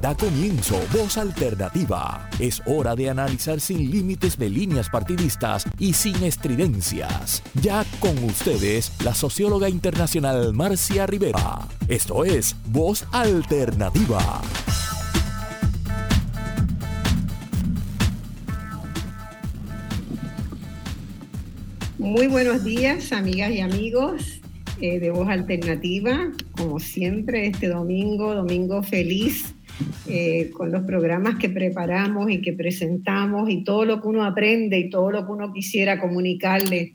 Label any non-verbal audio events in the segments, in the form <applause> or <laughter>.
Da comienzo Voz Alternativa. Es hora de analizar sin límites de líneas partidistas y sin estridencias. Ya con ustedes, la socióloga internacional Marcia Rivera. Esto es Voz Alternativa. Muy buenos días, amigas y amigos eh, de Voz Alternativa. Como siempre, este domingo, domingo feliz eh, con los programas que preparamos y que presentamos y todo lo que uno aprende y todo lo que uno quisiera comunicarle,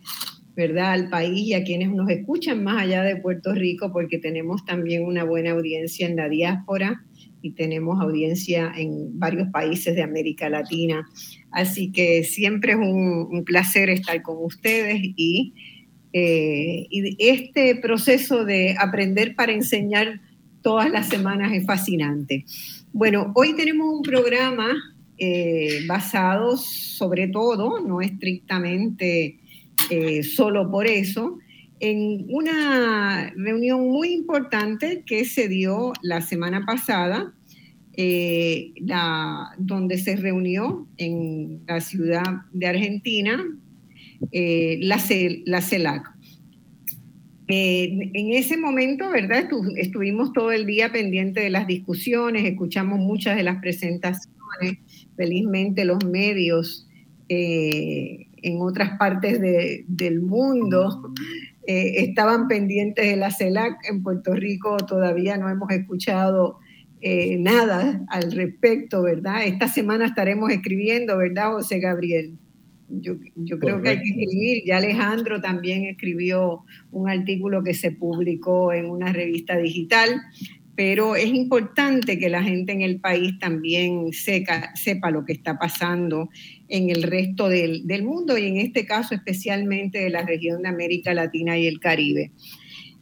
¿verdad?, al país y a quienes nos escuchan más allá de Puerto Rico, porque tenemos también una buena audiencia en la diáspora y tenemos audiencia en varios países de América Latina. Así que siempre es un, placer estar con ustedes eh, y este proceso de aprender para enseñar todas las semanas es fascinante. Bueno, hoy tenemos un programa eh, basado sobre todo, no estrictamente eh, solo por eso, en una reunión muy importante que se dio la semana pasada, eh, donde se reunió en la ciudad de Argentina la, la CELAC. Eh, en ese momento, ¿verdad? estuvimos todo el día pendiente de las discusiones, escuchamos muchas de las presentaciones, felizmente los medios eh, en otras partes del mundo eh, estaban pendientes de la CELAC. En Puerto Rico todavía no hemos escuchado nada al respecto, ¿verdad? Esta semana estaremos escribiendo, ¿verdad, José Gabriel? Yo, creo que hay que escribir. Ya Alejandro también escribió un artículo que se publicó en una revista digital, pero es importante que la gente en el país también sepa lo que está pasando en el resto del, mundo y en este caso especialmente de la región de América Latina y el Caribe.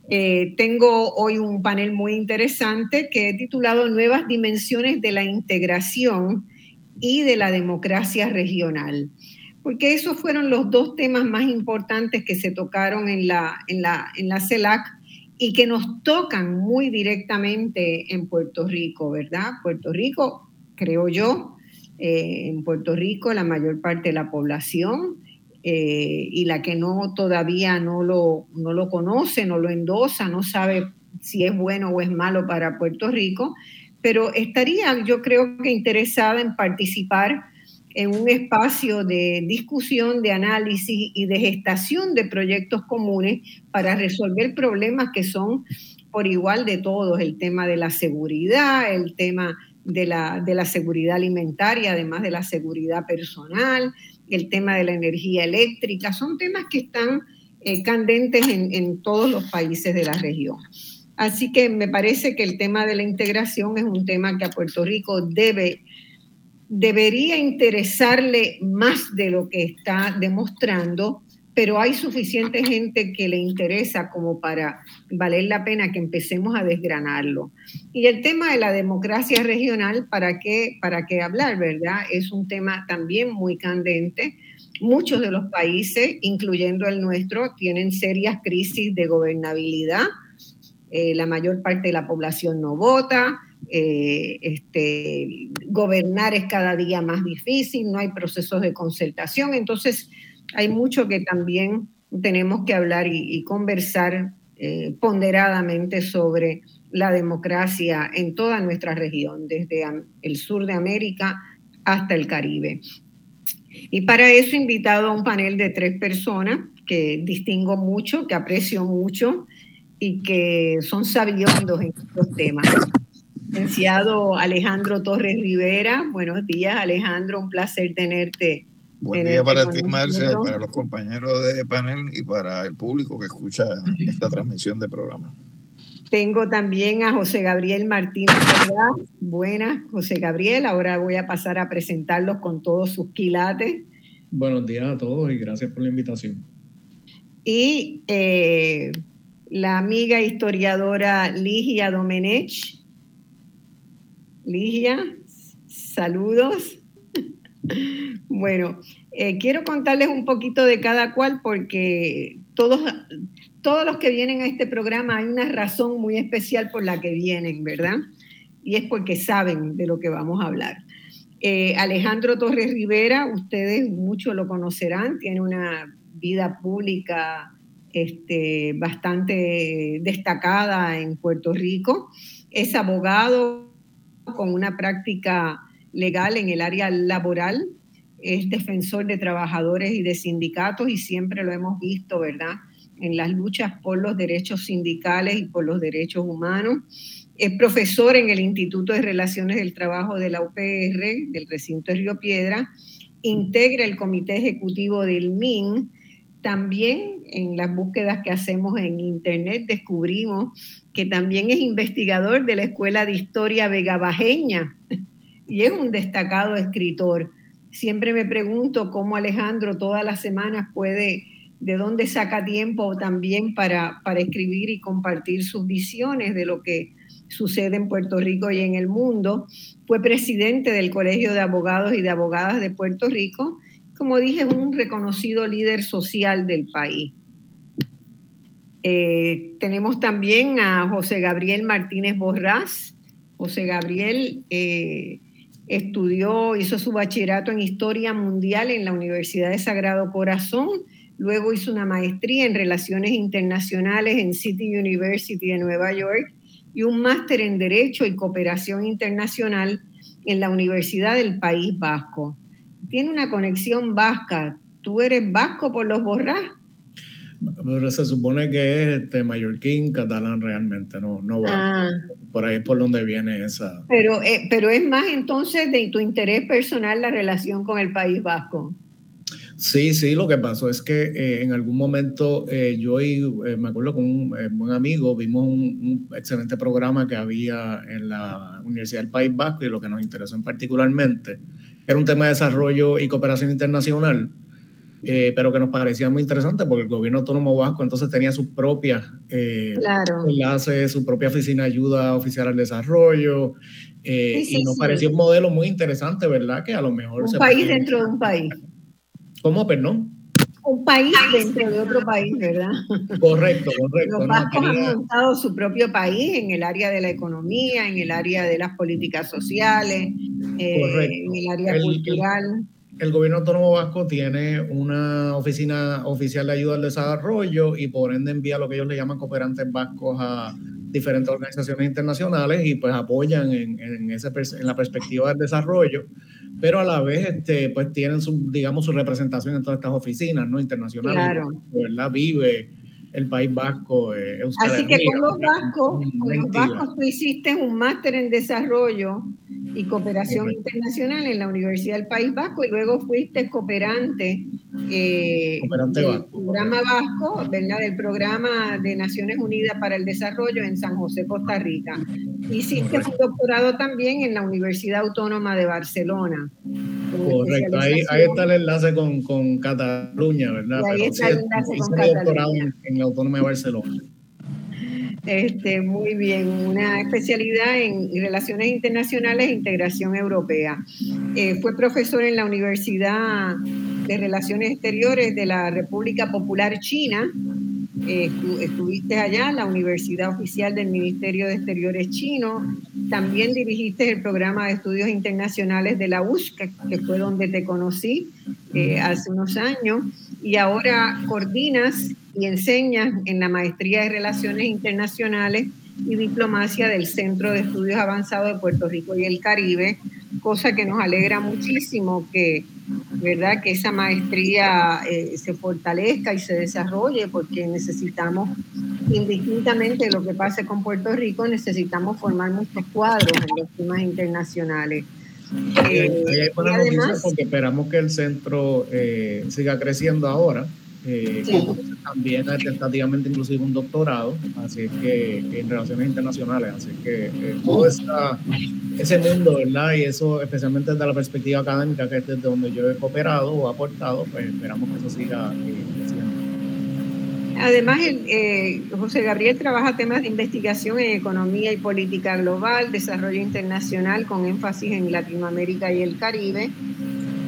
Eh, tengo hoy un panel muy interesante que he titulado Nuevas Dimensiones de la Integración y de la Democracia Regional porque esos fueron los dos temas más importantes que se tocaron en la, en la, en la CELAC y que nos tocan muy directamente en Puerto Rico, ¿verdad? Puerto Rico, creo yo, eh, en Puerto Rico la mayor parte de la población eh, y la que no todavía no lo, no lo conoce, no lo endosa, no sabe si es bueno o es malo para Puerto Rico, pero estaría yo creo que interesada en participar en un espacio de discusión, de análisis y de gestación de proyectos comunes para resolver problemas que son por igual de todos, el tema de la seguridad, el tema de la, de la seguridad alimentaria, además de la seguridad personal, el tema de la energía eléctrica, son temas que están eh, candentes en, en todos los países de la región. Así que me parece que el tema de la integración es un tema que a Puerto Rico debe debería interesarle más de lo que está demostrando, pero hay suficiente gente que le interesa como para valer la pena que empecemos a desgranarlo. Y el tema de la democracia regional, ¿para qué, para qué hablar, verdad? Es un tema también muy candente. Muchos de los países, incluyendo el nuestro, tienen serias crisis de gobernabilidad. Eh, la mayor parte de la población no vota, eh, este, gobernar es cada día más difícil, no hay procesos de concertación, entonces hay mucho que también tenemos que hablar y, conversar eh, ponderadamente sobre la democracia en toda nuestra región, desde el sur de América hasta el Caribe. Y para eso he invitado a un panel de tres personas que distingo mucho, que aprecio mucho y que son sabiondos en estos temas licenciado Alejandro Torres Rivera. Buenos días, Alejandro, un placer tenerte. Buen día para ti, Marcia, para los compañeros de panel y para el público que escucha esta transmisión de programa. Tengo también a José Gabriel Martínez. Buenas, José Gabriel. Ahora voy a pasar a presentarlos con todos sus quilates. Buenos días a todos y gracias por la invitación. Y eh, la amiga historiadora Ligia Domenech. Ligia, saludos. Bueno, eh, quiero contarles un poquito de cada cual porque todos, todos los que vienen a este programa hay una razón muy especial por la que vienen, ¿verdad? y es porque saben de lo que vamos a hablar. Eh, Alejandro Torres Rivera, ustedes muchos lo conocerán, tiene una vida pública este, bastante destacada en Puerto Rico. Es abogado con una práctica legal en el área laboral, es defensor de trabajadores y de sindicatos y siempre lo hemos visto, ¿verdad? En las luchas por los derechos sindicales y por los derechos humanos. Es profesor en el Instituto de Relaciones del Trabajo de la UPR, del recinto de Río Piedra. Integra el comité ejecutivo del MIN. También en las búsquedas que hacemos en Internet descubrimos que también es investigador de la Escuela de Historia Vega Bajeña y es un destacado escritor. Siempre me pregunto cómo Alejandro todas las semanas puede, de dónde saca tiempo también para, para escribir y compartir sus visiones de lo que sucede en Puerto Rico y en el mundo. Fue presidente del Colegio de Abogados y de Abogadas de Puerto Rico. Como dije, es un reconocido líder social del país. Eh, tenemos también a José Gabriel Martínez Borrás. José Gabriel eh, estudió, hizo su bachillerato en Historia Mundial en la Universidad de Sagrado Corazón, luego hizo una maestría en Relaciones Internacionales en City University de Nueva York y un máster en Derecho y Cooperación Internacional en la Universidad del País Vasco. Tiene una conexión vasca. ¿Tú eres vasco por los borras? Pero se supone que es este mallorquín catalán realmente, no, no va. Ah. Por ahí por donde viene esa. Pero, eh, pero es más entonces de tu interés personal la relación con el País Vasco. Sí, sí, lo que pasó es que eh, en algún momento eh, yo y me acuerdo con un buen amigo vimos un, un, excelente programa que había en la Universidad del País Vasco y lo que nos interesó en particularmente era un tema de desarrollo y cooperación internacional eh, pero que nos parecía muy interesante porque el gobierno autónomo vasco entonces tenía su propia eh, enlace, su propia oficina de ayuda oficial al desarrollo, eh, y nos pareció un modelo muy interesante, ¿verdad? Que a lo mejor... Un país dentro de un país. ¿Cómo, perdón? Un país dentro de otro país, ¿verdad? Correcto, correcto. Los vascos han montado su propio país en el área de la economía, en el área de las políticas sociales, eh, en el área cultural el gobierno autónomo vasco tiene una oficina oficial de ayuda al desarrollo y por ende envía lo que ellos le llaman cooperantes vascos a diferentes organizaciones internacionales y pues apoyan en, en, ese, en la perspectiva del desarrollo, pero a la vez este, pues tienen su, digamos, su representación en todas estas oficinas ¿no? internacionales. Claro. ¿verdad? Vive el País Vasco. Eh, Así que con los vascos, con los vascos tú hiciste un máster en desarrollo y cooperación internacional en la Universidad del País Vasco y luego fuiste cooperante, eh, del programa vasco, ¿verdad? del programa de Naciones Unidas para el Desarrollo en San José, Costa Rica. Hiciste un doctorado también en la Universidad Autónoma de Barcelona. Correcto, ahí, está el enlace con, con Cataluña, ¿verdad? ahí está el enlace con Cataluña. En, en la Autónoma de Barcelona. Este, muy bien, una especialidad en Relaciones Internacionales e Integración Europea. Eh, fue profesor en la Universidad de Relaciones Exteriores de la República Popular China. Eh, estuviste allá, la Universidad Oficial del Ministerio de Exteriores chino. También dirigiste el programa de estudios internacionales de la USC, que fue donde te conocí eh, hace unos años. Y ahora coordinas y enseña en la Maestría de Relaciones Internacionales y Diplomacia del Centro de Estudios Avanzados de Puerto Rico y el Caribe, cosa que nos alegra muchísimo que, ¿verdad? que esa maestría eh, se fortalezca y se desarrolle, porque necesitamos, indistintamente de lo que pase con Puerto Rico, necesitamos formar muchos cuadros en los temas internacionales. Eh, además, porque esperamos que el centro eh, siga creciendo ahora eh, también tentativamente inclusive un doctorado, así que en relaciones internacionales, así que eh, todo ese mundo, ¿verdad? Y eso especialmente desde la perspectiva académica, que es desde donde yo he cooperado o aportado, pues esperamos que eso siga eh, creciendo. Además, José Gabriel trabaja temas de investigación en economía y política global, desarrollo internacional con énfasis en Latinoamérica y el Caribe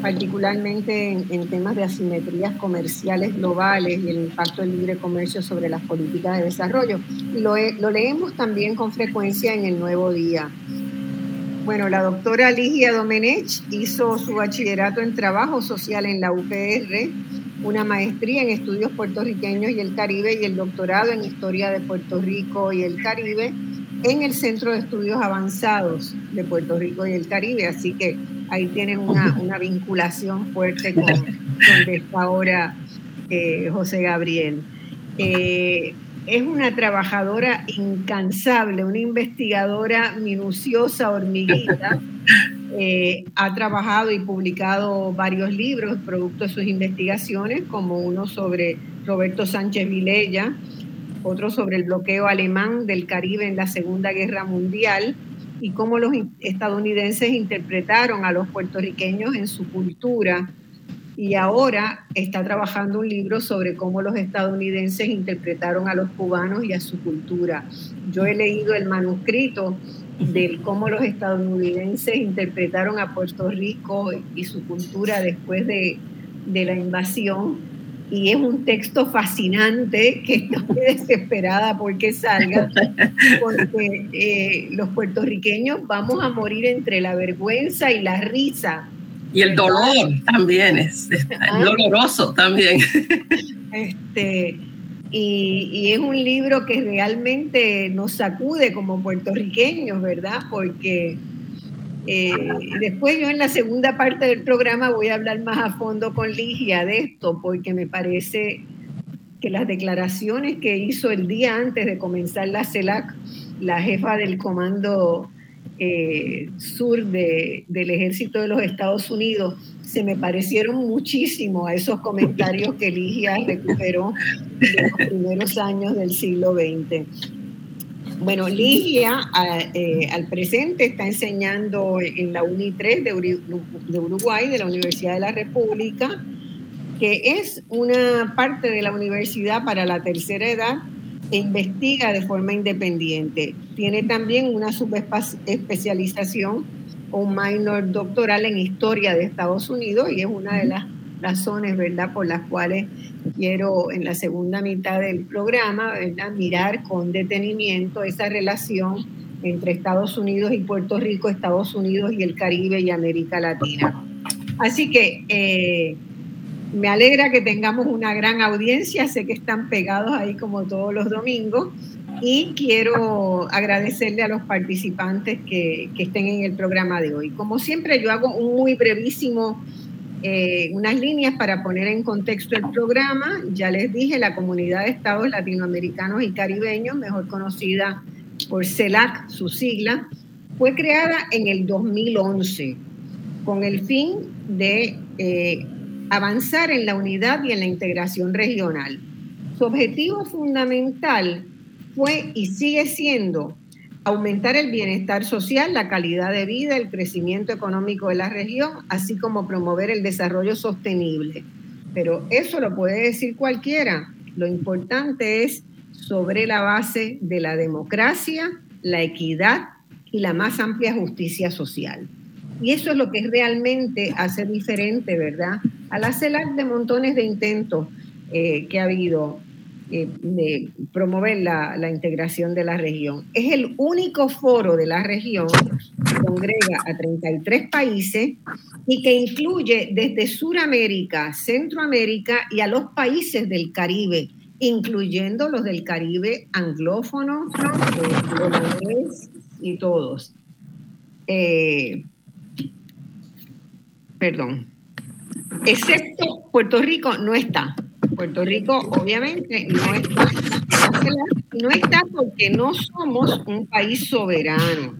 particularmente en, temas de asimetrías comerciales globales y el impacto del libre comercio sobre las políticas de desarrollo. Lo, lo leemos también con frecuencia en el Nuevo Día. Bueno, la doctora Ligia Domenech hizo su bachillerato en trabajo social en la UPR, una maestría en estudios puertorriqueños y el Caribe y el doctorado en historia de Puerto Rico y el Caribe en el Centro de Estudios Avanzados de Puerto Rico y el Caribe. Así que ahí tienen una, vinculación fuerte con donde está ahora eh, José Gabriel. Eh, es una trabajadora incansable, una investigadora minuciosa, hormiguita. <laughs> Eh, ha trabajado y publicado varios libros producto de sus investigaciones, como uno sobre Roberto Sánchez Vilella, otro sobre el bloqueo alemán del Caribe en la Segunda Guerra Mundial y cómo los estadounidenses interpretaron a los puertorriqueños en su cultura y ahora está trabajando un libro sobre cómo los estadounidenses interpretaron a los cubanos y a su cultura. Yo he leído el manuscrito de cómo los estadounidenses interpretaron a Puerto Rico y su cultura después de, de la invasión. Y es un texto fascinante que estoy <laughs> desesperada porque salga, porque eh, los puertorriqueños vamos a morir entre la vergüenza y la risa y el dolor también es, doloroso también. Este, y, es un libro que realmente nos sacude como puertorriqueños, ¿verdad? Porque eh, después yo en la segunda parte del programa voy a hablar más a fondo con Ligia de esto, porque me parece que las declaraciones que hizo el día antes de comenzar la CELAC, la jefa del comando eh, sur de, del ejército de los Estados Unidos se me parecieron muchísimo a esos comentarios que Ligia recuperó de los primeros años del siglo XX. Bueno, Ligia eh, al presente está enseñando en la UNI 3 de, Uruguay, de la Universidad de la República, que es una parte de la universidad para la tercera edad e investiga de forma independiente. Tiene también una subespecialización un minor doctoral en historia de Estados Unidos y es una de las razones, ¿verdad?, por las cuales quiero en la segunda mitad del programa, ¿verdad?, mirar con detenimiento esa relación entre Estados Unidos y Puerto Rico, Estados Unidos y el Caribe y América Latina. Así que eh, me alegra que tengamos una gran audiencia, sé que están pegados ahí como todos los domingos y quiero agradecerle a los participantes que, estén en el programa de hoy. Como siempre, yo hago un muy brevísimo, eh, unas líneas para poner en contexto el programa. Ya les dije, la Comunidad de Estados Latinoamericanos y Caribeños, mejor conocida por CELAC, su sigla, fue creada en el 2011 con el fin de eh, avanzar en la unidad y en la integración regional. Su objetivo fundamental fue y sigue siendo aumentar el bienestar social, la calidad de vida, el crecimiento económico de la región, así como promover el desarrollo sostenible. Pero eso lo puede decir cualquiera. Lo importante es sobre la base de la democracia, la equidad y la más amplia justicia social. Y eso es lo que realmente hace diferente, ¿verdad? A la CELAC de montones de intentos eh, que ha habido eh, de promover la, la, integración de la región. Es el único foro de la región que congrega a 33 países y que incluye desde Sudamérica, Centroamérica y a los países del Caribe, incluyendo los del Caribe anglófono, eh, y todos. Eh, perdón, excepto Puerto Rico no está. Puerto Rico obviamente no está. No está porque no somos un país soberano.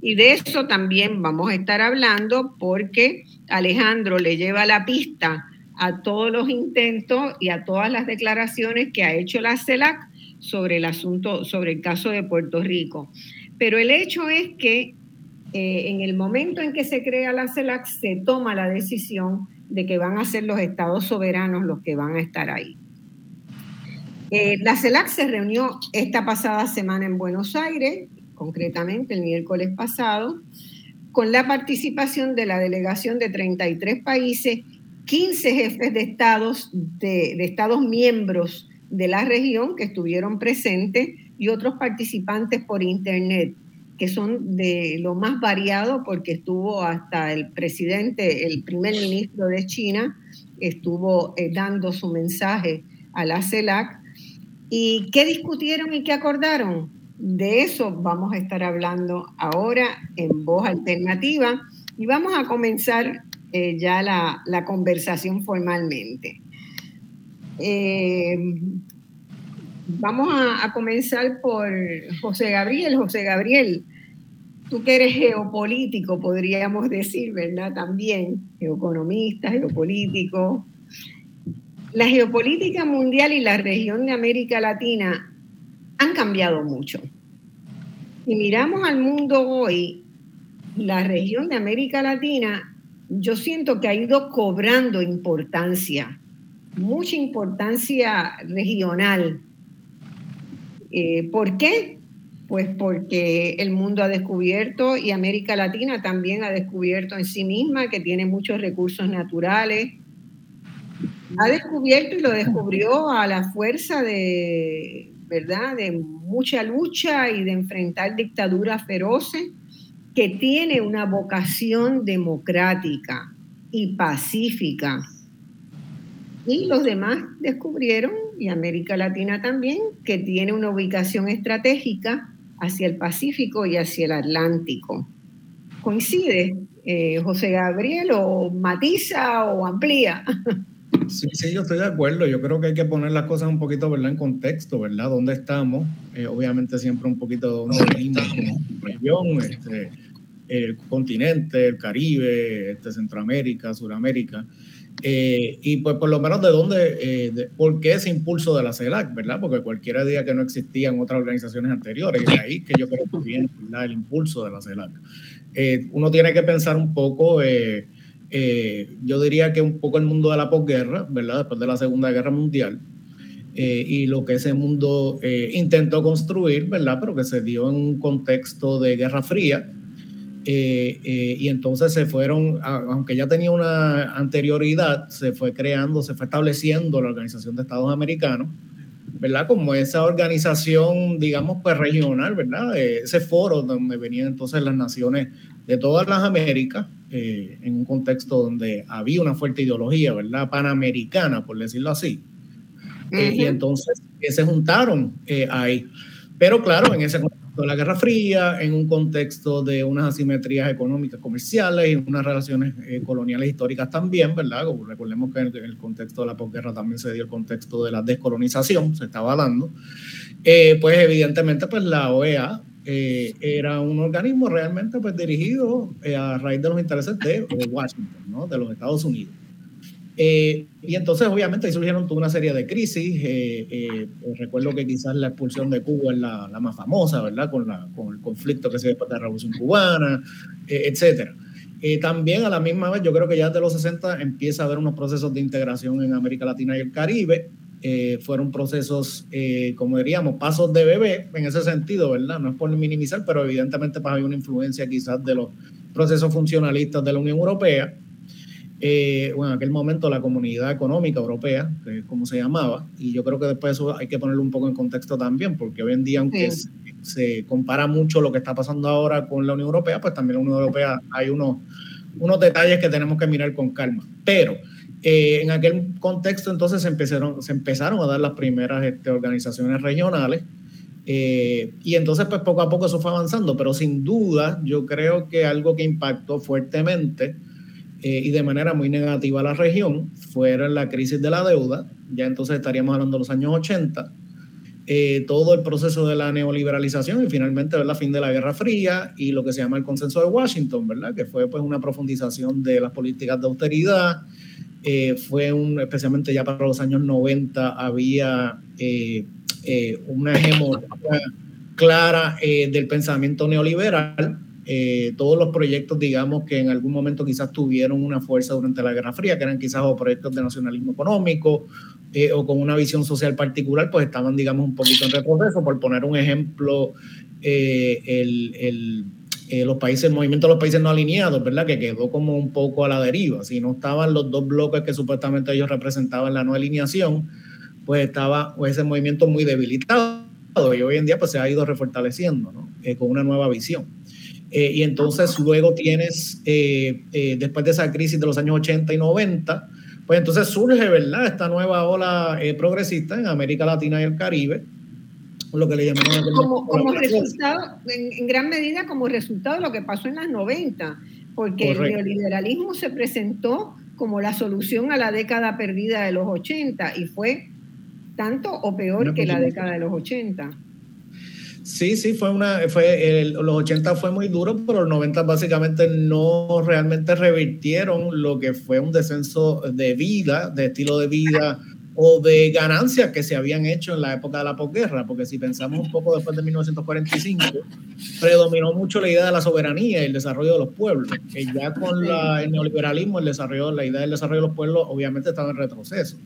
Y de eso también vamos a estar hablando porque Alejandro le lleva la pista a todos los intentos y a todas las declaraciones que ha hecho la CELAC sobre el asunto, sobre el caso de Puerto Rico. Pero el hecho es que eh, en el momento en que se crea la CELAC, se toma la decisión de que van a ser los estados soberanos los que van a estar ahí. Eh, la CELAC se reunió esta pasada semana en Buenos Aires, concretamente el miércoles pasado, con la participación de la delegación de 33 países, 15 jefes de estados, de, de estados miembros de la región que estuvieron presentes y otros participantes por internet que son de lo más variado porque estuvo hasta el presidente, el primer ministro de China, estuvo eh, dando su mensaje a la CELAC. ¿Y qué discutieron y qué acordaron? De eso vamos a estar hablando ahora en voz alternativa y vamos a comenzar eh, ya la, conversación formalmente. Eh, vamos a, comenzar por José Gabriel. José Gabriel, tú que eres geopolítico, podríamos decir, ¿verdad? También, geoeconomista, geopolítico. La geopolítica mundial y la región de América Latina han cambiado mucho. Si miramos al mundo hoy, la región de América Latina, yo siento que ha ido cobrando importancia, mucha importancia regional. Eh, ¿Por qué? Pues porque el mundo ha descubierto y América Latina también ha descubierto en sí misma que tiene muchos recursos naturales. Ha descubierto y lo descubrió a la fuerza de, ¿verdad? De mucha lucha y de enfrentar dictaduras feroces, que tiene una vocación democrática y pacífica. Y los demás descubrieron, y América Latina también, que tiene una ubicación estratégica hacia el Pacífico y hacia el Atlántico. ¿Coincide, eh, José Gabriel, o matiza o amplía? <laughs> Sí, sí, yo estoy de acuerdo. Yo creo que hay que poner las cosas un poquito ¿verdad? en contexto, ¿verdad? ¿Dónde estamos? Eh, obviamente siempre un poquito de dónde venimos como región, este, el continente, el Caribe, este, Centroamérica, Suramérica. Eh, y pues por lo menos de dónde, eh, por qué ese impulso de la CELAC, ¿verdad? Porque cualquiera diría que no existían otras organizaciones anteriores, y de ahí que yo creo que viene el impulso de la CELAC. uno tiene que pensar un poco... Eh, yo diría que un poco el mundo de la posguerra, ¿verdad? Después de la Segunda Guerra Mundial, eh, y lo que ese mundo eh, intentó construir, ¿verdad? Pero que se dio en un contexto de Guerra Fría. Y entonces se fueron, aunque ya tenía una anterioridad, se fue creando, se fue estableciendo la Organización de Estados Americanos, ¿verdad? Como esa organización, digamos, pues regional, ¿verdad? Ese foro donde venían entonces las naciones de todas las Américas, eh, en un contexto donde había una fuerte ideología, ¿verdad? Panamericana, por decirlo así. Eh, y entonces eh, se juntaron ahí. Pero claro, en ese contexto de la Guerra Fría, en un contexto de unas asimetrías económicas comerciales y unas relaciones coloniales históricas también, ¿verdad? recordemos que en el, contexto de la posguerra también se dio el contexto de la descolonización, se estaba dando. pues evidentemente, pues la OEA eh, era un organismo realmente pues, dirigido eh, a raíz de los intereses de Washington, ¿no? de los Estados Unidos. Eh, y entonces, obviamente, ahí surgieron toda una serie de crisis. recuerdo que quizás la expulsión de Cuba es la, la más famosa, ¿verdad? Con, la, con, el conflicto que se después de la Revolución Cubana, etcétera. también a la misma vez, yo creo que ya desde los 60 empieza a haber unos procesos de integración en América Latina y el Caribe, eh, fueron procesos, eh, como diríamos, pasos de bebé en ese sentido, ¿verdad? No es por minimizar, pero evidentemente pues, hay una influencia quizás de los procesos funcionalistas de la Unión Europea. Eh, bueno, en aquel momento la Comunidad Económica Europea, que es como se llamaba, y yo creo que después eso hay que ponerlo un poco en contexto también, porque hoy en día, aunque se, compara mucho lo que está pasando ahora con la Unión Europea, pues también la Unión Europea hay unos, unos detalles que tenemos que mirar con calma. Pero eh, en aquel contexto entonces se empezaron, se empezaron a dar las primeras este, organizaciones regionales eh, y entonces pues poco a poco eso fue avanzando, pero sin duda yo creo que algo que impactó fuertemente eh, y de manera muy negativa a la región fue la crisis de la deuda, ya entonces estaríamos hablando de los años 80, todo el proceso de la neoliberalización y finalmente el fin de la Guerra Fría y lo que se llama el consenso de Washington, ¿verdad? Que fue pues una profundización de las políticas de austeridad, eh, fue un, especialmente ya para los años 90, había eh, eh, una hegemonía clara del pensamiento neoliberal. Todos los proyectos, digamos, que en algún momento quizás tuvieron una fuerza durante la Guerra Fría, que eran quizás proyectos de nacionalismo económico o con una visión social particular, pues estaban, digamos, un poquito en retroceso. Por poner un ejemplo, el, el eh, los países, el movimiento de los países no alineados, ¿verdad? Que quedó como un poco a la deriva. Si no estaban los dos bloques que supuestamente ellos representaban la no alineación, pues estaba ese movimiento muy debilitado y hoy en día pues se ha ido refortaleciendo, ¿no? Eh, con una nueva visión. Eh, y entonces luego tienes, eh, eh, después de esa crisis de los años 80 y 90, pues entonces surge, ¿verdad?, esta nueva ola progresista en América Latina y el Caribe, lo que le llamamos... Como, como resultado, en, gran medida como resultado de lo que pasó en las 90, porque el neoliberalismo se presentó como la solución a la década perdida de los 80 y fue tanto o peor que la década de los 80. Sí, sí, fue una, fue, los 80 fue muy duro, pero los 90 básicamente no realmente revirtieron lo que fue un descenso de vida, de estilo de vida o de ganancias que se habían hecho en la época de la posguerra, porque si pensamos un poco después de 1945, predominó mucho la idea de la soberanía y el desarrollo de los pueblos, que ya con el neoliberalismo, el desarrollo, la idea del desarrollo de los pueblos obviamente estaba en retroceso.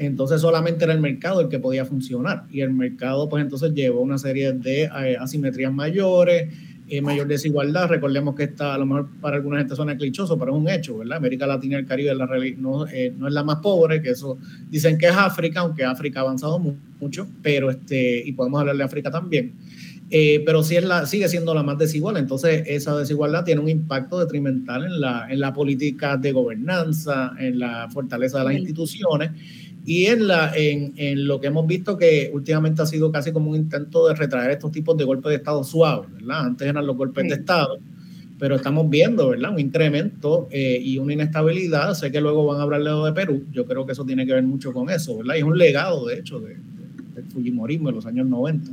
Entonces solamente era el mercado el que podía funcionar y el mercado pues entonces llevó una serie de eh, asimetrías mayores, eh, mayor desigualdad. Recordemos que está a lo mejor para alguna gente suena clichoso, pero es un hecho, ¿verdad? América Latina y el Caribe la, no, eh, no, es la más pobre, que eso dicen que es África, aunque África ha avanzado mucho, pero este, y podemos hablar de África también. pero sí es la, sigue siendo la más desigual, entonces esa desigualdad tiene un impacto detrimental en la, en la política de gobernanza, en la fortaleza de las instituciones y en, la, en, en, lo que hemos visto que últimamente ha sido casi como un intento de retraer estos tipos de golpes de Estado suaves, ¿verdad? Antes eran los golpes de Estado, pero estamos viendo, ¿verdad? Un incremento eh, y una inestabilidad. Sé que luego van a hablar de Perú, yo creo que eso tiene que ver mucho con eso, ¿verdad? Y es un legado, de hecho, de, del Fujimorismo en los años 90.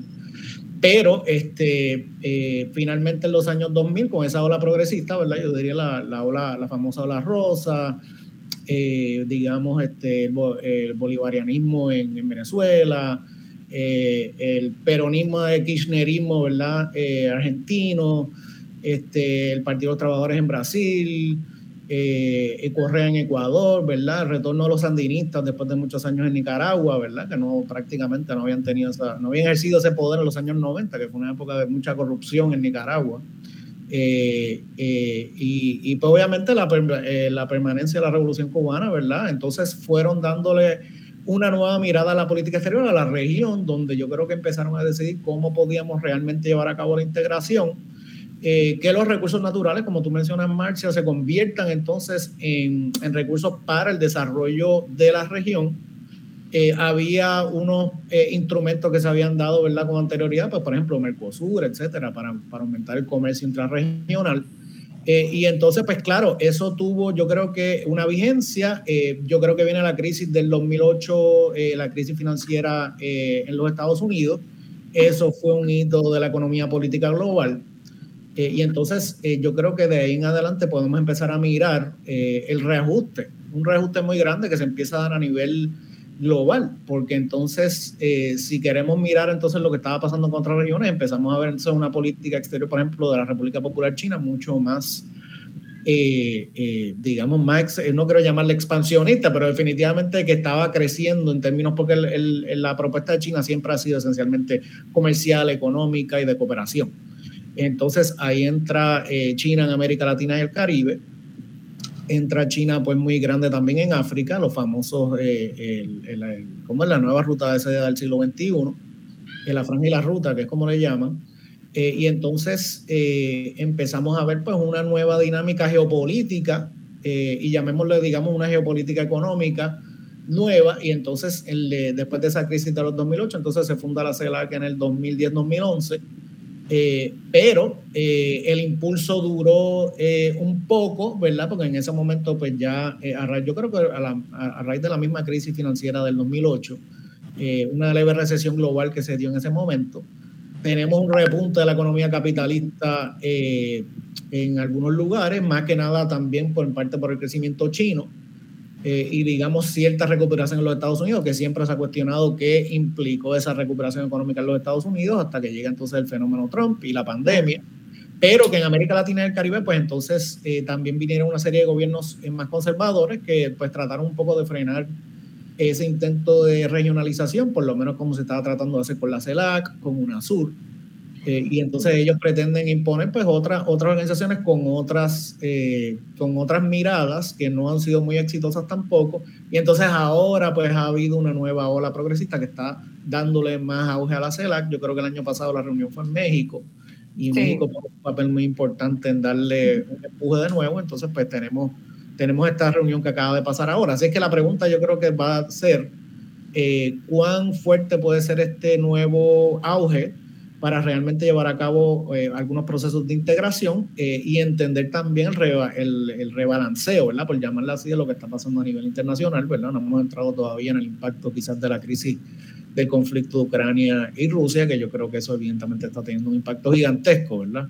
Pero este, eh, finalmente en los años 2000, con esa ola progresista, ¿verdad? Yo diría la, la, ola, la famosa ola rosa, eh, digamos, este, el, bolivarianismo en, Venezuela, eh, el peronismo de kirchnerismo, ¿verdad? Eh, argentino, este, el Partido de los Trabajadores en Brasil, Correa en Ecuador, ¿verdad? El retorno de los sandinistas después de muchos años en Nicaragua, ¿verdad? Que no prácticamente no habían tenido no habían ejercido ese poder en los años 90, que fue una época de mucha corrupción en Nicaragua. Eh, eh, y, pues obviamente la, eh, la, permanencia de la revolución cubana, ¿verdad? Entonces fueron dándole una nueva mirada a la política exterior, a la región, donde yo creo que empezaron a decidir cómo podíamos realmente llevar a cabo la integración, que los recursos naturales, como tú mencionas, Marcia, se conviertan entonces en, en recursos para el desarrollo de la región eh, había unos eh, instrumentos que se habían dado ¿verdad? con anterioridad, pues, por ejemplo, Mercosur, etcétera, para, para aumentar el comercio intrarregional. Eh, y entonces, pues claro, eso tuvo, yo creo que una vigencia. yo creo que viene la crisis del 2008, la crisis financiera en los Estados Unidos. Eso fue un hito de la economía política global. y entonces, yo creo que de ahí en adelante podemos empezar a mirar el reajuste, un reajuste muy grande que se empieza a dar a nivel global, porque entonces eh, si queremos mirar entonces lo que estaba pasando en otras regiones, empezamos a ver una política exterior, por ejemplo, de la República Popular China mucho más, eh, eh, digamos, más, no quiero llamarle expansionista, pero definitivamente que estaba creciendo en términos, porque la propuesta de China siempre ha sido esencialmente comercial, económica y de cooperación. Entonces ahí entra China en América Latina y el Caribe entra China pues muy grande también en África, los famosos, eh, el, ¿cómo es la nueva ruta de seda del siglo XXI? La franja y la ruta, que es como le llaman. Eh, y entonces eh, empezamos a ver pues una nueva dinámica geopolítica y llamémosle digamos una geopolítica económica nueva y entonces después de esa crisis de los 2008 entonces se funda la CELAC en el 2010-2011 eh, pero eh, el impulso duró eh, un poco, ¿verdad? Porque en ese momento, pues ya, a raíz, yo creo que a, raíz de la misma crisis financiera del 2008, una leve recesión global que se dio en ese momento, tenemos un repunte de la economía capitalista en algunos lugares, más que nada también por parte por el crecimiento chino eh, y digamos cierta recuperación en los Estados Unidos, que siempre se ha cuestionado qué implicó esa recuperación económica en los Estados Unidos hasta que llega entonces el fenómeno Trump y la pandemia, pero que en América Latina y el Caribe pues entonces eh, también vinieron una serie de gobiernos eh, más conservadores que pues trataron un poco de frenar ese intento de regionalización, por lo menos como se estaba tratando de hacer con la CELAC, con UNASUR, eh, y entonces ellos pretenden imponer pues otras otras organizaciones con otras eh, con otras miradas que no han sido muy exitosas tampoco y entonces ahora pues ha habido una nueva ola progresista que está dándole más auge a la CELAC yo creo que el año pasado la reunión fue en México y México tiene un papel muy importante en darle un empuje de nuevo, entonces pues tenemos, tenemos esta reunión que acaba de pasar ahora. Así que la pregunta yo creo que va a ser, eh, ¿cuán fuerte puede ser este nuevo auge? Para realmente llevar a cabo eh, algunos procesos de integración eh, y entender también el, el, rebalanceo, ¿verdad? Por llamarlo así, de lo que está pasando a nivel internacional, ¿verdad? No hemos entrado todavía en el impacto quizás de la crisis del conflicto de Ucrania y Rusia, que yo creo que eso evidentemente está teniendo un impacto gigantesco, ¿verdad?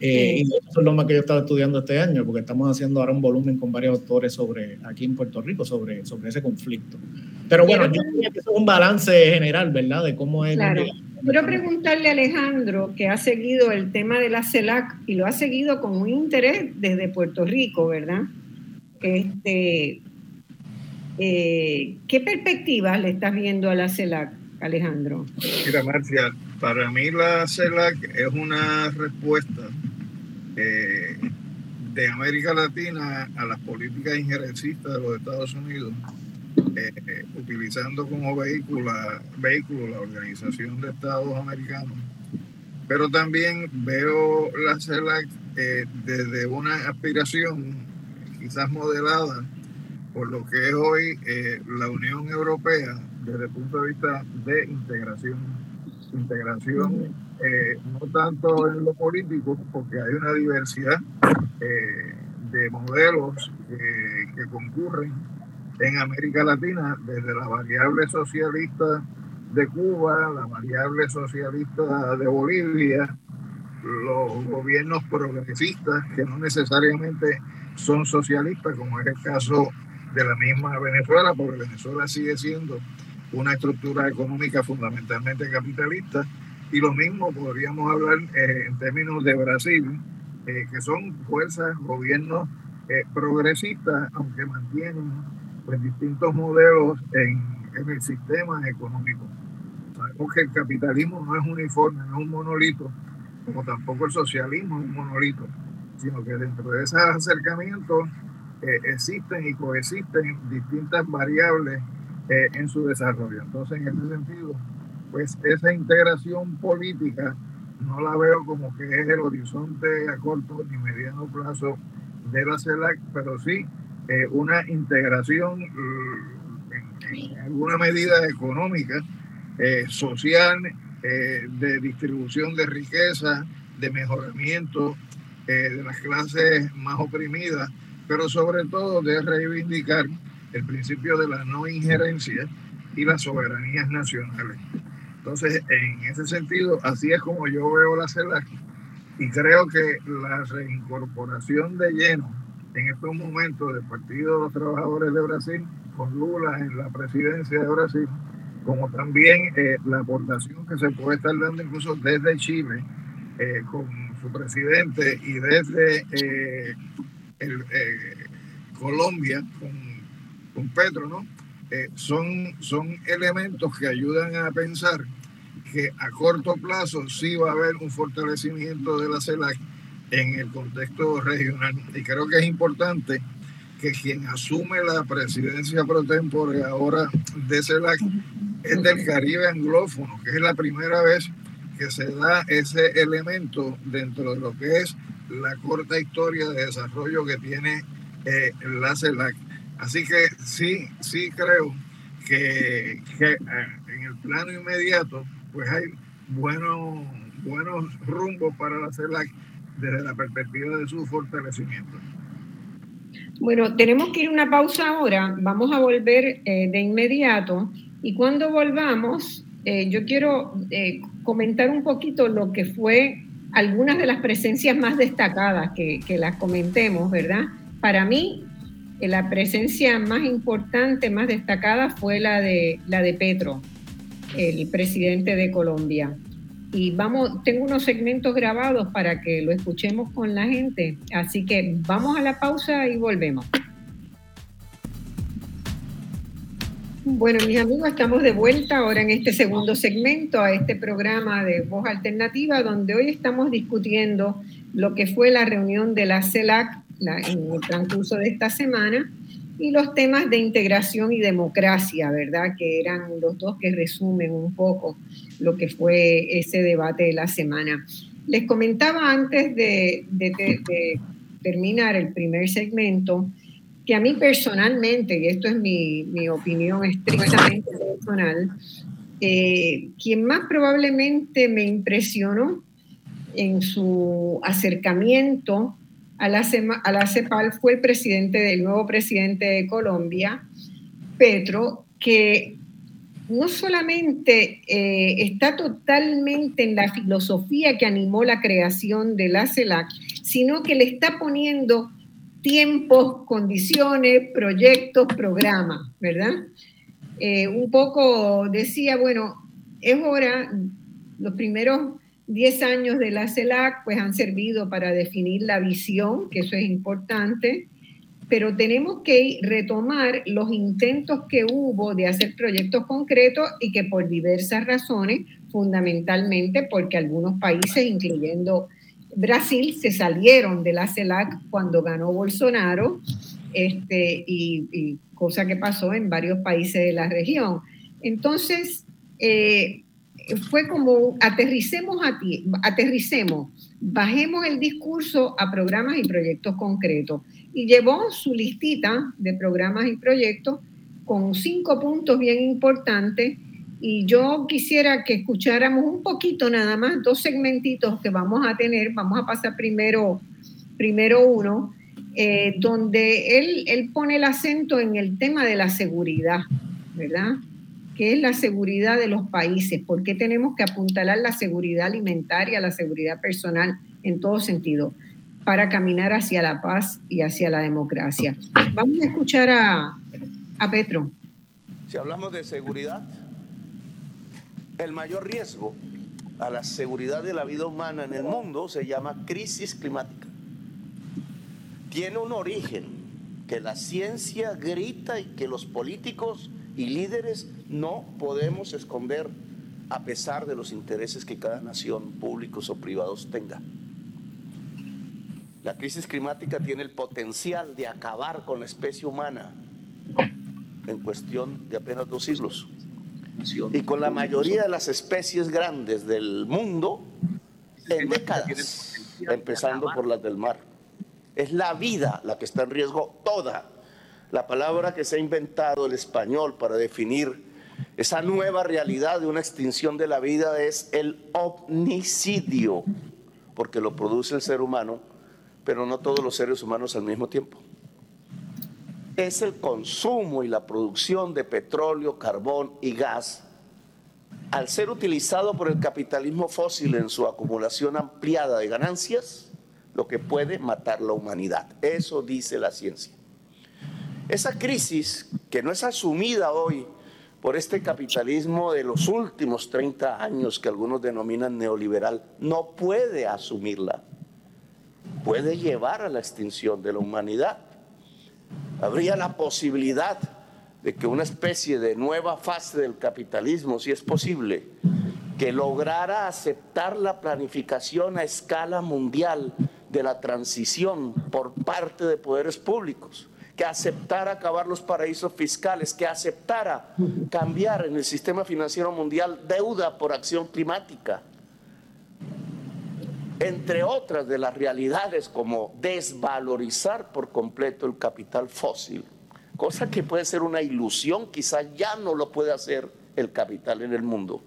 Eh, y eso es lo más que yo estaba estudiando este año, porque estamos haciendo ahora un volumen con varios autores sobre, aquí en Puerto Rico sobre, sobre ese conflicto. Pero bueno, yo creo que es un balance general, ¿verdad? De cómo es... Claro. Quiero preguntarle a Alejandro, que ha seguido el tema de la CELAC y lo ha seguido con un interés desde Puerto Rico, ¿verdad? Este, eh, ¿Qué perspectivas le estás viendo a la CELAC, Alejandro? Mira, Marcia, para mí la CELAC es una respuesta eh, de América Latina a las políticas injerencistas de los Estados Unidos eh, utilizando como vehículo, vehículo la Organización de Estados Americanos. Pero también veo la CELAC eh, desde una aspiración quizás modelada por lo que es hoy eh, la Unión Europea desde el punto de vista de integración. Integración no tanto en lo político, porque hay una diversidad de modelos que concurren en América Latina, desde la variable socialista de Cuba, la variable socialista de Bolivia, los gobiernos progresistas que no necesariamente son socialistas, como es el caso de la misma Venezuela, porque Venezuela sigue siendo una estructura económica fundamentalmente capitalista, y lo mismo podríamos hablar eh, en términos de Brasil, eh, que son fuerzas, gobiernos eh, progresistas, aunque mantienen pues, distintos modelos en, en, el sistema económico. Sabemos que el capitalismo no es uniforme, no es un monolito, como tampoco el socialismo es un monolito, sino que dentro de esos acercamientos eh, existen y coexisten distintas variables eh, en su desarrollo. Entonces, en ese sentido, pues esa integración política no la veo como que es el horizonte a corto ni mediano plazo de la CELAC, pero sí eh, una integración mm, en, alguna medida económica, eh, social, eh, de distribución de riqueza, de mejoramiento de las clases más oprimidas, pero sobre todo de reivindicar el principio de la no injerencia y las soberanías nacionales. Entonces, en ese sentido, así es como yo veo la CELAC y creo que la reincorporación de lleno en estos momentos del Partido de los Trabajadores de Brasil, con Lula en la presidencia de Brasil, como también eh, la aportación que se puede estar dando incluso desde Chile, eh, con su presidente, y desde eh, Colombia, con, con, Petro, ¿no? son, son elementos que ayudan a pensar que a corto plazo sí va a haber un fortalecimiento de la CELAC en el contexto regional. Y creo que es importante que quien asume la presidencia pro tempore ahora de CELAC es del Caribe anglófono, que es la primera vez que se da ese elemento dentro de lo que es la corta historia de desarrollo que tiene eh, la CELAC. Así que sí, sí creo que, eh, en el plano inmediato pues hay buenos, buenos rumbos para la CELAC desde la perspectiva de su fortalecimiento. Bueno, tenemos que ir a una pausa ahora, vamos a volver eh, de inmediato y cuando volvamos, eh, yo quiero eh, comentar un poquito lo que fue algunas de las presencias más destacadas, que, que las comentemos, ¿verdad? Para mí, la presencia más importante, más destacada fue la de, la de Petro, el presidente de Colombia y vamos, tengo unos segmentos grabados para que lo escuchemos con la gente. Así que vamos a la pausa y volvemos. Bueno, mis amigos, estamos de vuelta ahora en este segundo segmento a este programa de Voz Alternativa, donde hoy estamos discutiendo lo que fue la reunión de la CELAC en el transcurso de esta semana y los temas de integración y democracia, ¿verdad? Que eran los dos que resumen un poco lo que fue ese debate de la semana. Les comentaba antes de, terminar el primer segmento que a mí personalmente, y esto es mi, opinión estrictamente personal, eh, quien más probablemente me impresionó en su acercamiento a CEPAL fue el presidente del nuevo presidente de Colombia, Petro, que no solamente eh, está totalmente en la filosofía que animó la creación de la CELAC, sino que le está poniendo tiempos, condiciones, proyectos, programas, ¿verdad? Eh, un poco decía, bueno, es hora, los primeros 10 años de la CELAC pues han servido para definir la visión, que eso es importante, pero tenemos que retomar los intentos que hubo de hacer proyectos concretos y que por diversas razones, fundamentalmente porque algunos países, incluyendo Brasil, se salieron de la CELAC cuando ganó Bolsonaro, este, y, cosa que pasó en varios países de la región. Entonces, eh, fue como aterricemos a ti, aterricemos, bajemos el discurso a programas y proyectos concretos. Y llevó su listita de programas y proyectos con cinco puntos bien importantes. Y yo quisiera que escucháramos un poquito nada más, dos segmentitos que vamos a tener. Vamos a pasar primero, primero uno, eh, donde él, él pone el acento en el tema de la seguridad, ¿verdad? ¿Qué es la seguridad de los países? ¿Por qué tenemos que apuntalar la seguridad alimentaria, la seguridad personal en todo sentido? para caminar hacia la paz y hacia la democracia. Vamos a escuchar a, a Petro. Si hablamos de seguridad, el mayor riesgo a la seguridad de la vida humana en el mundo se llama crisis climática. Tiene un origen que la ciencia grita y que los políticos y líderes no podemos esconder a pesar de los intereses que cada nación, públicos o privados, tenga. La crisis climática tiene el potencial de acabar con la especie humana en cuestión de apenas dos siglos. Y con la mayoría de las especies grandes del mundo en décadas, empezando por las del mar. Es la vida la que está en riesgo toda la palabra que se ha inventado el español para definir esa nueva realidad de una extinción de la vida es el omnicidio, porque lo produce el ser humano, pero no todos los seres humanos al mismo tiempo. Es el consumo y la producción de petróleo, carbón y gas, al ser utilizado por el capitalismo fósil en su acumulación ampliada de ganancias, lo que puede matar la humanidad. Eso dice la ciencia. Esa crisis que no es asumida hoy por este capitalismo de los últimos 30 años que algunos denominan neoliberal, no puede asumirla. Puede llevar a la extinción de la humanidad. Habría la posibilidad de que una especie de nueva fase del capitalismo, si es posible, que lograra aceptar la planificación a escala mundial de la transición por parte de poderes públicos que aceptara acabar los paraísos fiscales, que aceptara <laughs> cambiar en el sistema financiero mundial deuda por acción climática, entre otras de las realidades como desvalorizar por completo el capital fósil, cosa que puede ser una ilusión, quizá ya no lo puede hacer el capital en el mundo.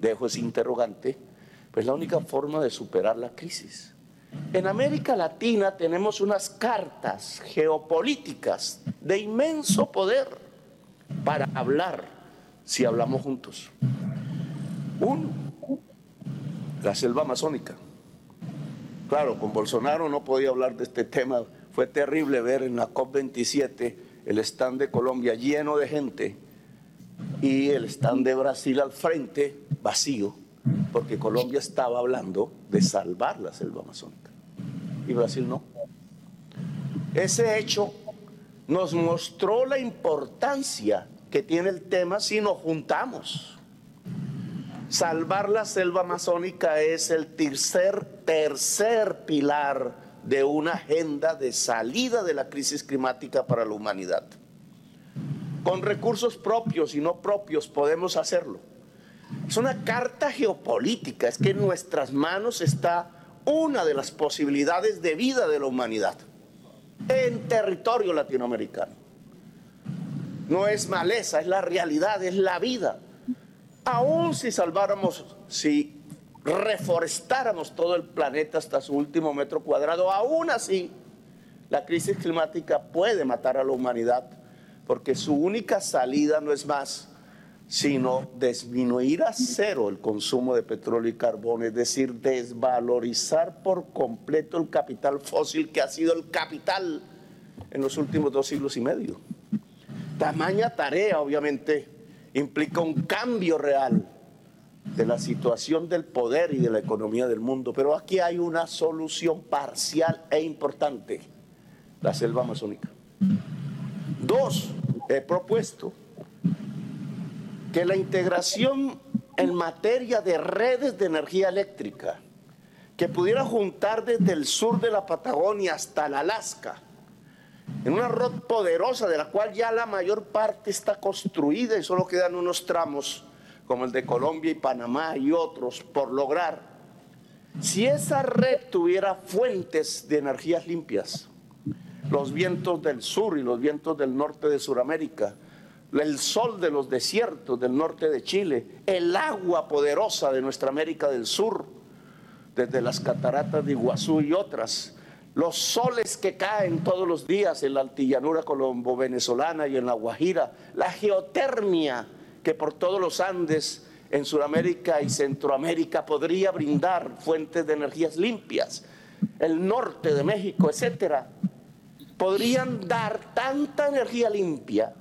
Dejo ese interrogante, pues la única forma de superar la crisis en América Latina tenemos unas cartas geopolíticas de inmenso poder para hablar si hablamos juntos. Uno, la selva amazónica. Claro, con Bolsonaro no podía hablar de este tema. Fue terrible ver en la COP27 el stand de Colombia lleno de gente y el stand de Brasil al frente vacío porque Colombia estaba hablando de salvar la selva amazónica y Brasil no. Ese hecho nos mostró la importancia que tiene el tema si nos juntamos. Salvar la selva amazónica es el tercer, tercer pilar de una agenda de salida de la crisis climática para la humanidad. Con recursos propios y no propios podemos hacerlo. Es una carta geopolítica, es que en nuestras manos está una de las posibilidades de vida de la humanidad en territorio latinoamericano. No es maleza, es la realidad, es la vida. Aún si salváramos, si reforestáramos todo el planeta hasta su último metro cuadrado, aún así la crisis climática puede matar a la humanidad porque su única salida no es más sino disminuir a cero el consumo de petróleo y carbón, es decir, desvalorizar por completo el capital fósil que ha sido el capital en los últimos dos siglos y medio. Tamaña tarea, obviamente, implica un cambio real de la situación del poder y de la economía del mundo, pero aquí hay una solución parcial e importante, la selva amazónica. Dos, he propuesto que la integración en materia de redes de energía eléctrica, que pudiera juntar desde el sur de la Patagonia hasta el Alaska, en una red poderosa de la cual ya la mayor parte está construida y solo quedan unos tramos como el de Colombia y Panamá y otros por lograr. Si esa red tuviera fuentes de energías limpias, los vientos del sur y los vientos del norte de Sudamérica, el sol de los desiertos del norte de Chile, el agua poderosa de nuestra América del Sur, desde las cataratas de Iguazú y otras, los soles que caen todos los días en la altillanura colombo-venezolana y en la Guajira, la geotermia que por todos los Andes en Sudamérica y Centroamérica podría brindar fuentes de energías limpias, el norte de México, etcétera, podrían dar tanta energía limpia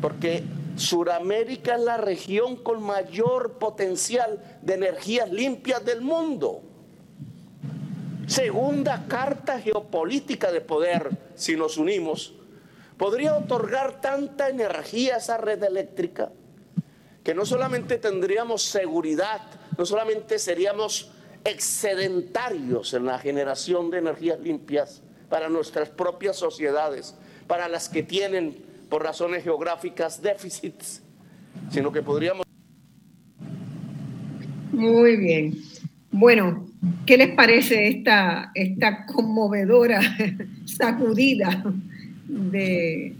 porque Suramérica es la región con mayor potencial de energías limpias del mundo. Segunda carta geopolítica de poder, si nos unimos, podría otorgar tanta energía a esa red eléctrica que no solamente tendríamos seguridad, no solamente seríamos excedentarios en la generación de energías limpias para nuestras propias sociedades, para las que tienen por razones geográficas déficits, sino que podríamos... Muy bien. Bueno, ¿qué les parece esta, esta conmovedora <laughs> sacudida de,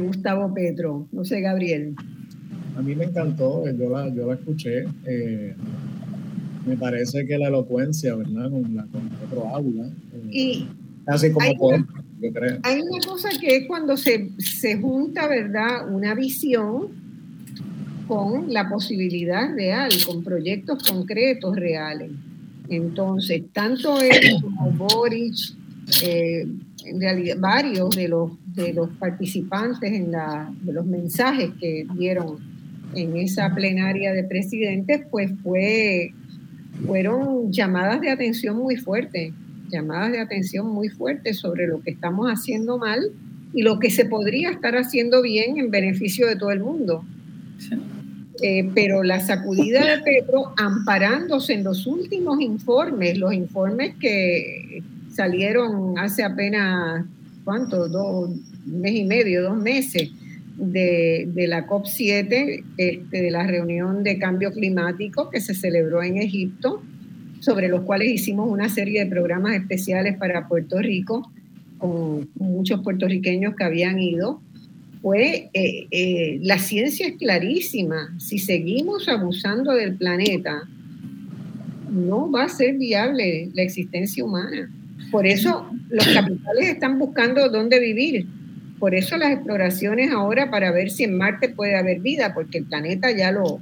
Gustavo Petro? No sé, Gabriel. A mí me encantó, yo la, yo la escuché. Eh, me parece que la elocuencia, ¿verdad? Con, la, con Petro habla. Eh, y así como hay una cosa que es cuando se, junta, ¿verdad? Una visión con la posibilidad real, con proyectos concretos reales. Entonces, tanto él como Boric, eh, varios de los, de los participantes en la, de los mensajes que dieron en esa plenaria de presidentes, pues fue, fueron llamadas de atención muy fuertes llamadas de atención muy fuertes sobre lo que estamos haciendo mal y lo que se podría estar haciendo bien en beneficio de todo el mundo. Eh, pero la sacudida de Petro, amparándose en los últimos informes, los informes que salieron hace apenas, ¿cuánto? Dos, un mes y medio, dos meses, de, de la COP7, este, de la reunión de cambio climático que se celebró en Egipto, sobre los cuales hicimos una serie de programas especiales para Puerto Rico, con muchos puertorriqueños que habían ido, fue eh, eh, la ciencia es clarísima. Si seguimos abusando del planeta, no va a ser viable la existencia humana. Por eso los capitales están buscando dónde vivir. Por eso las exploraciones ahora para ver si en Marte puede haber vida, porque el planeta ya lo,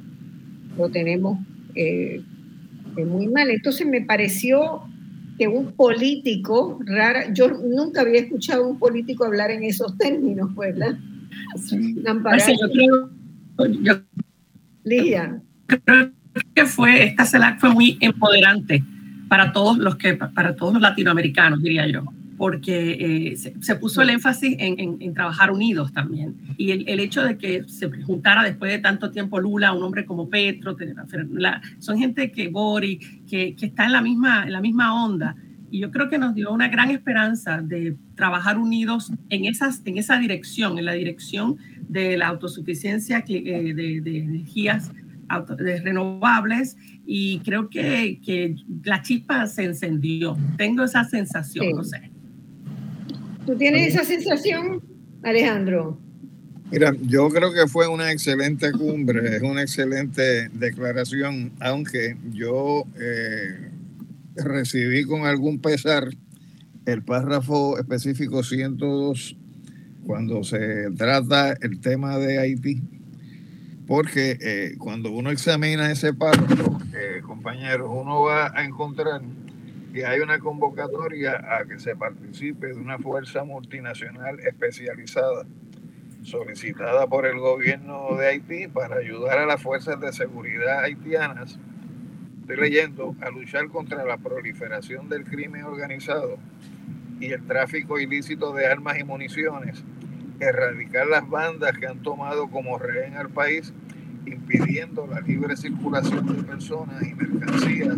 lo tenemos eh, muy mal. Entonces me pareció que un político, rara, yo nunca había escuchado a un político hablar en esos términos, ¿verdad? yo creo, que fue, esta CELAC fue muy empoderante para todos los que, para todos los latinoamericanos, diría yo porque eh, se, puso el énfasis en, trabajar unidos también. Y el, hecho de que se juntara después de tanto tiempo Lula, un hombre como Petro, son gente que, Bori, que, que, está en la, misma, en la misma onda. Y yo creo que nos dio una gran esperanza de trabajar unidos en, esas, en esa dirección, en la dirección de la autosuficiencia eh, de, de energías de renovables y creo que, que, la chispa se encendió. Tengo esa sensación, no sé. ¿Tú tienes esa sensación, Alejandro? Mira, yo creo que fue una excelente cumbre, es una excelente declaración, aunque yo eh, recibí con algún pesar el párrafo específico 102 cuando se trata el tema de Haití, porque eh, cuando uno examina ese párrafo, eh, compañeros, uno va a encontrar que hay una convocatoria a que se participe de una fuerza multinacional especializada solicitada por el gobierno de Haití para ayudar a las fuerzas de seguridad haitianas, estoy leyendo, a luchar contra la proliferación del crimen organizado y el tráfico ilícito de armas y municiones, erradicar las bandas que han tomado como rehén al país, impidiendo la libre circulación de personas y mercancías,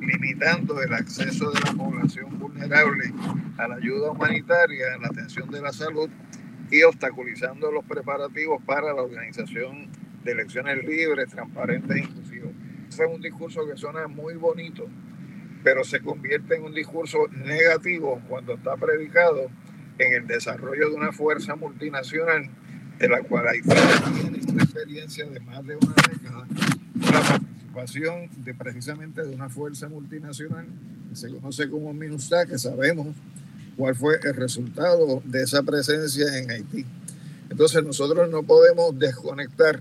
limitando el acceso de la población vulnerable a la ayuda humanitaria, a la atención de la salud y obstaculizando los preparativos para la organización de elecciones libres, transparentes e inclusivas. Es un discurso que suena muy bonito, pero se convierte en un discurso negativo cuando está predicado en el desarrollo de una fuerza multinacional de la cual hay tiene experiencia de más de una década, la participación de precisamente de una fuerza multinacional que se conoce como MINUSTA, que sabemos cuál fue el resultado de esa presencia en Haití. Entonces nosotros no podemos desconectar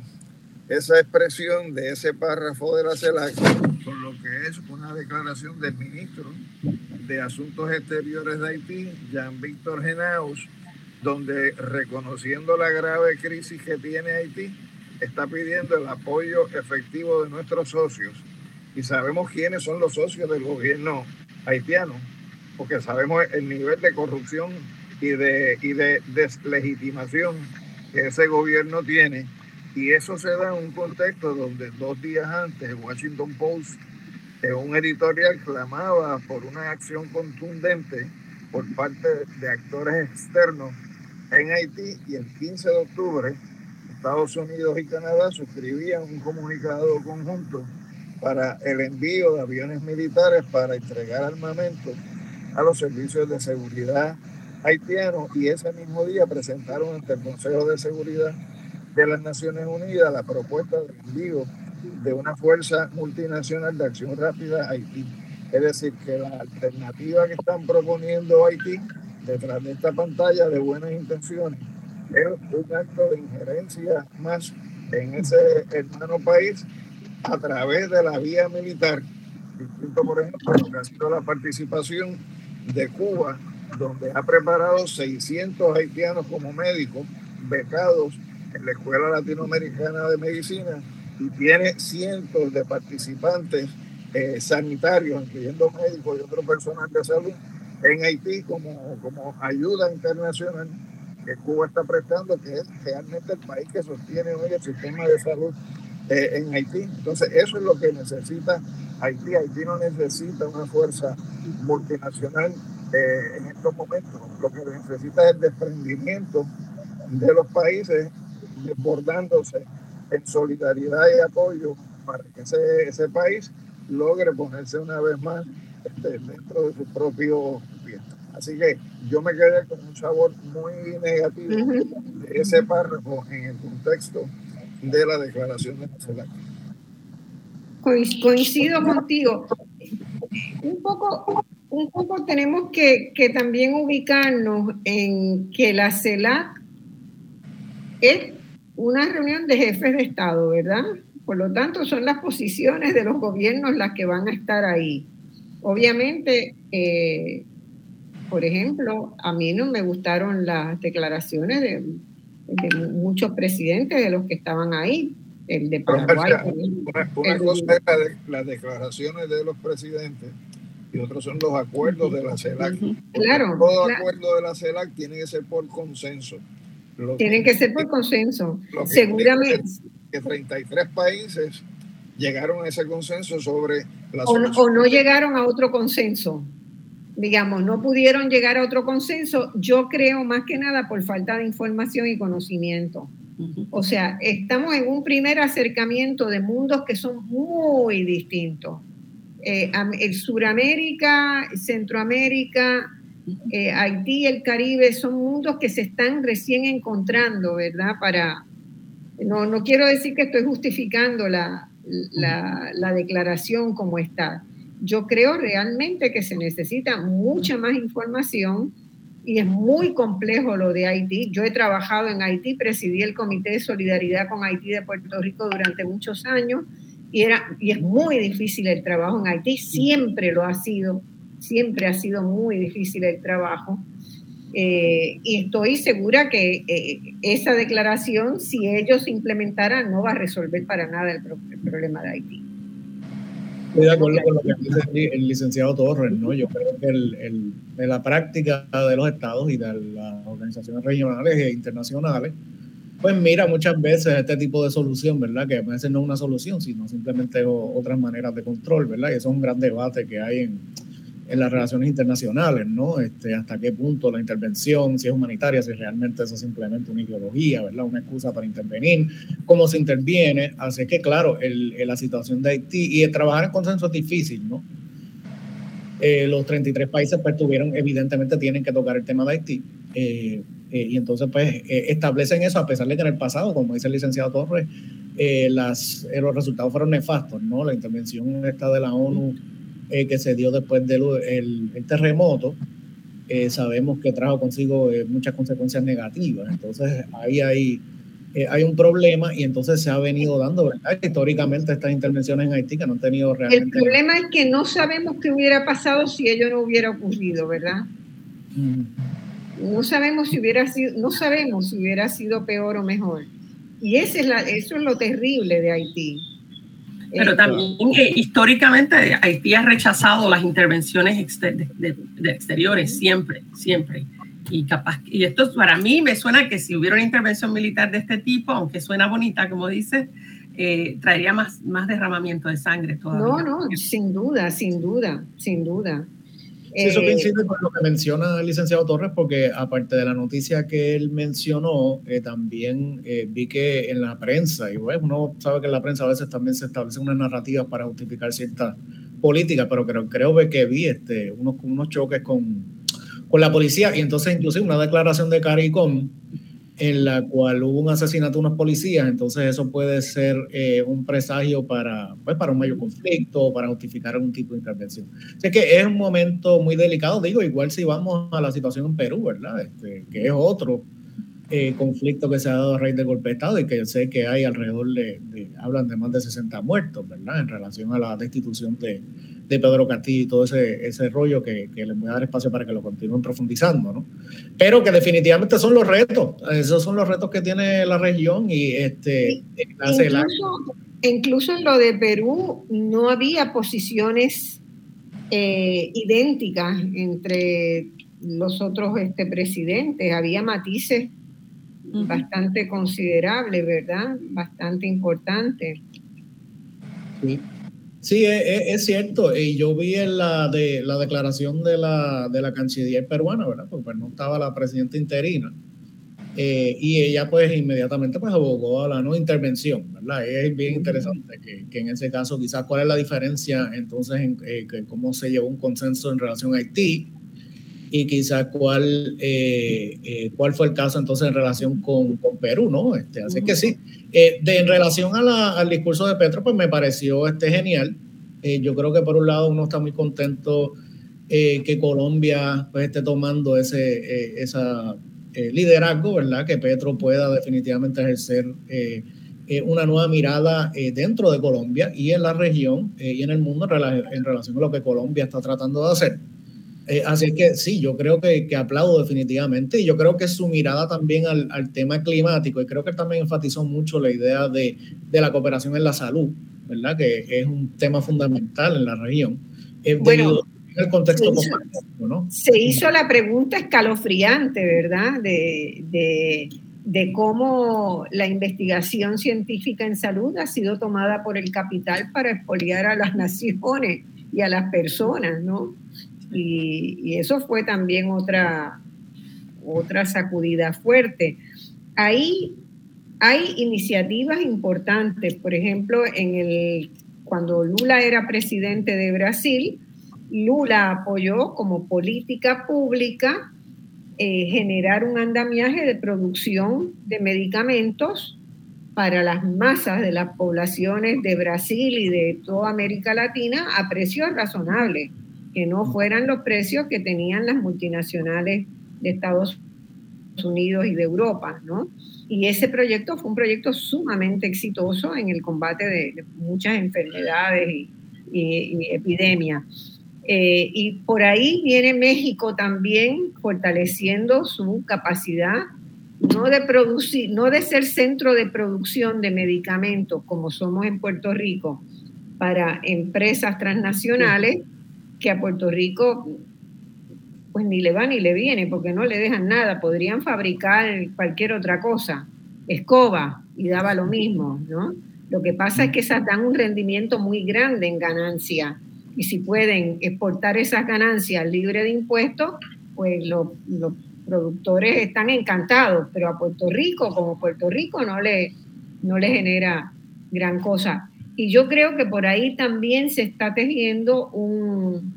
esa expresión de ese párrafo de la CELAC con lo que es una declaración del ministro de Asuntos Exteriores de Haití, Jean-Víctor Genaus, donde reconociendo la grave crisis que tiene Haití, está pidiendo el apoyo efectivo de nuestros socios. Y sabemos quiénes son los socios del gobierno haitiano porque sabemos el nivel de corrupción y de, y de deslegitimación que ese gobierno tiene. Y eso se da en un contexto donde dos días antes el Washington Post, en un editorial, clamaba por una acción contundente por parte de actores externos en Haití y el 15 de octubre Estados Unidos y Canadá suscribían un comunicado conjunto para el envío de aviones militares para entregar armamento a los servicios de seguridad haitianos y ese mismo día presentaron ante el Consejo de Seguridad de las Naciones Unidas la propuesta de envío de una fuerza multinacional de acción rápida a Haití. Es decir, que la alternativa que están proponiendo Haití detrás de esta pantalla de buenas intenciones es un acto de injerencia más en ese hermano país a través de la vía militar, distinto por ejemplo lo que ha sido la participación de Cuba, donde ha preparado 600 haitianos como médicos becados en la Escuela Latinoamericana de Medicina y tiene cientos de participantes eh, sanitarios, incluyendo médicos y otro personal de salud, en Haití como, como ayuda internacional que Cuba está prestando, que es realmente el país que sostiene hoy el sistema de salud eh, en Haití. Entonces, eso es lo que necesita Haití. Haití no necesita una fuerza multinacional eh, en estos momentos. Lo que necesita es el desprendimiento de los países desbordándose en solidaridad y apoyo para que ese, ese país logre ponerse una vez más este, dentro de su propio pie. Así que yo me quedé con un sabor muy negativo de ese párrafo en el contexto de la declaración de la Coincido contigo. Un poco, un poco tenemos que, que también ubicarnos en que la CELAC es una reunión de jefes de Estado, ¿verdad? Por lo tanto, son las posiciones de los gobiernos las que van a estar ahí. Obviamente, eh, por ejemplo, a mí no me gustaron las declaraciones de de muchos presidentes de los que estaban ahí, el de Paraguay. Una, cosa es las declaraciones de los presidentes y otros son los acuerdos de la CELAC. Claro. Todo acuerdo de la CELAC tiene que ser por consenso. Tienen que, ser por consenso. Seguramente. Que 33 países llegaron a ese consenso sobre la o, o no llegaron a otro consenso digamos, no pudieron llegar a otro consenso, yo creo más que nada por falta de información y conocimiento. O sea, estamos en un primer acercamiento de mundos que son muy distintos. Eh, el Suramérica, Centroamérica, eh, Haití, el Caribe, son mundos que se están recién encontrando, ¿verdad? Para, no, no quiero decir que estoy justificando la, la, la declaración como está. Yo creo realmente que se necesita mucha más información y es muy complejo lo de Haití. Yo he trabajado en Haití, presidí el Comité de Solidaridad con Haití de Puerto Rico durante muchos años y, era, y es muy difícil el trabajo en Haití, siempre lo ha sido, siempre ha sido muy difícil el trabajo. Eh, y estoy segura que eh, esa declaración, si ellos implementaran, no va a resolver para nada el problema de Haití. Estoy de acuerdo con lo que dice el licenciado Torres, ¿no? Yo creo que el, de la práctica de los estados y de las organizaciones regionales e internacionales, pues mira muchas veces este tipo de solución, ¿verdad? Que a veces no es una solución, sino simplemente otras maneras de control, ¿verdad? Y eso es un gran debate que hay en, en las relaciones internacionales, ¿no? Este, hasta qué punto la intervención, si es humanitaria, si realmente eso es simplemente una ideología, ¿verdad? Una excusa para intervenir, cómo se interviene. Así que, claro, el, la situación de Haití y el trabajar en consenso es difícil, ¿no? Eh, los 33 países pues tuvieron, evidentemente tienen que tocar el tema de Haití. Eh, eh, y entonces pues establecen eso a pesar de que en el pasado, como dice el licenciado Torres, las, los resultados fueron nefastos, ¿no? La intervención esta de la ONU eh, que se dio después del el, terremoto, eh, sabemos que trajo consigo eh, muchas consecuencias negativas. Entonces, ahí hay, hay un problema y entonces se ha venido dando, históricamente, estas intervenciones en Haití que no han tenido realmente... El problema es que no sabemos qué hubiera pasado si ello no hubiera ocurrido, ¿verdad? No sabemos si hubiera sido, no sabemos si hubiera sido peor o mejor. Y ese es la, eso es lo terrible de Haití. Pero también históricamente Haití ha rechazado las intervenciones de, exteriores siempre, siempre. Y capaz, y esto para mí me suena que si hubiera una intervención militar de este tipo, aunque suena bonita, como dice, eh, traería más, más derramamiento de sangre todavía. No, no, sin duda, sin duda, sin duda. Sí, eso eh, coincide con lo que menciona el licenciado Torres, porque aparte de la noticia que él mencionó, eh, también eh, vi que en la prensa, y bueno, uno sabe que en la prensa a veces también se establecen unas narrativas para justificar ciertas políticas, pero creo, creo que vi este, unos, unos choques con, con la policía, y entonces inclusive una declaración de CARICOM en la cual hubo un asesinato de unos policías, entonces eso puede ser eh, un presagio para, pues, para un mayor conflicto, para justificar algún tipo de intervención. Así que es un momento muy delicado, digo, igual si vamos a la situación en Perú, ¿verdad? Este, que es otro eh, conflicto que se ha dado a raíz del golpe de Estado y que sé que hay alrededor de, de, hablan de más de 60 muertos, ¿verdad? En relación a la destitución de, de Pedro Castillo y todo ese, ese rollo que, que, les voy a dar espacio para que lo continúen profundizando, ¿no? Pero que definitivamente son los retos, esos son los retos que tiene la región y este... Incluso, incluso en lo de Perú no había posiciones eh, idénticas entre los otros este, presidentes, había matices bastante considerables, ¿verdad? Bastante importantes. Sí. Sí, es, cierto. Y yo vi en la, de, la declaración de la, de la canciller peruana, ¿verdad? Porque pues, no estaba la presidenta interina. Eh, y ella pues inmediatamente pues abogó a la no intervención, ¿verdad? Es bien interesante que, que en ese caso quizás cuál es la diferencia entonces en eh, cómo se llevó un consenso en relación a Haití y quizás cuál, eh, cuál fue el caso entonces en relación con, con Perú, ¿no? Este, así que sí, eh, de, en relación al discurso de Petro, pues me pareció este genial. Eh, yo creo que por un lado uno está muy contento eh, que Colombia pues, esté tomando ese esa, liderazgo, ¿verdad? Que Petro pueda definitivamente ejercer una nueva mirada dentro de Colombia y en la región y en el mundo en relación a lo que Colombia está tratando de hacer. Eh, así que sí, yo creo que, que, aplaudo definitivamente y yo creo que su mirada también al, al, tema climático y creo que también enfatizó mucho la idea de, de, la cooperación en la salud, ¿verdad? Que es un tema fundamental en la región. Eh, bueno, en el contexto se hizo, ¿no? se hizo la pregunta escalofriante, ¿verdad? De, de, de cómo la investigación científica en salud ha sido tomada por el capital para expoliar a las naciones y a las personas, ¿no? Y, eso fue también otra, otra sacudida fuerte. Ahí hay iniciativas importantes, por ejemplo, en el, cuando Lula era presidente de Brasil, Lula apoyó como política pública eh, generar un andamiaje de producción de medicamentos para las masas de las poblaciones de Brasil y de toda América Latina a precios razonables, que no fueran los precios que tenían las multinacionales de Estados Unidos y de Europa, ¿no? Y ese proyecto fue un proyecto sumamente exitoso en el combate de, muchas enfermedades y epidemias. Eh, y por ahí viene México también fortaleciendo su capacidad no de producir, no de ser centro de producción de medicamentos como somos en Puerto Rico para empresas transnacionales que a Puerto Rico pues ni le va ni le viene porque no le dejan nada, podrían fabricar cualquier otra cosa, escoba y daba lo mismo, ¿no? Lo que pasa es que esas dan un rendimiento muy grande en ganancia y si pueden exportar esas ganancias libre de impuestos, pues los, productores están encantados, pero a Puerto Rico, como Puerto Rico, no le, no le genera gran cosa. Y yo creo que por ahí también se está tejiendo un,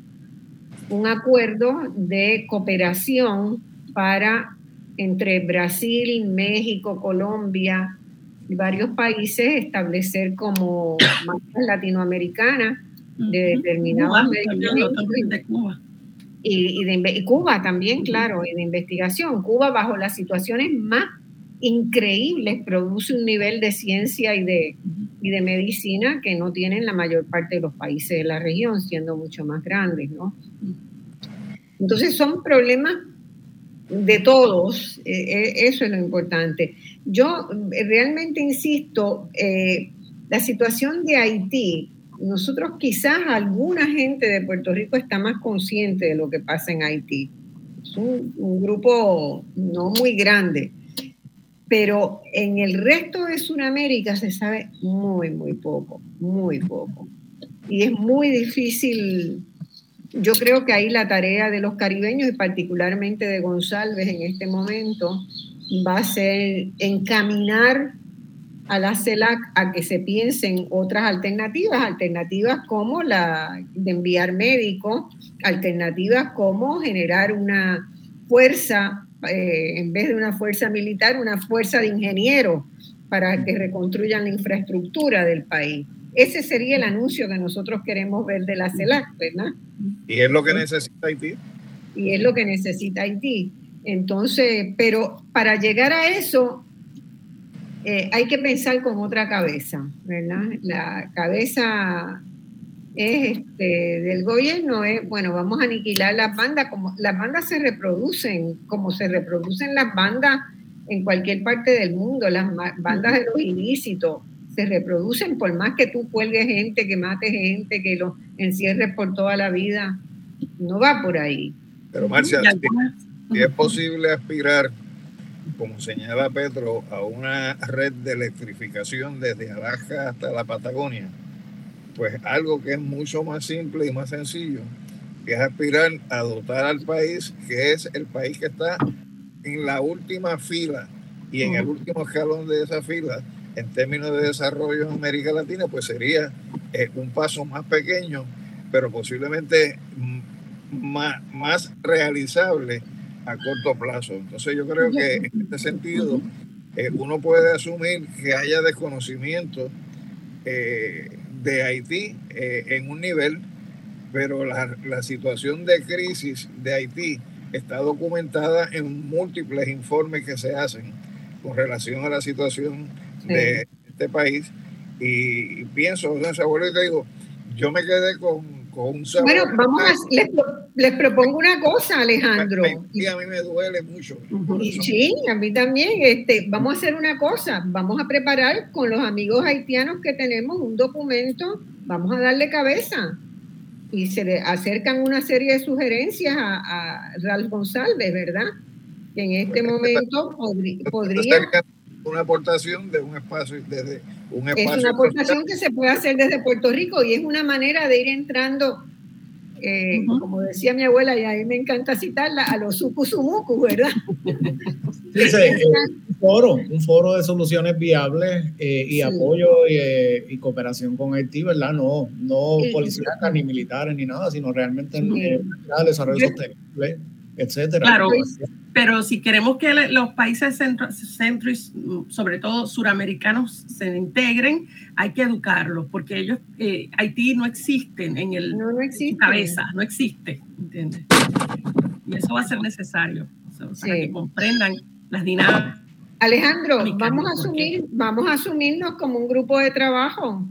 un acuerdo de cooperación para entre Brasil, México, Colombia y varios países establecer como marcas latinoamericanas de determinados de Cuba. Y, de, Cuba también, claro, y de investigación. Cuba, bajo las situaciones más increíbles, produce un nivel de ciencia y de, y de medicina que no tienen la mayor parte de los países de la región, siendo mucho más grandes, ¿no? Entonces son problemas de todos, eh, eh, eso es lo importante. Yo eh, realmente insisto, la situación de Haití nosotros quizás alguna gente de Puerto Rico está más consciente de lo que pasa en Haití. Es un, grupo no muy grande, pero en el resto de Sudamérica se sabe muy, muy poco, muy poco. Y es muy difícil, yo creo que ahí la tarea de los caribeños y particularmente de González en este momento va a ser encaminar a la CELAC a que se piensen otras alternativas, alternativas como la de enviar médicos, alternativas como generar una fuerza, eh, en vez de una fuerza militar, una fuerza de ingenieros para que reconstruyan la infraestructura del país. Ese sería el anuncio que nosotros queremos ver de la CELAC, ¿verdad? Y es lo que necesita Haití. Y es lo que necesita Haití. Entonces, pero para llegar a eso eh, hay que pensar con otra cabeza, ¿verdad? La cabeza este, del gobierno es, bueno, vamos a aniquilar las bandas, como las bandas se reproducen, como se reproducen las bandas en cualquier parte del mundo, las bandas de los ilícitos se reproducen por más que tú cuelgues gente, que mates gente, que los encierres por toda la vida, no va por ahí. Pero Marcia, si es posible aspirar como señala Petro, a una red de electrificación desde Alaska hasta la Patagonia, pues algo que es mucho más simple y más sencillo, que es aspirar a dotar al país, que es el país que está en la última fila y en el último escalón de esa fila, en términos de desarrollo en América Latina, pues sería eh, un paso más pequeño, pero posiblemente más, más realizable a corto plazo. Entonces yo creo que en este sentido eh, uno puede asumir que haya desconocimiento eh, de Haití eh, en un nivel, pero la, la, situación de crisis de Haití está documentada en múltiples informes que se hacen con relación a la situación de este país. Y, pienso, o sea, abuelo, te digo, yo me quedé con bueno, vamos a, les, propongo una cosa, Alejandro. Y a mí me duele mucho. Sí, a mí también. Este, vamos a hacer una cosa, vamos a preparar con los amigos haitianos que tenemos un documento, vamos a darle cabeza. Y se le acercan una serie de sugerencias a, Ralph González, ¿verdad? Que en este momento podría... Una aportación de un espacio desde es una aportación que se puede hacer desde Puerto Rico y es una manera de ir entrando, eh, como decía mi abuela, y a mí me encanta citarla, a los sucusumucus, ¿verdad? Eh, foro, un foro de soluciones viables eh, y apoyo eh, y, cooperación con Haití, ¿verdad? No, no policíacas ni militares ni nada, sino realmente en el desarrollo sostenible, etcétera. Claro, pero si queremos que los países centro, centro y sobre todo suramericanos se integren, hay que educarlos, porque ellos, eh, Haití no existen en el no, cabeza, no existe, ¿entiendes? Y eso va a ser necesario, para que comprendan las dinámicas. Alejandro, vamos a asumir, vamos a asumirnos como un grupo de trabajo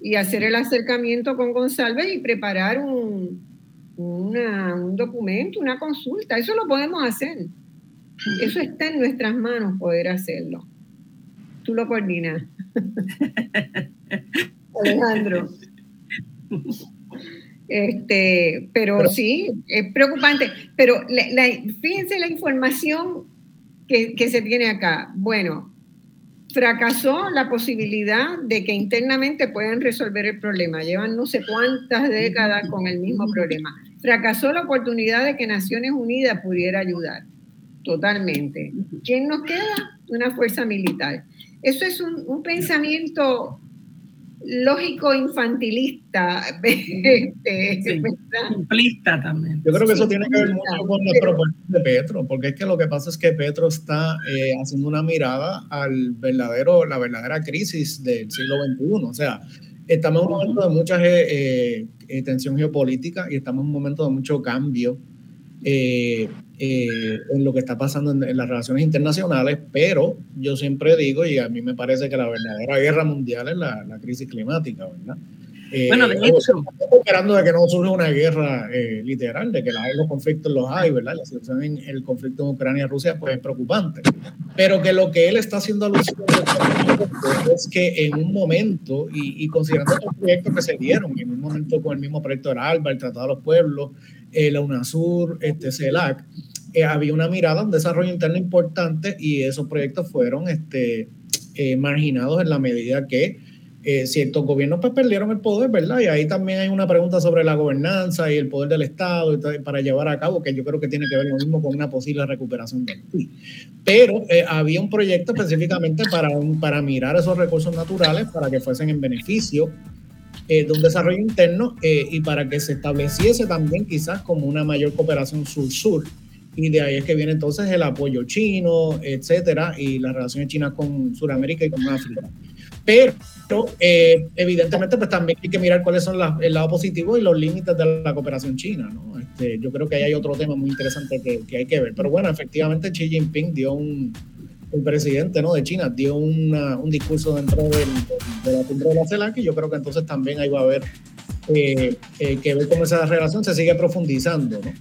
y hacer el acercamiento con González y preparar un, un documento, una consulta. Eso lo podemos hacer. Eso está en nuestras manos poder hacerlo. Tú lo coordinas. <laughs> Alejandro. Este, pero, sí, es preocupante. Pero fíjense la información que, que se tiene acá. Bueno, fracasó la posibilidad de que internamente puedan resolver el problema. Llevan no sé cuántas décadas con el mismo problema. Fracasó la oportunidad de que Naciones Unidas pudiera ayudar. Totalmente. ¿Quién nos queda? Una fuerza militar. Eso es un, un pensamiento lógico infantilista. <laughs> Este, simplista también. Yo creo que eso tiene que ver mucho con la propuesta de Petro, porque es que lo que pasa es que Petro está eh, haciendo una mirada al verdadero, la verdadera crisis del siglo XXI. O sea, estamos en un momento de mucha eh, eh, tensión geopolítica y estamos en un momento de mucho cambio eh, eh, en lo que está pasando en, las relaciones internacionales, pero yo siempre digo, y a mí me parece que la verdadera guerra mundial es la, crisis climática, ¿verdad? Eh, bueno, de hecho. Estamos esperando de que no surja una guerra literal, de que los conflictos los hay, ¿verdad? La situación en el conflicto en Ucrania y Rusia pues es preocupante. Pero que lo que él está haciendo alusión es que en un momento, y, considerando los proyectos que se dieron, en un momento con el mismo proyecto de ALBA, el Tratado de los Pueblos, eh, la UNASUR, este, CELAC, eh, había una mirada, un desarrollo interno importante y esos proyectos fueron este, eh, marginados en la medida que ciertos gobiernos pues, perdieron el poder, ¿verdad? Y ahí también hay una pregunta sobre la gobernanza y el poder del Estado para llevar a cabo, que yo creo que tiene que ver lo mismo con una posible recuperación del PIB. Pero había un proyecto específicamente para, un, para mirar esos recursos naturales para que fuesen en beneficio eh, de un desarrollo interno eh, y para que se estableciese también quizás como una mayor cooperación sur-sur. Y de ahí es que viene entonces el apoyo chino, etcétera, y las relaciones chinas con Sudamérica y con África. Pero eh, evidentemente pues también hay que mirar cuáles son el lado positivo y los límites de la cooperación china. ¿no? Este, yo creo que ahí hay otro tema muy interesante que, que hay que ver. Pero bueno, efectivamente Xi Jinping dio un, el presidente ¿no? de China dio un discurso dentro del, de la cumbre de la CELAC y yo creo que entonces también ahí va a haber eh, eh, que ver cómo esa relación se sigue profundizando. ¿no?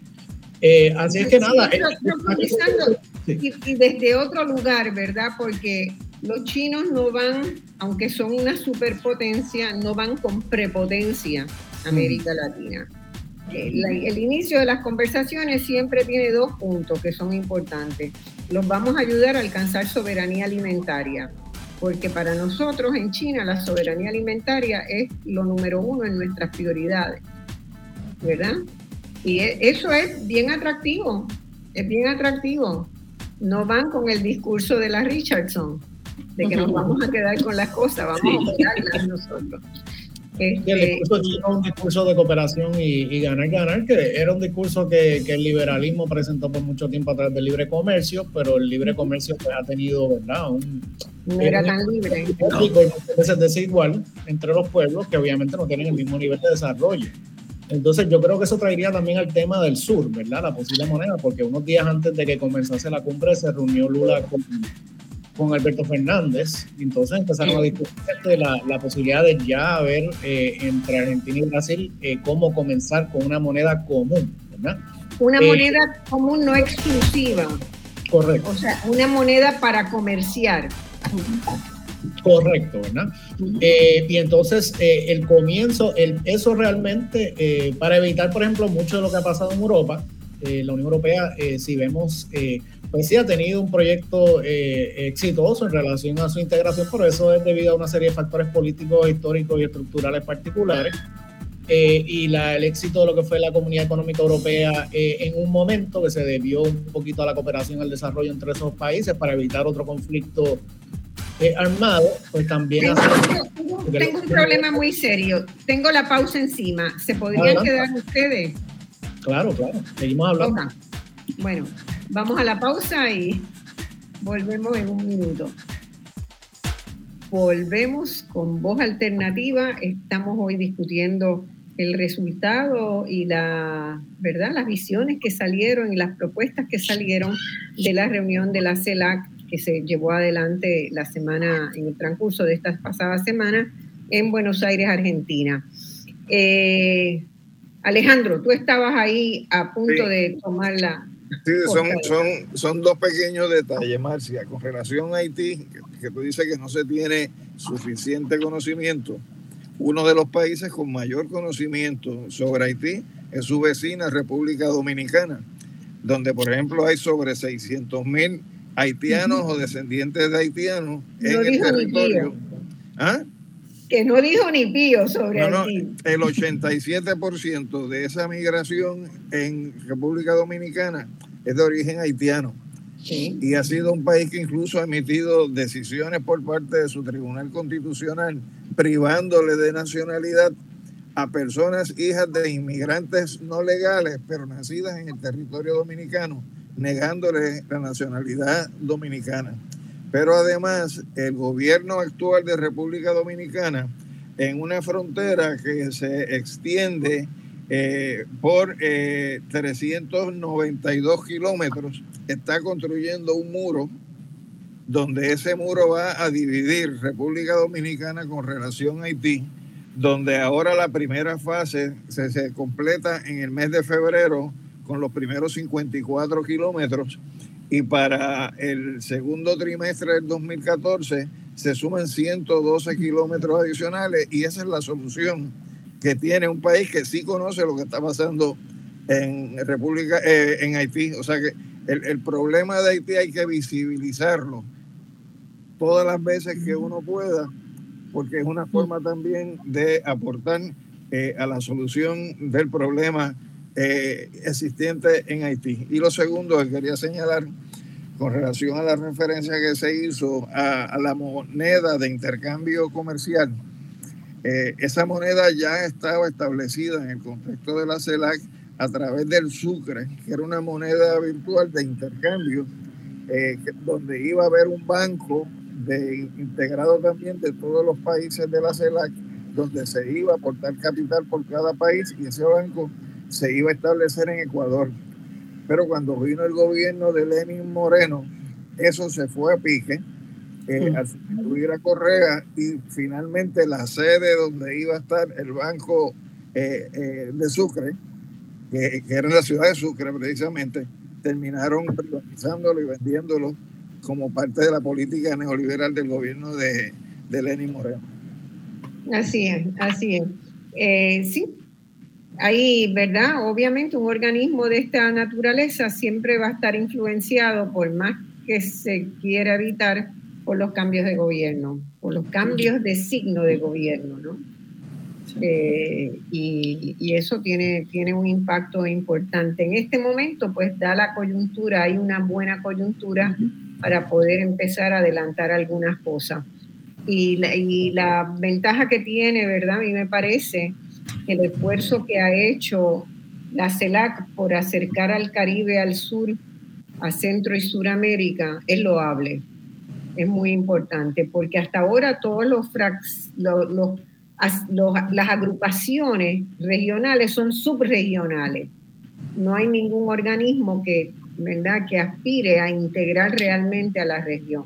Eh, así es que nada. profundizando y, desde otro lugar, ¿verdad? Porque los chinos no van, aunque son una superpotencia, no van con prepotencia a América Latina. el inicio de las conversaciones siempre tiene dos puntos que son importantes los vamos a ayudar a alcanzar soberanía alimentaria, porque para nosotros en China la soberanía alimentaria es lo número uno en nuestras prioridades, ¿verdad? Y e, eso es bien atractivo, es bien atractivo. No van con el discurso de la Richardson, de que nos vamos a quedar con las cosas, vamos a quedarlas nosotros. Este, el discurso un discurso de cooperación y, ganar, ganar, que era un discurso que, el liberalismo presentó por mucho tiempo a través del libre comercio, pero el libre comercio pues, ha tenido, ¿verdad? Un, no era tan libre. Es desigual entre los pueblos que obviamente no tienen el mismo nivel de desarrollo. Entonces yo creo que eso traería también al tema del sur, ¿verdad? La posible moneda, porque unos días antes de que comenzase la cumbre se reunió Lula con con Alberto Fernández. Entonces empezaron a discutir la, la posibilidad de ya ver eh, entre Argentina y Brasil eh, cómo comenzar con una moneda común, ¿verdad? Una eh, moneda común no exclusiva. Correcto. O sea, una moneda para comerciar. Correcto, ¿verdad? y entonces el comienzo, el, eso realmente, para evitar, por ejemplo, mucho de lo que ha pasado en Europa, la Unión Europea, si vemos pues sí ha tenido un proyecto eh, exitoso en relación a su integración, pero eso es debido a una serie de factores políticos, históricos y estructurales particulares. eh, y la, el éxito de lo que fue la Comunidad Económica Europea eh, en un momento que se debió un poquito a la cooperación al desarrollo entre esos países para evitar otro conflicto eh, armado, pues también... Tengo, tengo, un problema muy serio. Tengo la pausa encima. ¿Se podrían quedar ustedes? Claro, claro. Seguimos hablando. Bueno, vamos a la pausa y volvemos en un minuto. Volvemos con voz alternativa. Estamos hoy discutiendo el resultado y la verdad las visiones que salieron y las propuestas que salieron de la reunión de la CELAC que se llevó adelante la semana en el transcurso de esta pasada semana en Buenos Aires, Argentina. Eh, Alejandro, tú estabas ahí a punto de tomar la... Sí, son, son, son dos pequeños detalles, Marcia, con relación a Haití, que tú dices que no se tiene suficiente conocimiento. Uno de los países con mayor conocimiento sobre Haití es su vecina República Dominicana, donde por ejemplo hay sobre 600 mil haitianos o descendientes de haitianos en el territorio. ¿Ah? Que no dijo ni pío sobre no, el 87% de esa migración en República Dominicana es de origen haitiano. Y ha sido un país que incluso ha emitido decisiones por parte de su Tribunal Constitucional privándole de nacionalidad a personas hijas de inmigrantes no legales, pero nacidas en el territorio dominicano, negándole la nacionalidad dominicana. Pero además, el gobierno actual de República Dominicana, en una frontera que se extiende eh, por 392 eh, kilómetros, está construyendo un muro donde ese muro va a dividir República Dominicana con relación a Haití, donde ahora la primera fase se, se completa en el mes de febrero con los primeros 54 kilómetros y para el segundo trimestre del 2014 se suman 112 kilómetros adicionales y esa es la solución que tiene un país que sí conoce lo que está pasando en República, eh, en Haití. O sea que el, problema de Haití hay que visibilizarlo todas las veces que uno pueda, porque es una forma también de aportar eh, a la solución del problema eh, existente en Haití. Y lo segundo que quería señalar con relación a la referencia que se hizo a, la moneda de intercambio comercial, eh, esa moneda ya estaba establecida en el contexto de la CELAC a través del Sucre, que era una moneda virtual de intercambio, eh, donde iba a haber un banco integrado también de todos los países de la CELAC, donde se iba a aportar capital por cada país y ese banco se iba a establecer en Ecuador. Pero cuando vino el gobierno de Lenin Moreno, eso se fue a pique, eh, al sustituir a Correa y finalmente la sede donde iba a estar el banco eh, eh, de Sucre, que, era en la ciudad de Sucre precisamente, terminaron privatizándolo y vendiéndolo como parte de la política neoliberal del gobierno de, de Lenin Moreno. Así es, así es. Sí, Ahí, ¿verdad? Obviamente un organismo de esta naturaleza siempre va a estar influenciado, por más que se quiera evitar, por los cambios de gobierno, por los cambios de signo de gobierno, ¿no? Eh, y, eso tiene, tiene un impacto importante. En este momento, pues da la coyuntura, hay una buena coyuntura para poder empezar a adelantar algunas cosas. Y la, y la ventaja que tiene, ¿verdad? A mí me parece el esfuerzo que ha hecho la CELAC por acercar al Caribe al sur, a Centro y Suramérica, es loable. Es muy importante porque hasta ahora todos los, las agrupaciones regionales son subregionales. No hay ningún organismo que, ¿verdad? que aspire a integrar realmente a la región.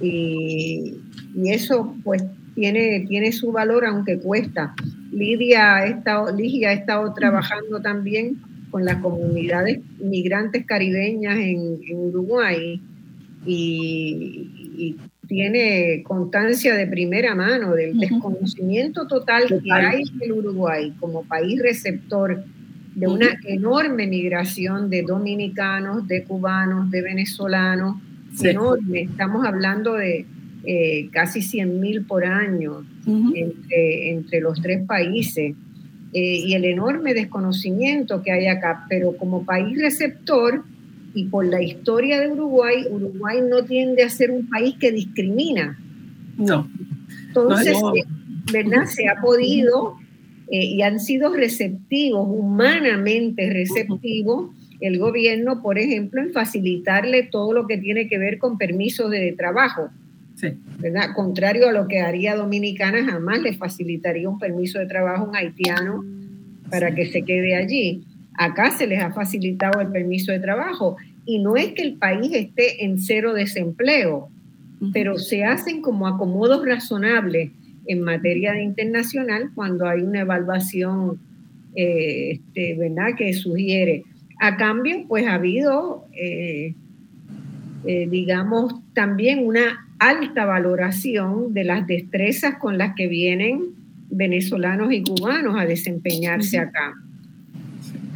Y, y eso pues tiene, tiene su valor aunque cuesta. Lidia ha estado, Lidia ha estado trabajando también con las comunidades migrantes caribeñas en, Uruguay y, tiene constancia de primera mano del desconocimiento total que hay en el Uruguay como país receptor de una enorme migración de dominicanos, de cubanos, de venezolanos, enorme. Estamos hablando de eh, casi 100 mil por año entre, entre, los tres países. y el enorme desconocimiento que hay acá, pero como país receptor y por la historia de Uruguay, Uruguay no tiende a ser un país que discrimina. No. Entonces, ¿verdad? Se ha podido y han sido receptivos, humanamente receptivos, el gobierno, por ejemplo, en facilitarle todo lo que tiene que ver con permisos de trabajo. ¿Verdad? Contrario a lo que haría Dominicana, jamás le facilitaría un permiso de trabajo a un haitiano para que se quede allí. Acá se les ha facilitado el permiso de trabajo y no es que el país esté en cero desempleo, pero se hacen como acomodos razonables en materia de internacional cuando hay una evaluación eh, este, ¿verdad? que sugiere a cambio, pues ha habido, eh, eh, digamos, también una alta valoración de las destrezas con las que vienen venezolanos y cubanos a desempeñarse acá,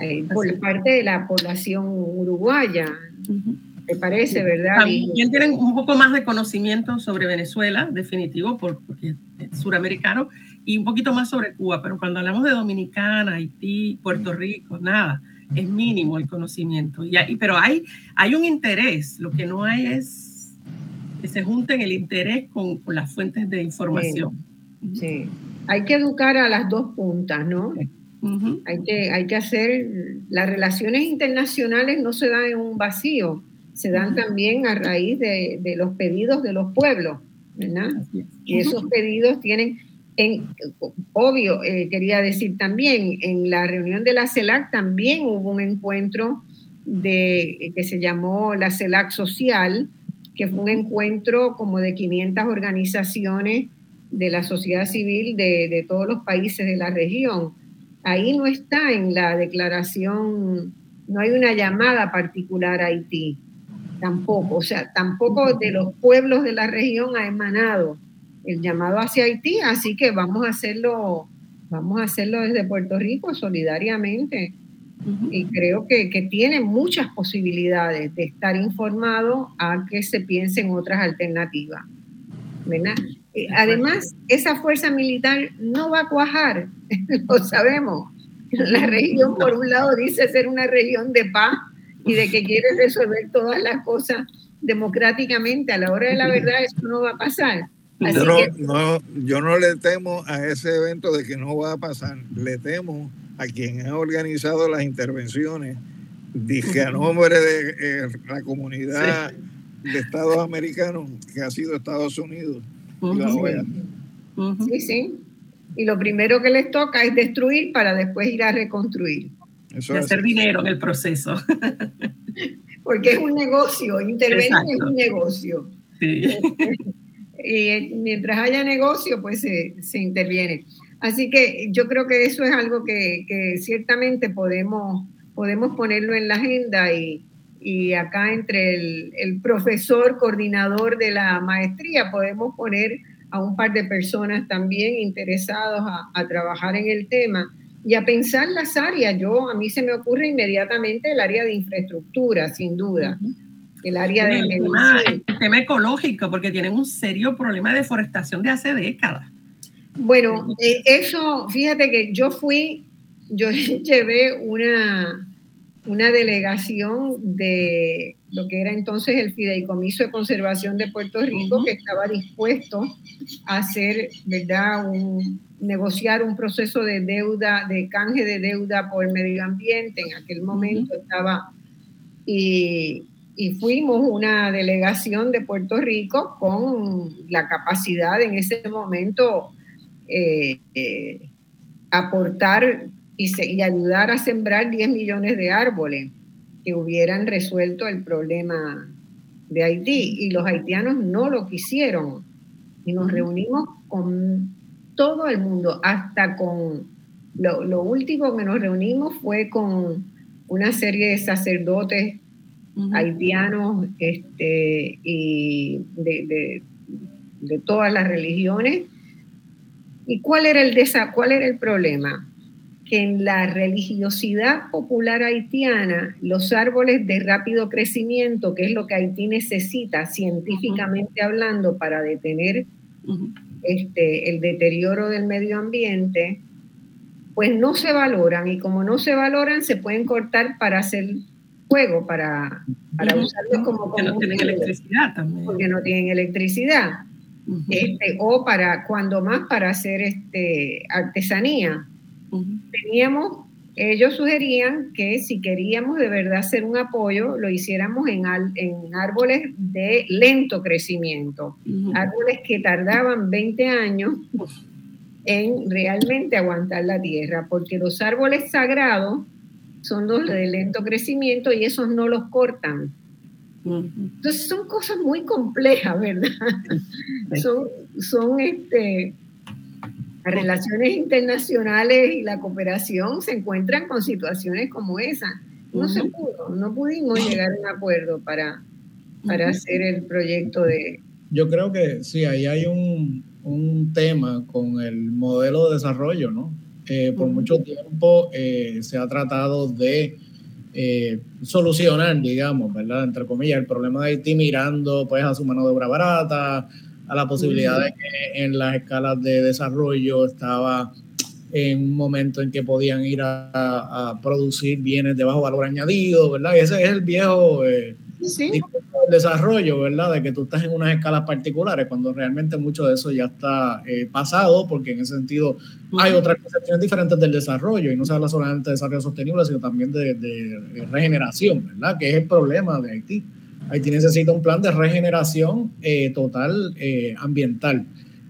eh, por parte de la población uruguaya. ¿Te parece, verdad? También tienen un poco más de conocimiento sobre Venezuela, definitivo, porque es suramericano, y un poquito más sobre Cuba, pero cuando hablamos de Dominicana, Haití, Puerto Rico, nada es mínimo el conocimiento. Y pero hay, hay un interés, lo que no hay es que se junten el interés con, las fuentes de información. Sí. hay que educar a las dos puntas, ¿no? hay, que, hay que hacer, las relaciones internacionales no se dan en un vacío, se dan también a raíz de, de, los pedidos de los pueblos, ¿verdad? Y esos pedidos tienen en, obvio, eh, quería decir también, en la reunión de la CELAC también hubo un encuentro de, que se llamó la CELAC Social, que fue un encuentro como de 500 organizaciones de la sociedad civil de, de todos los países de la región. Ahí no está en la declaración, no hay una llamada particular a Haití, tampoco, o sea, tampoco de los pueblos de la región ha emanado el llamado hacia Haití, así que vamos a hacerlo, vamos a hacerlo desde Puerto Rico solidariamente. Y creo que, que, tiene muchas posibilidades de estar informado a que se piensen otras alternativas. ¿verdad? Además, esa fuerza militar no va a cuajar, <laughs> lo sabemos. La región, por un lado, dice ser una región de paz y de que quiere resolver todas las cosas democráticamente. A la hora de la verdad, eso no va a pasar. Yo no, no, yo no le temo a ese evento de que no va a pasar, le temo a quien ha organizado las intervenciones, dije a nombre de eh, la comunidad de Estados americanos, que ha sido Estados Unidos. Sí, sí. Y lo primero que les toca es destruir para después ir a reconstruir. y hacer dinero en el proceso. Porque es un negocio, intervenir es un negocio. Sí. <laughs> y mientras haya negocio, pues se, interviene. Así que yo creo que eso es algo que, ciertamente podemos, podemos ponerlo en la agenda y, acá entre el, profesor coordinador de la maestría podemos poner a un par de personas también interesados a, trabajar en el tema y a pensar las áreas. Yo, a mí se me ocurre inmediatamente el área de infraestructura, sin duda el área de el tema, ecológico, porque tienen un serio problema de deforestación de hace décadas. Bueno, eh, eso, fíjate que yo fui, yo <laughs> llevé una, una delegación de lo que era entonces el Fideicomiso de Conservación de Puerto Rico, que estaba dispuesto a hacer, ¿verdad?, un, negociar un proceso de deuda, de canje de deuda por el medio ambiente. En aquel momento estaba, y, y fuimos una delegación de Puerto Rico con la capacidad en ese momento eh, eh, aportar y, ayudar a sembrar 10 millones de árboles que hubieran resuelto el problema de Haití. Y los haitianos no lo quisieron. Y nos reunimos con todo el mundo, hasta con... Lo, lo último que nos reunimos fue con una serie de sacerdotes haitianos este, y de, todas las religiones. ¿Y cuál era, el cuál era el problema? Que en la religiosidad popular haitiana, los árboles de rápido crecimiento, que es lo que Haití necesita científicamente hablando para detener este, el deterioro del medio ambiente, pues no se valoran y como no se valoran se pueden cortar para hacer fuego, para, para usarlos como Porque no tienen electricidad también. Porque no tienen electricidad. este, o para, cuando más, para hacer este, artesanía. Teníamos, ellos sugerían que si queríamos de verdad hacer un apoyo, lo hiciéramos en, en árboles de lento crecimiento, árboles que tardaban 20 años en realmente aguantar la tierra, porque los árboles sagrados son los de lento crecimiento y esos no los cortan. Entonces son cosas muy complejas, ¿verdad? Son, son este, las relaciones internacionales y la cooperación se encuentran con situaciones como esa. No se pudo, no pudimos llegar a un acuerdo para, para hacer el proyecto de... Yo creo que sí, ahí hay un, un tema con el modelo de desarrollo, ¿no? Eh, por mucho tiempo eh, se ha tratado de eh, solucionar, digamos, ¿verdad? Entre comillas, el problema de Haití mirando pues a su mano de obra barata, a la posibilidad de que en las escalas de desarrollo estaba en un momento en que podían ir a, producir bienes de bajo valor añadido, ¿verdad? Y ese es el viejo sí. desarrollo, ¿verdad? De que tú estás en unas escalas particulares, cuando realmente mucho de eso ya está eh, pasado, porque en ese sentido hay otras concepciones diferentes del desarrollo, y no se habla solamente de desarrollo sostenible, sino también de, regeneración, ¿verdad? Que es el problema de Haití. Haití necesita un plan de regeneración eh, total eh, ambiental.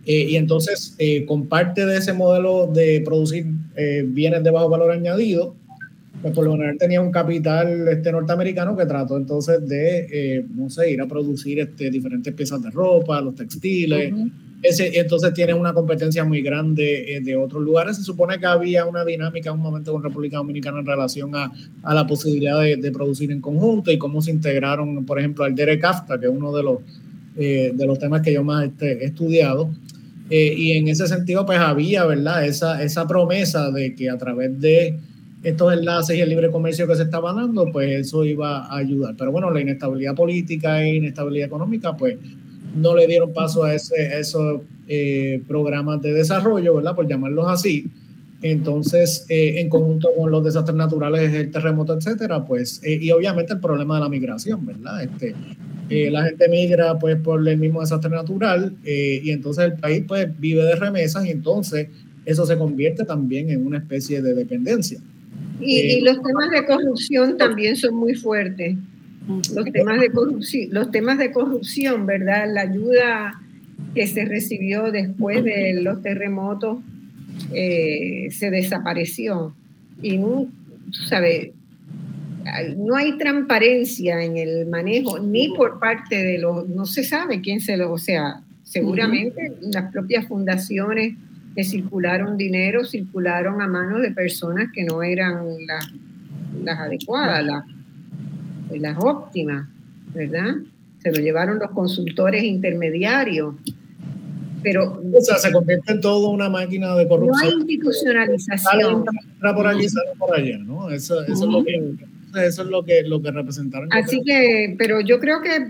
y entonces, con parte de ese modelo de producir bienes de bajo valor añadido, pues por lo general tenía un capital este, norteamericano que trató entonces de, eh, no sé, ir a producir este, diferentes piezas de ropa, los textiles. Ese, entonces tiene una competencia muy grande eh, de otros lugares. Se supone que había una dinámica en un momento con República Dominicana en relación a, a la posibilidad de, de, producir en conjunto y cómo se integraron, por ejemplo, al Derek CAFTA, que es uno de los, eh, de los temas que yo más este, he estudiado. y en ese sentido, pues había, ¿verdad? Esa, esa promesa de que a través de estos enlaces y el libre comercio que se estaba dando, pues eso iba a ayudar. Pero bueno, la inestabilidad política e inestabilidad económica, pues no le dieron paso a, ese, esos eh, programas de desarrollo, ¿verdad? Por llamarlos así. Entonces, eh, en conjunto con los desastres naturales, el terremoto, etcétera, pues, eh, y obviamente el problema de la migración, ¿verdad? Este, la gente migra pues por el mismo desastre natural y entonces el país pues vive de remesas y entonces eso se convierte también en una especie de dependencia. Y, los temas de corrupción también son muy fuertes. Los temas de corrupción, los temas de corrupción, ¿verdad? La ayuda que se recibió después de los terremotos eh, se desapareció. Y no, ¿sabes? no hay transparencia en el manejo, ni por parte de los, no se sabe quién se lo, o sea, seguramente las propias fundaciones que circularon dinero, circularon a manos de personas que no eran las, las adecuadas, las, las óptimas, ¿verdad? Se lo llevaron los consultores intermediarios. Pero, o sea, se convierte en todo una máquina de corrupción. No hay institucionalización. Por aquí, sale por allá, ¿no? Eso, eso es lo que eso es lo que, lo que representaron. Así que, pero yo creo que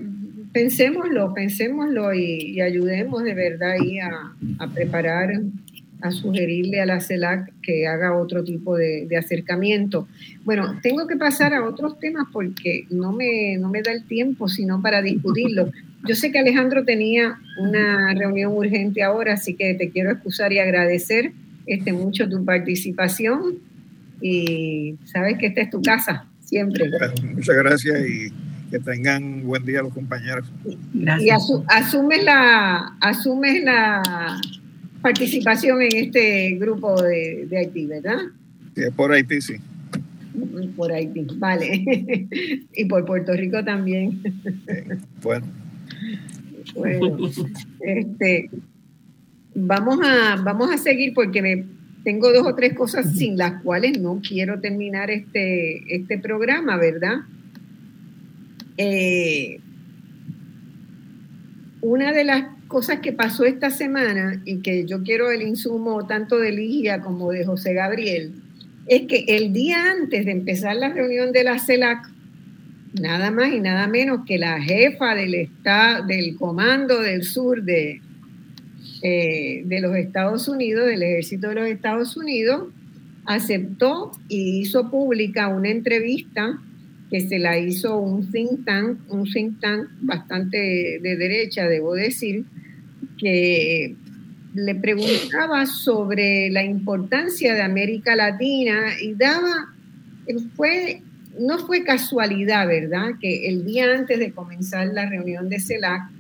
pensémoslo, pensémoslo y, y ayudemos de verdad ahí a, a preparar a sugerirle a la CELAC que haga otro tipo de, acercamiento. Bueno, tengo que pasar a otros temas porque no me, no me da el tiempo sino para discutirlo. Yo sé que Alejandro tenía una reunión urgente ahora, así que te quiero excusar y agradecer este, mucho tu participación y sabes que esta es tu casa, siempre. muchas gracias y que tengan buen día los compañeros. Y asumes la, asumes la participación en este grupo de, de Haití, ¿verdad? Sí, por Haití, sí. Por Haití, vale. <laughs> y por Puerto Rico también. bueno. Bueno, este, vamos, a, vamos a seguir porque me, tengo dos o tres cosas sin las cuales no quiero terminar este, este programa, ¿verdad? Eh, una de las cosas que pasó esta semana y que yo quiero el insumo tanto de Ligia como de José Gabriel, es que el día antes de empezar la reunión de la CELAC, nada más y nada menos que la jefa del, estado, del Comando del Sur de, eh, de los Estados Unidos, del Ejército de los Estados Unidos, aceptó y hizo pública una entrevista que se la hizo un think tank, un think tank bastante de derecha, debo decir, que le preguntaba sobre la importancia de América Latina y daba, fue, no fue casualidad, ¿verdad? Que el día antes de comenzar la reunión de CELAC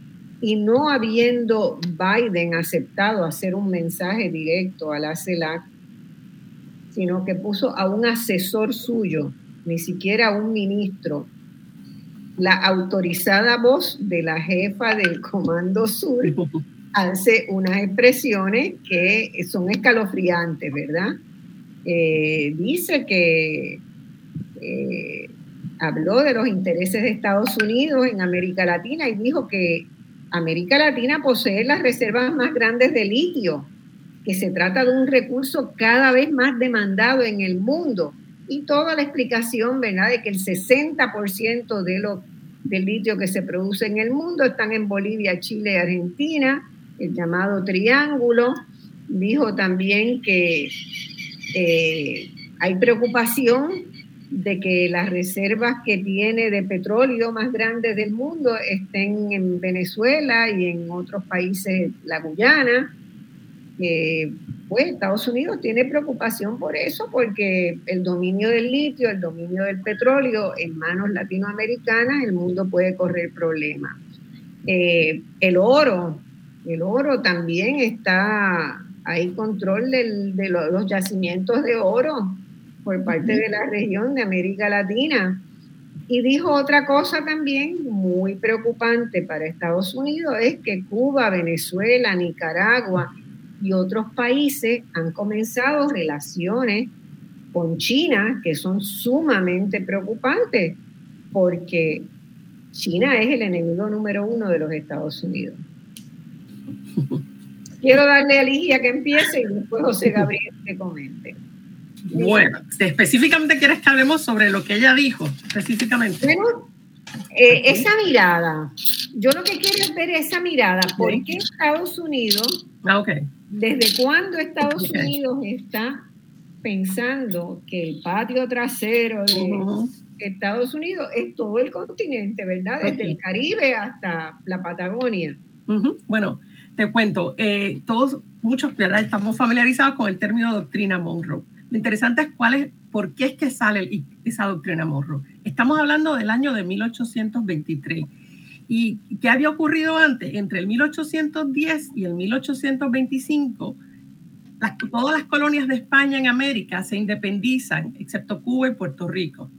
y no habiendo Biden aceptado hacer un mensaje directo a la CELAC, sino que puso a un asesor suyo, ni siquiera un ministro, la autorizada voz de la jefa del Comando Sur <laughs> hace unas expresiones que son escalofriantes, ¿verdad? Eh, dice que eh, habló de los intereses de Estados Unidos en América Latina y dijo que América Latina posee las reservas más grandes de litio, que se trata de un recurso cada vez más demandado en el mundo. Y toda la explicación, ¿verdad?, de que el 60% de lo, del litio que se produce en el mundo están en Bolivia, Chile y Argentina el llamado triángulo. Dijo también que eh, hay preocupación de que las reservas que tiene de petróleo más grandes del mundo estén en Venezuela y en otros países, la Guyana. Pues Estados Unidos tiene preocupación por eso, porque el dominio del litio, el dominio del petróleo en manos latinoamericanas, el mundo puede correr problemas. Eh, el oro, el oro también está, hay control de los yacimientos de oro por parte de la región de América Latina. Y dijo otra cosa también muy preocupante para Estados Unidos, es que Cuba, Venezuela, Nicaragua y otros países han comenzado relaciones con China que son sumamente preocupantes, porque China es el enemigo número uno de los Estados Unidos. <laughs> Quiero darle a Ligia que empiece y después José Gabriel que comente. Bueno, específicamente quieres que hablemos sobre lo que ella dijo, específicamente. Bueno, eh, esa mirada, yo lo que quiero es ver esa mirada, ¿por qué Estados Unidos, ah, okay. Desde cuándo Estados Unidos está pensando que el patio trasero de Estados Unidos es todo el continente, ¿verdad? Desde el Caribe hasta la Patagonia. Bueno, te cuento, eh, todos, muchos, ¿verdad? Estamos familiarizados con el término doctrina Monroe. Lo interesante es cuál es, por qué es que sale esa doctrina Monroe. Estamos hablando del año de 1823. ¿Y qué había ocurrido antes? Entre el 1810 y el 1825, todas las colonias de España en América se independizan, excepto Cuba y Puerto Rico,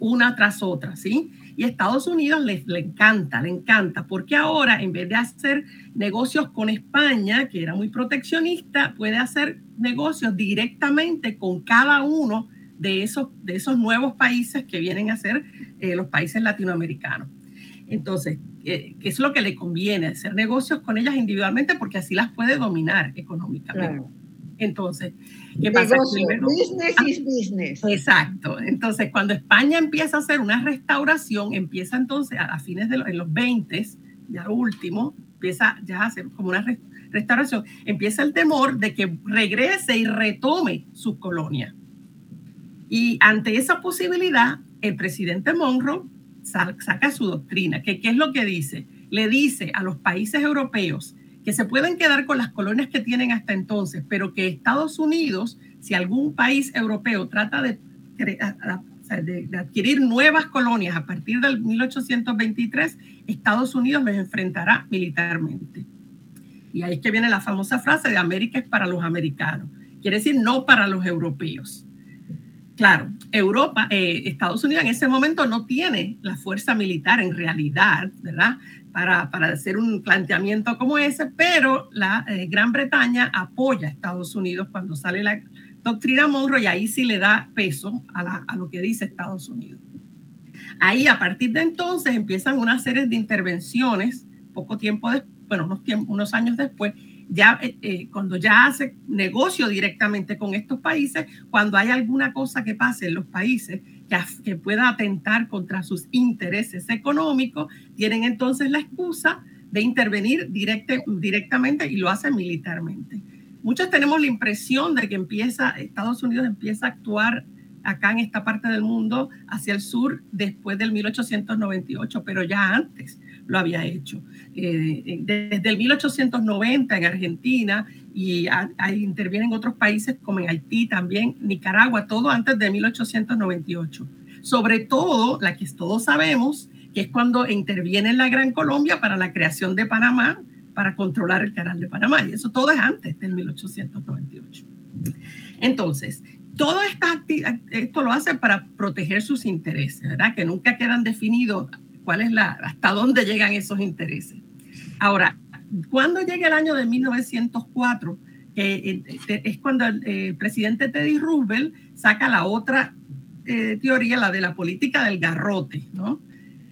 una tras otra, ¿sí? Y Estados Unidos le, le encanta, le encanta, porque ahora en vez de hacer negocios con España, que era muy proteccionista, puede hacer negocios directamente con cada uno de esos, de esos nuevos países que vienen a ser eh, los países latinoamericanos. Entonces, ¿qué es lo que le conviene? Hacer negocios con ellas individualmente porque así las puede dominar económicamente. Entonces, ¿qué pasa? business ah, is business. Exacto. Entonces, cuando España empieza a hacer una restauración, empieza entonces a, fines de los, 20, ya lo último, empieza ya a hacer como una restauración, empieza el temor de que regrese y retome su colonia. Y ante esa posibilidad, el presidente Monroe saca su doctrina, que ¿qué es lo que dice? Le dice a los países europeos que se pueden quedar con las colonias que tienen hasta entonces, pero que Estados Unidos, si algún país europeo trata de, adquirir nuevas colonias a partir del 1823, Estados Unidos les enfrentará militarmente. Y ahí es que viene la famosa frase de América es para los americanos, quiere decir no para los europeos. Claro, Europa, eh, Estados Unidos en ese momento no tiene la fuerza militar en realidad, ¿verdad? para, para hacer un planteamiento como ese, pero la eh, Gran Bretaña apoya a Estados Unidos cuando sale la doctrina Monroe y ahí sí le da peso a, lo que dice Estados Unidos. Ahí a partir de entonces empiezan una serie de intervenciones, poco tiempo después, bueno, unos, unos años después, ya eh, eh, cuando ya hace negocio directamente con estos países, cuando hay alguna cosa que pase en los países que, pueda atentar contra sus intereses económicos, tienen entonces la excusa de intervenir directamente y lo hacen militarmente. muchos tenemos la impresión de que empieza, Estados Unidos empieza a actuar acá en esta parte del mundo hacia el sur después del 1898, pero ya antes lo había hecho. Eh, desde el 1890 en Argentina y ahí intervienen otros países como en Haití también, Nicaragua, todo antes de 1898. Sobre todo, la que todos sabemos, que es cuando interviene la Gran Colombia para la creación de Panamá, para controlar el canal de Panamá. Y eso todo es antes del 1898. Entonces, todo esto lo hace para proteger sus intereses, ¿verdad? Que nunca quedan definidos cuál es la, hasta dónde llegan esos intereses. Ahora, cuando llega el año de 1904, que eh, es cuando el, presidente Teddy Roosevelt saca la otra eh, teoría, la de la política del garrote, ¿no?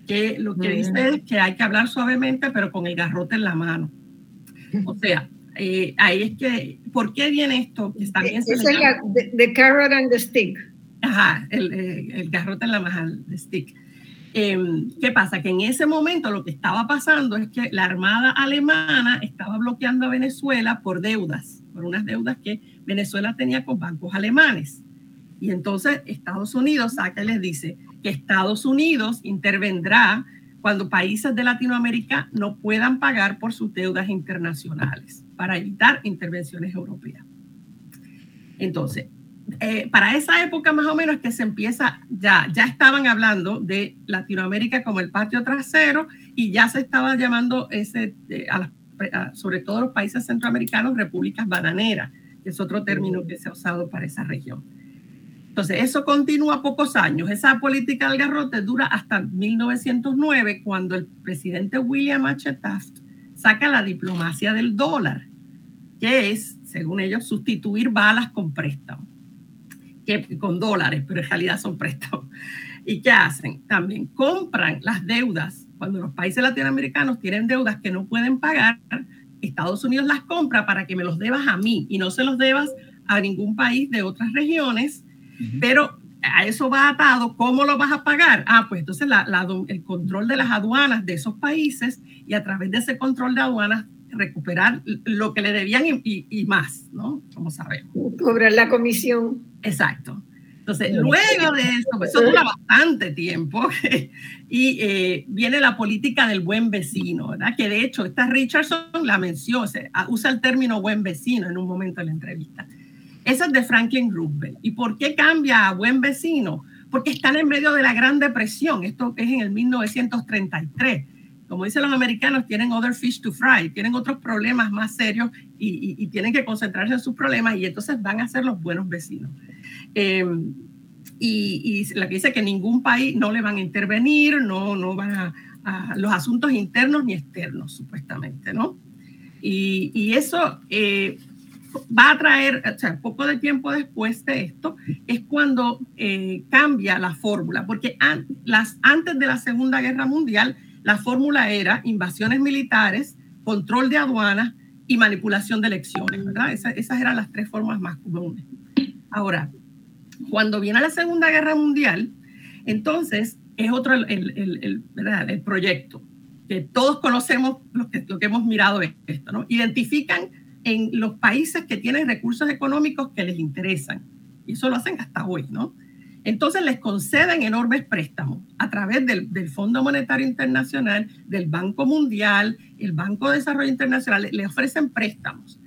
Que lo que dice es que hay que hablar suavemente, pero con el garrote en la mano. O sea, eh, ahí es que, ¿por qué viene esto? Que también es el the, carrot and the stick. Ajá, el, eh, el garrote en la maja, el stick. Em, ¿Qué pasa? Que en ese momento lo que estaba pasando es que la Armada alemana estaba bloqueando a Venezuela por deudas, por unas deudas que Venezuela tenía con bancos alemanes. Y entonces Estados Unidos saca y les dice que Estados Unidos intervendrá cuando países de Latinoamérica no puedan pagar por sus deudas internacionales para evitar intervenciones europeas. Entonces, eh, para esa época más o menos que se empieza, ya, ya estaban hablando de Latinoamérica como el patio trasero y ya se estaba llamando ese, eh, sobre todo los países centroamericanos, repúblicas bananeras, que es otro término que se ha usado para esa región. Entonces, eso continúa pocos años. Esa política del garrote dura hasta 1909, cuando el presidente William H. Taft saca la diplomacia del dólar, que es, según ellos, sustituir balas con préstamos, que, con dólares, pero en realidad son préstamos. ¿Y qué hacen? También compran las deudas. Cuando los países latinoamericanos tienen deudas que no pueden pagar, Estados Unidos las compra para que me los debas a mí y no se los debas a ningún país de otras regiones pero a eso va atado, ¿cómo lo vas a pagar? Ah, pues entonces el control de las aduanas de esos países y a través de ese control de aduanas recuperar lo que le debían y, más, ¿no? Como sabemos. Cobrar la comisión. Exacto. Entonces, luego de eso, pues eso dura bastante tiempo, <laughs> y eh, viene la política del buen vecino, ¿verdad? Que de hecho, esta Richardson la menciona, usa el término buen vecino en un momento de la entrevista. Esa es de Franklin Roosevelt. ¿Y por qué cambia a buen vecino? Porque están en medio de la Gran Depresión. Esto es en el 1933. Como dicen los americanos, tienen other fish to fry, tienen otros problemas más serios y, tienen que concentrarse en sus problemas y entonces van a ser los buenos vecinos. Em, y, la que dice que ningún país no le van a intervenir, no, no van a, los asuntos internos ni externos, supuestamente, ¿no? Y, eso eh, va a traer, o sea, poco de tiempo después de esto, es cuando eh, cambia la fórmula, porque las, antes de la Segunda Guerra Mundial, la fórmula era invasiones militares, control de aduanas y manipulación de elecciones, ¿verdad? esas eran las tres formas más comunes. Ahora, cuando viene la Segunda Guerra Mundial, entonces es otro el, el, el proyecto, que todos conocemos lo que, hemos mirado esto, ¿no? Identifican en los países que tienen recursos económicos que les interesan. Y eso lo hacen hasta hoy, ¿no? Entonces les conceden enormes préstamos a través del, Fondo Monetario Internacional, del Banco Mundial, el Banco de Desarrollo Internacional, le ofrecen préstamos.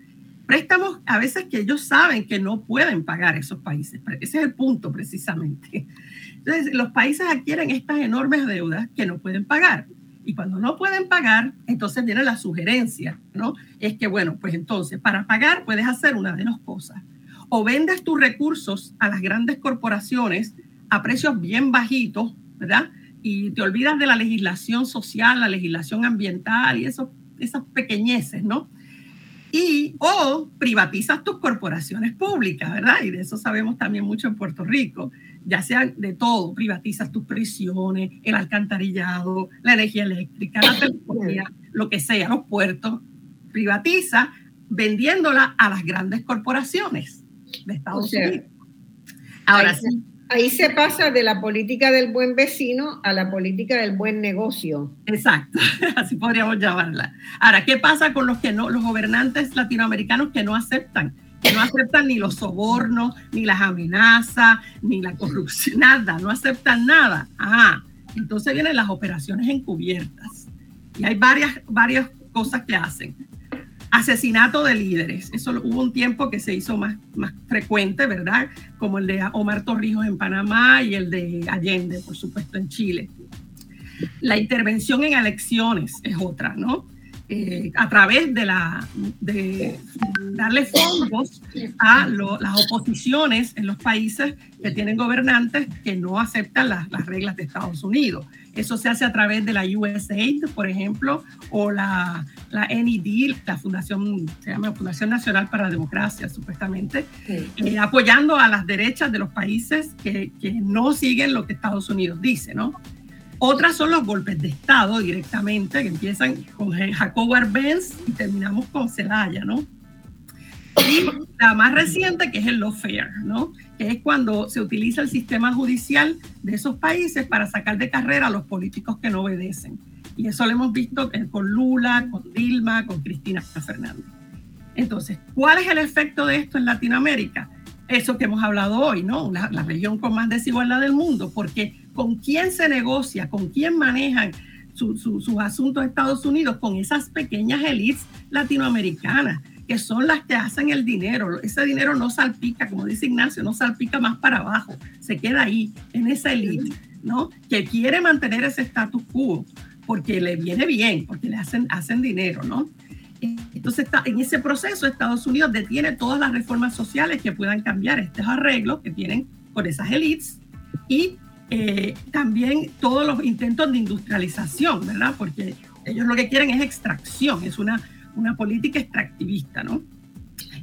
Préstamos a veces que ellos saben que no pueden pagar esos países. Ese es el punto precisamente. Entonces los países adquieren estas enormes deudas que no pueden pagar. Y cuando no pueden pagar, entonces viene la sugerencia, ¿no? Es que, bueno, pues entonces, para pagar puedes hacer una de dos cosas. O vendes tus recursos a las grandes corporaciones a precios bien bajitos, ¿verdad? Y te olvidas de la legislación social, la legislación ambiental y eso, esas pequeñeces, ¿no? Y o privatizas tus corporaciones públicas, ¿verdad? Y de eso sabemos también mucho en Puerto Rico ya sea de todo, privatizas tus prisiones, el alcantarillado, la energía eléctrica, la <coughs> telefonía, lo que sea, los puertos, privatiza vendiéndola a las grandes corporaciones de Estados Unidos. Ahora sí, ahí se pasa de la política del buen vecino a la política del buen negocio. Exacto, <laughs> así podríamos llamarla. Ahora, ¿qué pasa con los que no, los gobernantes latinoamericanos que no aceptan? Que no aceptan ni los sobornos, ni las amenazas, ni la corrupción, nada, no aceptan nada. Ah, entonces vienen las operaciones encubiertas. Y hay varias, varias cosas que hacen asesinato de líderes. Eso hubo un tiempo que se hizo más, más frecuente, ¿verdad? Como el de Omar Torrijos en Panamá y el de Allende, por supuesto, en Chile. La intervención en elecciones es otra, ¿no? Eh, a través de, la, de darle fondos a las oposiciones en los países que tienen gobernantes que no aceptan las, las reglas de Estados Unidos. Eso se hace a través de la USAID, por ejemplo, o la, la NED, la Fundación, se llama Fundación Nacional para la Democracia, supuestamente, eh, apoyando a las derechas de los países que, que, no siguen lo que Estados Unidos dice, ¿no? Otras son los golpes de Estado directamente, que empiezan con Jacob Arbenz y terminamos con Zelaya, ¿no? Y la más reciente, que es el lawfare, ¿no? Que es cuando se utiliza el sistema judicial de esos países para sacar de carrera a los políticos que no obedecen. Y eso lo hemos visto con Lula, con Dilma, con Cristina Fernández. Entonces, ¿cuál es el efecto de esto en Latinoamérica? Eso que hemos hablado hoy, ¿no? La, la región con más desigualdad del mundo, porque con quién se negocia, con quién manejan sus asuntos Estados Unidos, con esas pequeñas élites latinoamericanas que son las que hacen el dinero. Ese dinero no salpica, como dice Ignacio, no salpica más para abajo, se queda ahí, en esa élite, ¿no? Que quiere mantener ese status quo porque le viene bien, porque le hacen, hacen dinero, ¿no? Entonces, está, en ese proceso, Estados Unidos detiene todas las reformas sociales que puedan cambiar estos arreglos que tienen con esas élites y eh, también todos los intentos de industrialización, ¿verdad? Porque ellos lo que quieren es extracción, es una una política extractivista, ¿no?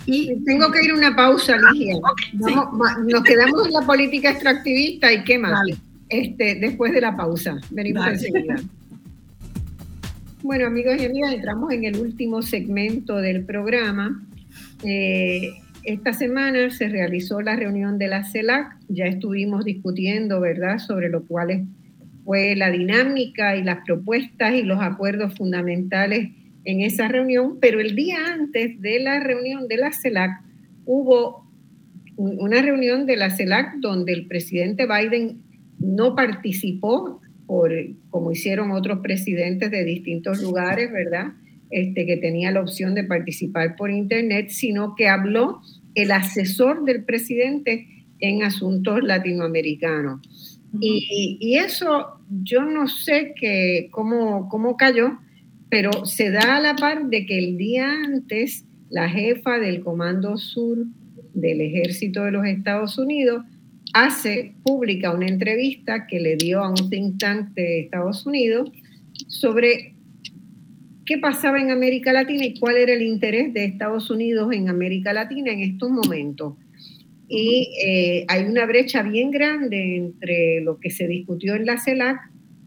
Y tengo que ir a una pausa, Ligia. Nos quedamos en la política extractivista y qué más. Este, después de la pausa. Venimos enseguida. Bueno, amigos y amigas, entramos en el último segmento del programa. Eh, esta semana se realizó la reunión de la CELAC. Ya estuvimos discutiendo, ¿verdad?, sobre lo cual fue la dinámica y las propuestas y los acuerdos fundamentales en esa reunión, pero el día antes de la reunión de la CELAC hubo una reunión de la CELAC donde el presidente Biden no participó, por, como hicieron otros presidentes de distintos lugares, ¿verdad? Este, que tenía la opción de participar por Internet, sino que habló el asesor del presidente en asuntos latinoamericanos. Y, y eso yo no sé que, cómo, cómo cayó, pero se da a la par de que el día antes la jefa del Comando Sur del Ejército de los Estados Unidos hace pública una entrevista que le dio a un think tank de Estados Unidos sobre qué pasaba en América Latina y cuál era el interés de Estados Unidos en América Latina en estos momentos. Y eh, hay una brecha bien grande entre lo que se discutió en la CELAC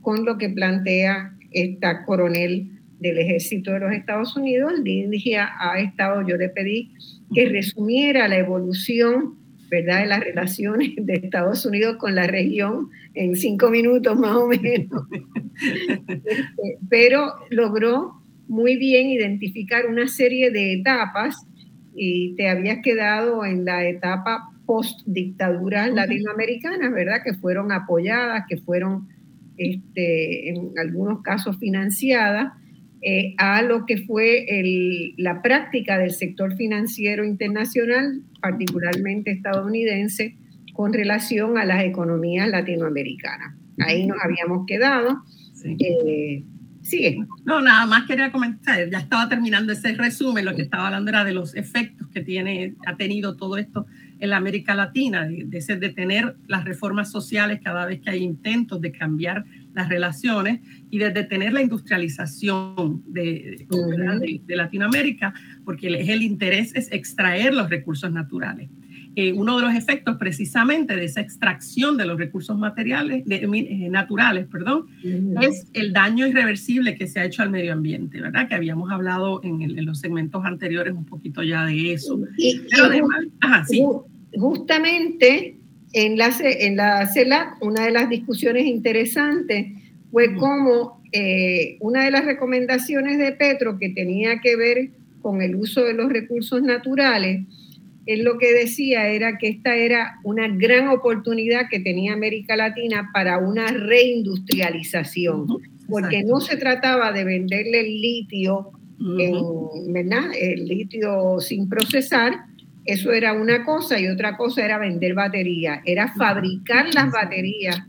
con lo que plantea esta coronel del ejército de los Estados Unidos, el ha estado, yo le pedí que resumiera la evolución ¿verdad? de las relaciones de Estados Unidos con la región en cinco minutos más o menos. Este, pero logró muy bien identificar una serie de etapas y te habías quedado en la etapa post dictadura latinoamericana, ¿verdad? Que fueron apoyadas, que fueron este, en algunos casos financiadas eh, a lo que fue la práctica del sector financiero internacional, particularmente estadounidense, con relación a las economías latinoamericanas. Ahí nos habíamos quedado. Eh, sigue. No, nada más quería comentar, ya estaba terminando ese resumen, lo que estaba hablando era de los efectos que tiene, ha tenido todo esto en la América Latina, de, de detener las reformas sociales cada vez que hay intentos de cambiar las relaciones y de detener la industrialización de, de, Latinoamérica, porque el, interés es extraer los recursos naturales. Eh, uno de los efectos precisamente de esa extracción de los recursos materiales, de, eh, naturales, perdón, es el daño irreversible que se ha hecho al medio ambiente, ¿verdad? Que habíamos hablado en, en los segmentos anteriores un poquito ya de eso. Pero además, sí. justamente en la, en la CELAC, una de las discusiones interesantes fue cómo eh, una de las recomendaciones de Petro que tenía que ver con el uso de los recursos naturales, él lo que decía era que esta era una gran oportunidad que tenía América Latina para una reindustrialización, porque no se trataba de venderle el litio, ¿verdad? El litio sin procesar, eso era una cosa y otra cosa era vender baterías, era fabricar las baterías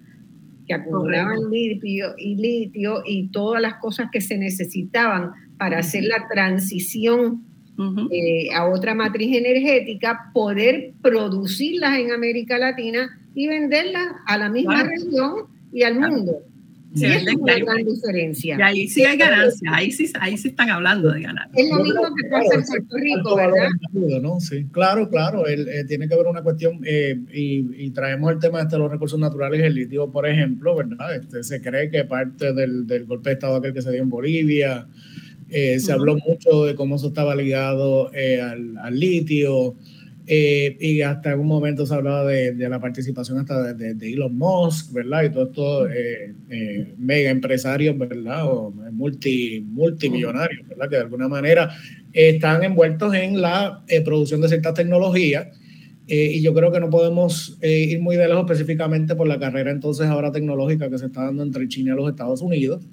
que acumulaban litio y litio y todas las cosas que se necesitaban para hacer la transición eh, a otra matriz energética, poder producirlas en América Latina y venderlas a la misma región y al mundo. Sí, es una gran diferencia. Y ahí sí hay ganancia, ahí sí, ahí sí están hablando de ganar. Es lo mismo que pasa en Puerto Rico, ¿verdad? ¿no? Sí, claro, claro, eh, tiene que ver una cuestión, eh, y, traemos el tema de los recursos naturales, el litio, por ejemplo, ¿verdad? Este, se cree que parte del, del, golpe de Estado aquel que se dio en Bolivia, eh, se habló mucho de cómo eso estaba ligado al, al litio. Eh, y hasta algún momento se hablaba de, de la participación hasta de, de, Elon Musk, ¿verdad? Y todos estos eh, eh, mega empresarios, ¿verdad? O multi, multimillonarios, ¿verdad? Que de alguna manera están envueltos en la producción de ciertas tecnologías. y yo creo que no podemos ir muy de lejos específicamente por la carrera entonces ahora tecnológica que se está dando entre China y los Estados Unidos.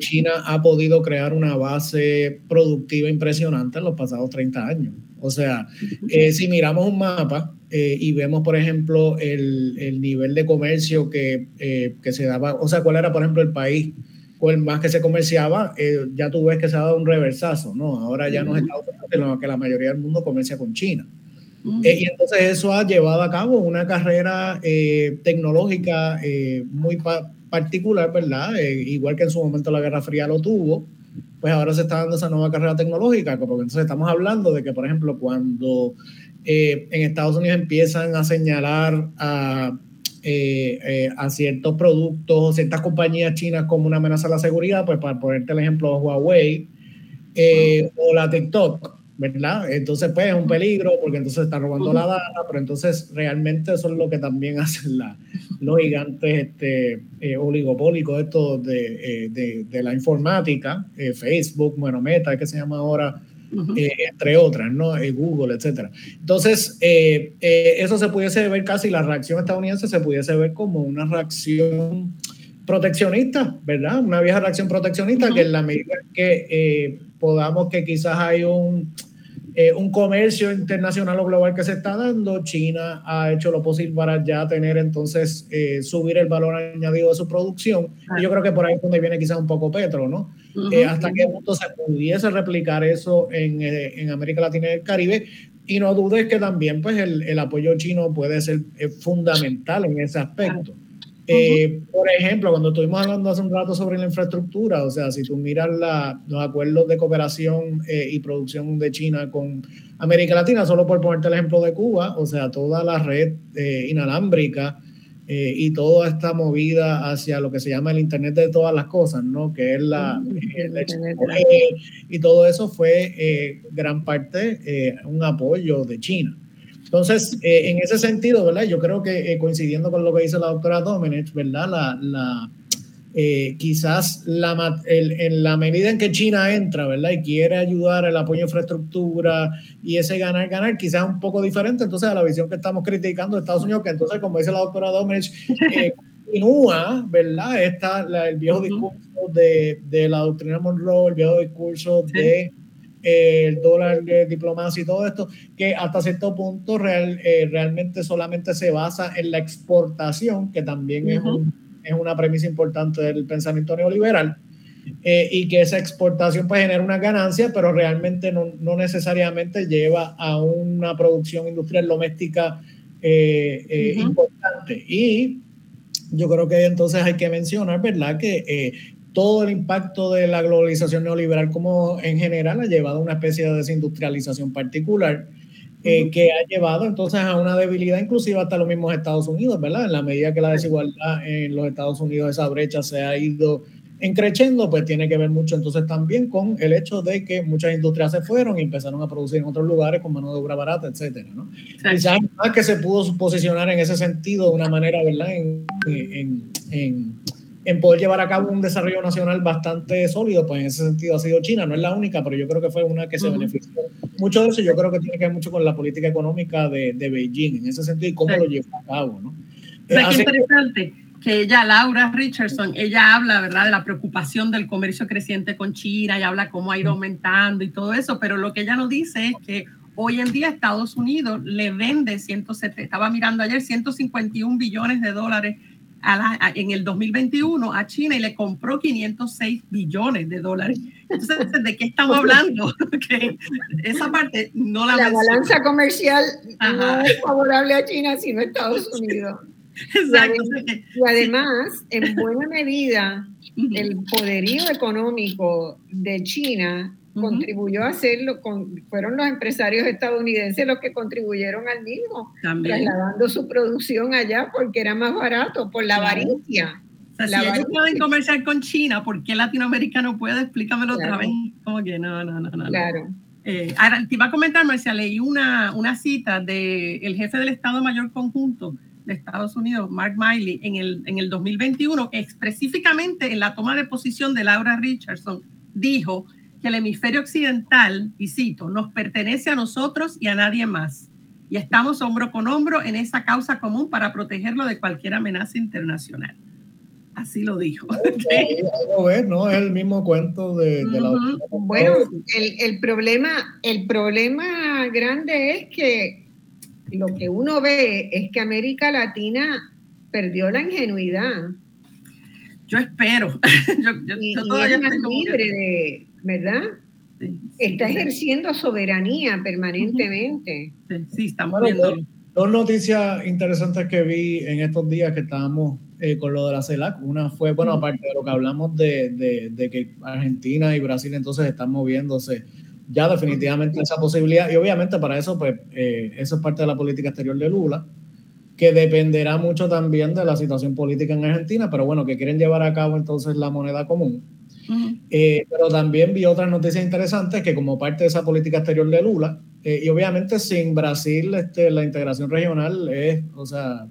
China ha podido crear una base productiva impresionante en los pasados 30 años. O sea, eh, si miramos un mapa eh, y vemos, por ejemplo, el, el nivel de comercio que, eh, que, se daba, o sea, cuál era, por ejemplo, el país con el más que se comerciaba, ya tú ves que se ha dado un reversazo, ¿no? Ahora ya no es Estados Unidos, que la mayoría del mundo comercia con China. y entonces eso ha llevado a cabo una carrera tecnológica muy particular, ¿verdad? igual que en su momento la Guerra Fría lo tuvo pues ahora se está dando esa nueva carrera tecnológica, porque entonces estamos hablando de que, por ejemplo, cuando eh, en Estados Unidos empiezan a señalar a, eh, eh, a ciertos productos, ciertas compañías chinas como una amenaza a la seguridad, pues para ponerte el ejemplo Huawei o la TikTok, ¿verdad? Entonces, pues es un peligro porque entonces está robando la data, pero entonces realmente eso es lo que también <laughs> hacen la, los gigantes este, eh, oligopólicos estos de, eh, de, la informática, eh, Facebook, bueno, Meta, que se llama ahora, entre otras, ¿no? Google, etcétera. Entonces, eso se pudiese ver casi, la reacción estadounidense se pudiese ver como una reacción proteccionista, ¿verdad? Una vieja reacción proteccionista que en la medida que podamos que quizás hay un eh, un comercio internacional o global que se está dando. China ha hecho lo posible para ya tener entonces eh, subir el valor añadido de su producción. Y yo creo que por ahí es donde viene quizás un poco Petro, ¿no? Eh, hasta qué punto se pudiese replicar eso en, en, América Latina y el Caribe. Y no dudes que también pues el, el apoyo chino puede ser fundamental en ese aspecto. Eh, por ejemplo, cuando estuvimos hablando hace un rato sobre la infraestructura, o sea, si tú miras los acuerdos de cooperación eh, y producción de China con América Latina, solo por ponerte el ejemplo de Cuba, o sea, toda la red eh, inalámbrica y toda esta movida hacia lo que se llama el Internet de todas las cosas, ¿no? Que es la... <laughs> y todo eso fue gran parte un apoyo de China. Entonces, eh, en ese sentido, ¿verdad? Yo creo que eh, coincidiendo con lo que dice la doctora Domenech, ¿verdad? La, la eh, quizás la, en la medida en que China entra, ¿verdad? Y quiere ayudar al apoyo a infraestructura y ese ganar, ganar, quizás un poco diferente entonces a la visión que estamos criticando de Estados Unidos, que entonces, como dice la doctora Domenech, <laughs> continúa, ¿verdad? Está el viejo discurso de, de, la doctrina Monroe, el viejo discurso de el dólar de diplomacia y todo esto, que hasta cierto punto real, eh, realmente solamente se basa en la exportación, que también es, es, una premisa importante del pensamiento neoliberal, eh, y que esa exportación puede generar una ganancia, pero realmente no, no necesariamente lleva a una producción industrial doméstica eh, importante. Y yo creo que entonces hay que mencionar, ¿verdad? Que todo el impacto de la globalización neoliberal como en general ha llevado a una especie de desindustrialización particular eh, que ha llevado entonces a una debilidad inclusive hasta los mismos Estados Unidos, ¿verdad? En la medida que la desigualdad en los Estados Unidos, esa brecha se ha ido encrechendo, pues tiene que ver mucho entonces también con el hecho de que muchas industrias se fueron y empezaron a producir en otros lugares con mano de obra barata, etcétera, ¿no? Quizás más que se pudo posicionar en ese sentido de una manera, ¿verdad? En, en, en, en, poder llevar a cabo un desarrollo nacional bastante sólido, pues en ese sentido ha sido China, no es la única, pero yo creo que fue una que se benefició. Mucho de eso yo creo que tiene que ver mucho con la política económica de, de Beijing, en ese sentido, y cómo lo llevó a cabo, ¿no? qué interesante que ella, Laura Richardson, ella habla, ¿verdad?, de la preocupación del comercio creciente con China y habla cómo ha ido aumentando y todo eso, pero lo que ella nos dice es que hoy en día Estados Unidos le vende 170, estaba mirando ayer, 151 billones de dólares en el 2021 a China y le compró 506 billones de dólares. Entonces, ¿de qué estamos hablando? <laughs> esa parte no la... La balanza comercial no es favorable a China, sino a Estados Unidos. <laughs> Exacto. Y además, en buena medida, el poderío económico de China contribuyó a hacerlo, con, fueron los empresarios estadounidenses los que contribuyeron al mismo, trasladando su producción allá porque era más barato, por la avaricia. O sea, si ellos pueden comerciar con China, ¿por qué Latinoamérica no puede? Explícamelo otra vez. Como que no, no, no, no. Claro. Eh, ahora, te iba a comentar, Marcia, leí una, una cita del jefe del Estado Mayor Conjunto, de Estados Unidos, Mark Miley, en el, en el 2021, específicamente en la toma de posición de Laura Richardson, dijo que el hemisferio occidental, y cito, nos pertenece a nosotros y a nadie más. Y estamos hombro con hombro en esa causa común para protegerlo de cualquier amenaza internacional. Así lo dijo. ¿no? Es el mismo cuento de, la... Bueno, el, el, problema, el problema grande es que lo que uno ve es que América Latina perdió la ingenuidad. Yo espero. <laughs> yo, y, es más libre de, ¿verdad? Está ejerciendo soberanía permanentemente. Sí, estamos viendo. Dos, noticias interesantes que vi en estos días que estábamos eh, con lo de la CELAC. Una fue, bueno, aparte de lo que hablamos de, de, de que Argentina y Brasil entonces están moviéndose ya definitivamente esa posibilidad. Y obviamente para eso, pues, eh, eso es parte de la política exterior de Lula, que dependerá mucho también de la situación política en Argentina, pero bueno, que quieren llevar a cabo entonces la moneda común. Eh, pero también vi otras noticias interesantes que como parte de esa política exterior de Lula, eh, y obviamente sin Brasil este, la integración regional es, o sea,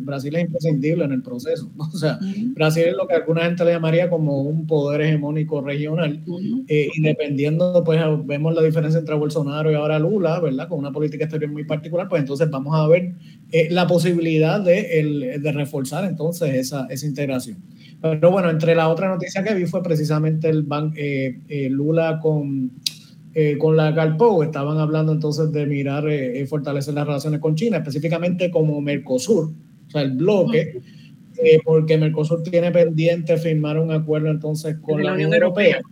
Brasil es imprescindible en el proceso. <laughs> O sea, Brasil es lo que alguna gente le llamaría como un poder hegemónico regional. Eh, y dependiendo, pues vemos la diferencia entre Bolsonaro y ahora Lula, ¿verdad? Con una política exterior muy particular, pues entonces vamos a ver la posibilidad de, el, de reforzar entonces esa, esa integración. Pero bueno, entre la otra noticia que vi fue precisamente el ban, eh, eh, Lula con, eh, con la Calpo. Estaban hablando entonces de mirar y fortalecer las relaciones con China, específicamente como Mercosur, o sea, el bloque, porque Mercosur tiene pendiente firmar un acuerdo entonces con la, Unión Europea.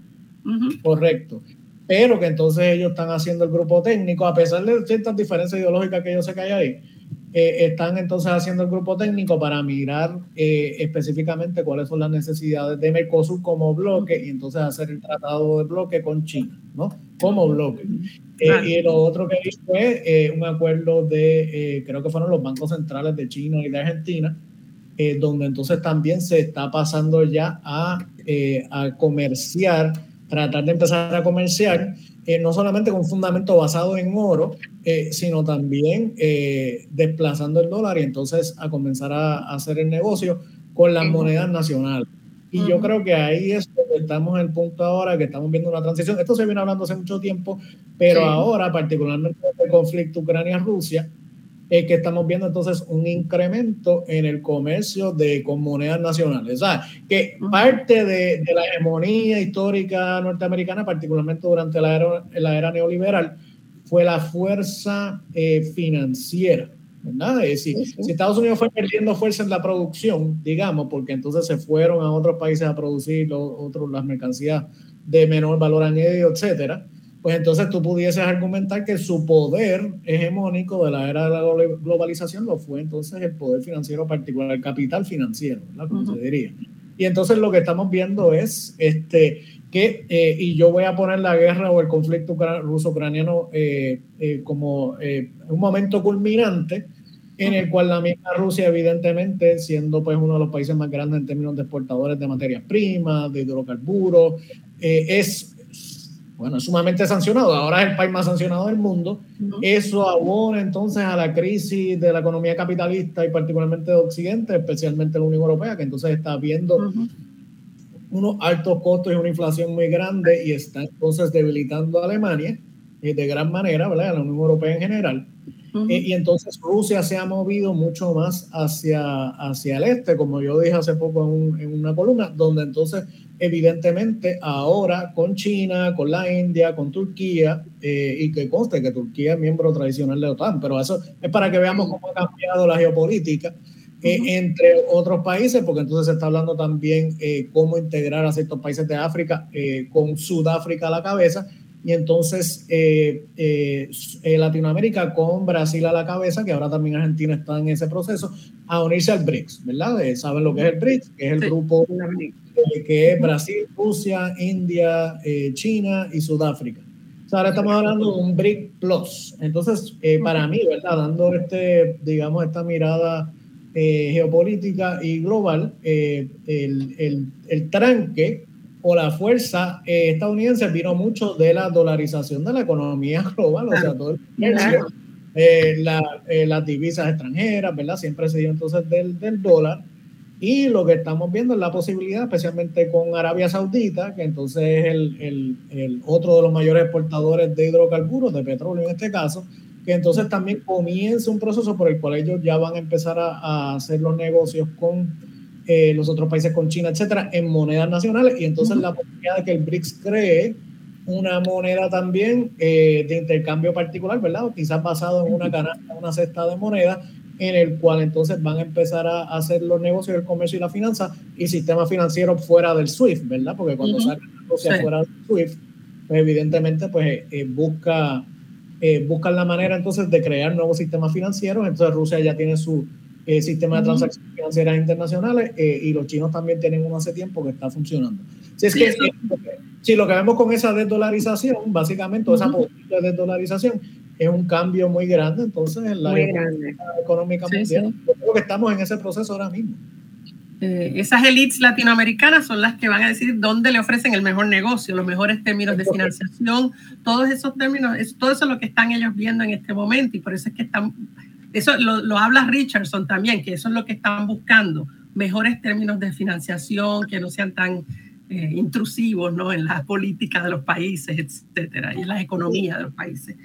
Correcto. Pero que entonces ellos están haciendo el grupo técnico, a pesar de ciertas diferencias ideológicas que yo sé que hay ahí eh, están entonces haciendo el grupo técnico para mirar eh, específicamente cuáles son las necesidades de Mercosur como bloque y entonces hacer el tratado de bloque con China, ¿no? Como bloque. Eh, y lo otro que hizo fue un acuerdo de, creo que fueron los bancos centrales de China y de Argentina, donde entonces también se está pasando ya a, a comerciar, tratar de empezar a comerciar eh, no solamente con un fundamento basado en oro, eh, sino también eh, desplazando el dólar y entonces a comenzar a, hacer el negocio con las monedas nacionales. Y yo creo que ahí es donde estamos en el punto ahora, que estamos viendo una transición. Esto se viene hablando hace mucho tiempo, pero ahora, particularmente el conflicto Ucrania-Rusia, es que estamos viendo entonces un incremento en el comercio de con monedas nacionales. O sea, que parte de, de, la hegemonía histórica norteamericana, particularmente durante la era, la era neoliberal, fue la fuerza eh, financiera. ¿verdad? Es decir, si Estados Unidos fue perdiendo fuerza en la producción, digamos, porque entonces se fueron a otros países a producir otros, las mercancías de menor valor añadido, etcétera, pues entonces tú pudieses argumentar que su poder hegemónico de la era de la globalización lo fue entonces el poder financiero particular, el capital financiero, ¿verdad? Como se diría. Y entonces lo que estamos viendo es este, que, eh, y yo voy a poner la guerra o el conflicto ruso-ucraniano eh, eh, como un momento culminante, en el cual la misma Rusia, evidentemente, siendo pues uno de los países más grandes en términos de exportadores de materias primas, de hidrocarburos, eh, es bueno, es sumamente sancionado. Ahora es el país más sancionado del mundo. Eso abona entonces a la crisis de la economía capitalista y particularmente de Occidente, especialmente la Unión Europea, que entonces está viendo unos altos costos y una inflación muy grande y está entonces debilitando a Alemania eh, de gran manera, ¿verdad? A la Unión Europea en general. Eh, y entonces Rusia se ha movido mucho más hacia, hacia el este, como yo dije hace poco en, en una columna, donde entonces evidentemente ahora con China, con la India, con Turquía, eh, y que conste que Turquía es miembro tradicional de OTAN, pero eso es para que veamos cómo ha cambiado la geopolítica. Eh, entre otros países, porque entonces se está hablando también cómo integrar a ciertos países de África con Sudáfrica a la cabeza, y entonces eh, eh, eh, Latinoamérica con Brasil a la cabeza, que ahora también Argentina está en ese proceso, a unirse al BRICS, ¿verdad? ¿Saben lo que es el BRICS? Que es el grupo que es Brasil, Rusia, India, China y Sudáfrica. ahora estamos hablando de un BRIC Plus. Entonces, para mí, ¿verdad? Dando este, digamos, esta mirada geopolítica y global, el, el, el tranque o la fuerza eh, estadounidense vino mucho de la dolarización de la economía <laughs> global, o sea, todo el eh, eh, las divisas extranjeras, ¿verdad? Siempre se dio entonces del, del, dólar. Y lo que estamos viendo es la posibilidad, especialmente con Arabia Saudita, que entonces es el, el, el otro de los mayores exportadores de hidrocarburos, de petróleo en este caso, que entonces también comienza un proceso por el cual ellos ya van a empezar a, a hacer los negocios con eh, los otros países con China, etcétera, en monedas nacionales. Y entonces la posibilidad de que el BRICS cree una moneda también eh, de intercambio particular, ¿verdad? O quizás basado en una canasta, una cesta de moneda, en el cual entonces van a empezar a hacer los negocios, el comercio y la finanza y sistema financiero fuera del SWIFT, ¿verdad? Porque cuando uh -huh. fuera del SWIFT, pues evidentemente pues eh, busca, buscan la manera entonces de crear nuevos sistemas financieros. Entonces Rusia ya tiene su eh, sistema de transacciones financieras internacionales eh, y los chinos también tienen uno hace tiempo que está funcionando. Si es que, si lo que vemos con esa desdolarización, básicamente, esa posible desdolarización, es un cambio muy grande entonces en la económica mundial. Creo que estamos en ese proceso ahora mismo. Eh, esas élites latinoamericanas son las que van a decir dónde le ofrecen el mejor negocio, los mejores términos de financiación, todos esos términos, es, todo eso es lo que están ellos viendo en este momento y por eso es que están eso lo, habla Richardson también, que eso es lo que están buscando, mejores términos de financiación, que no sean tan eh, intrusivos ¿no? en las políticas de los países, etcétera, y en las economías de los países.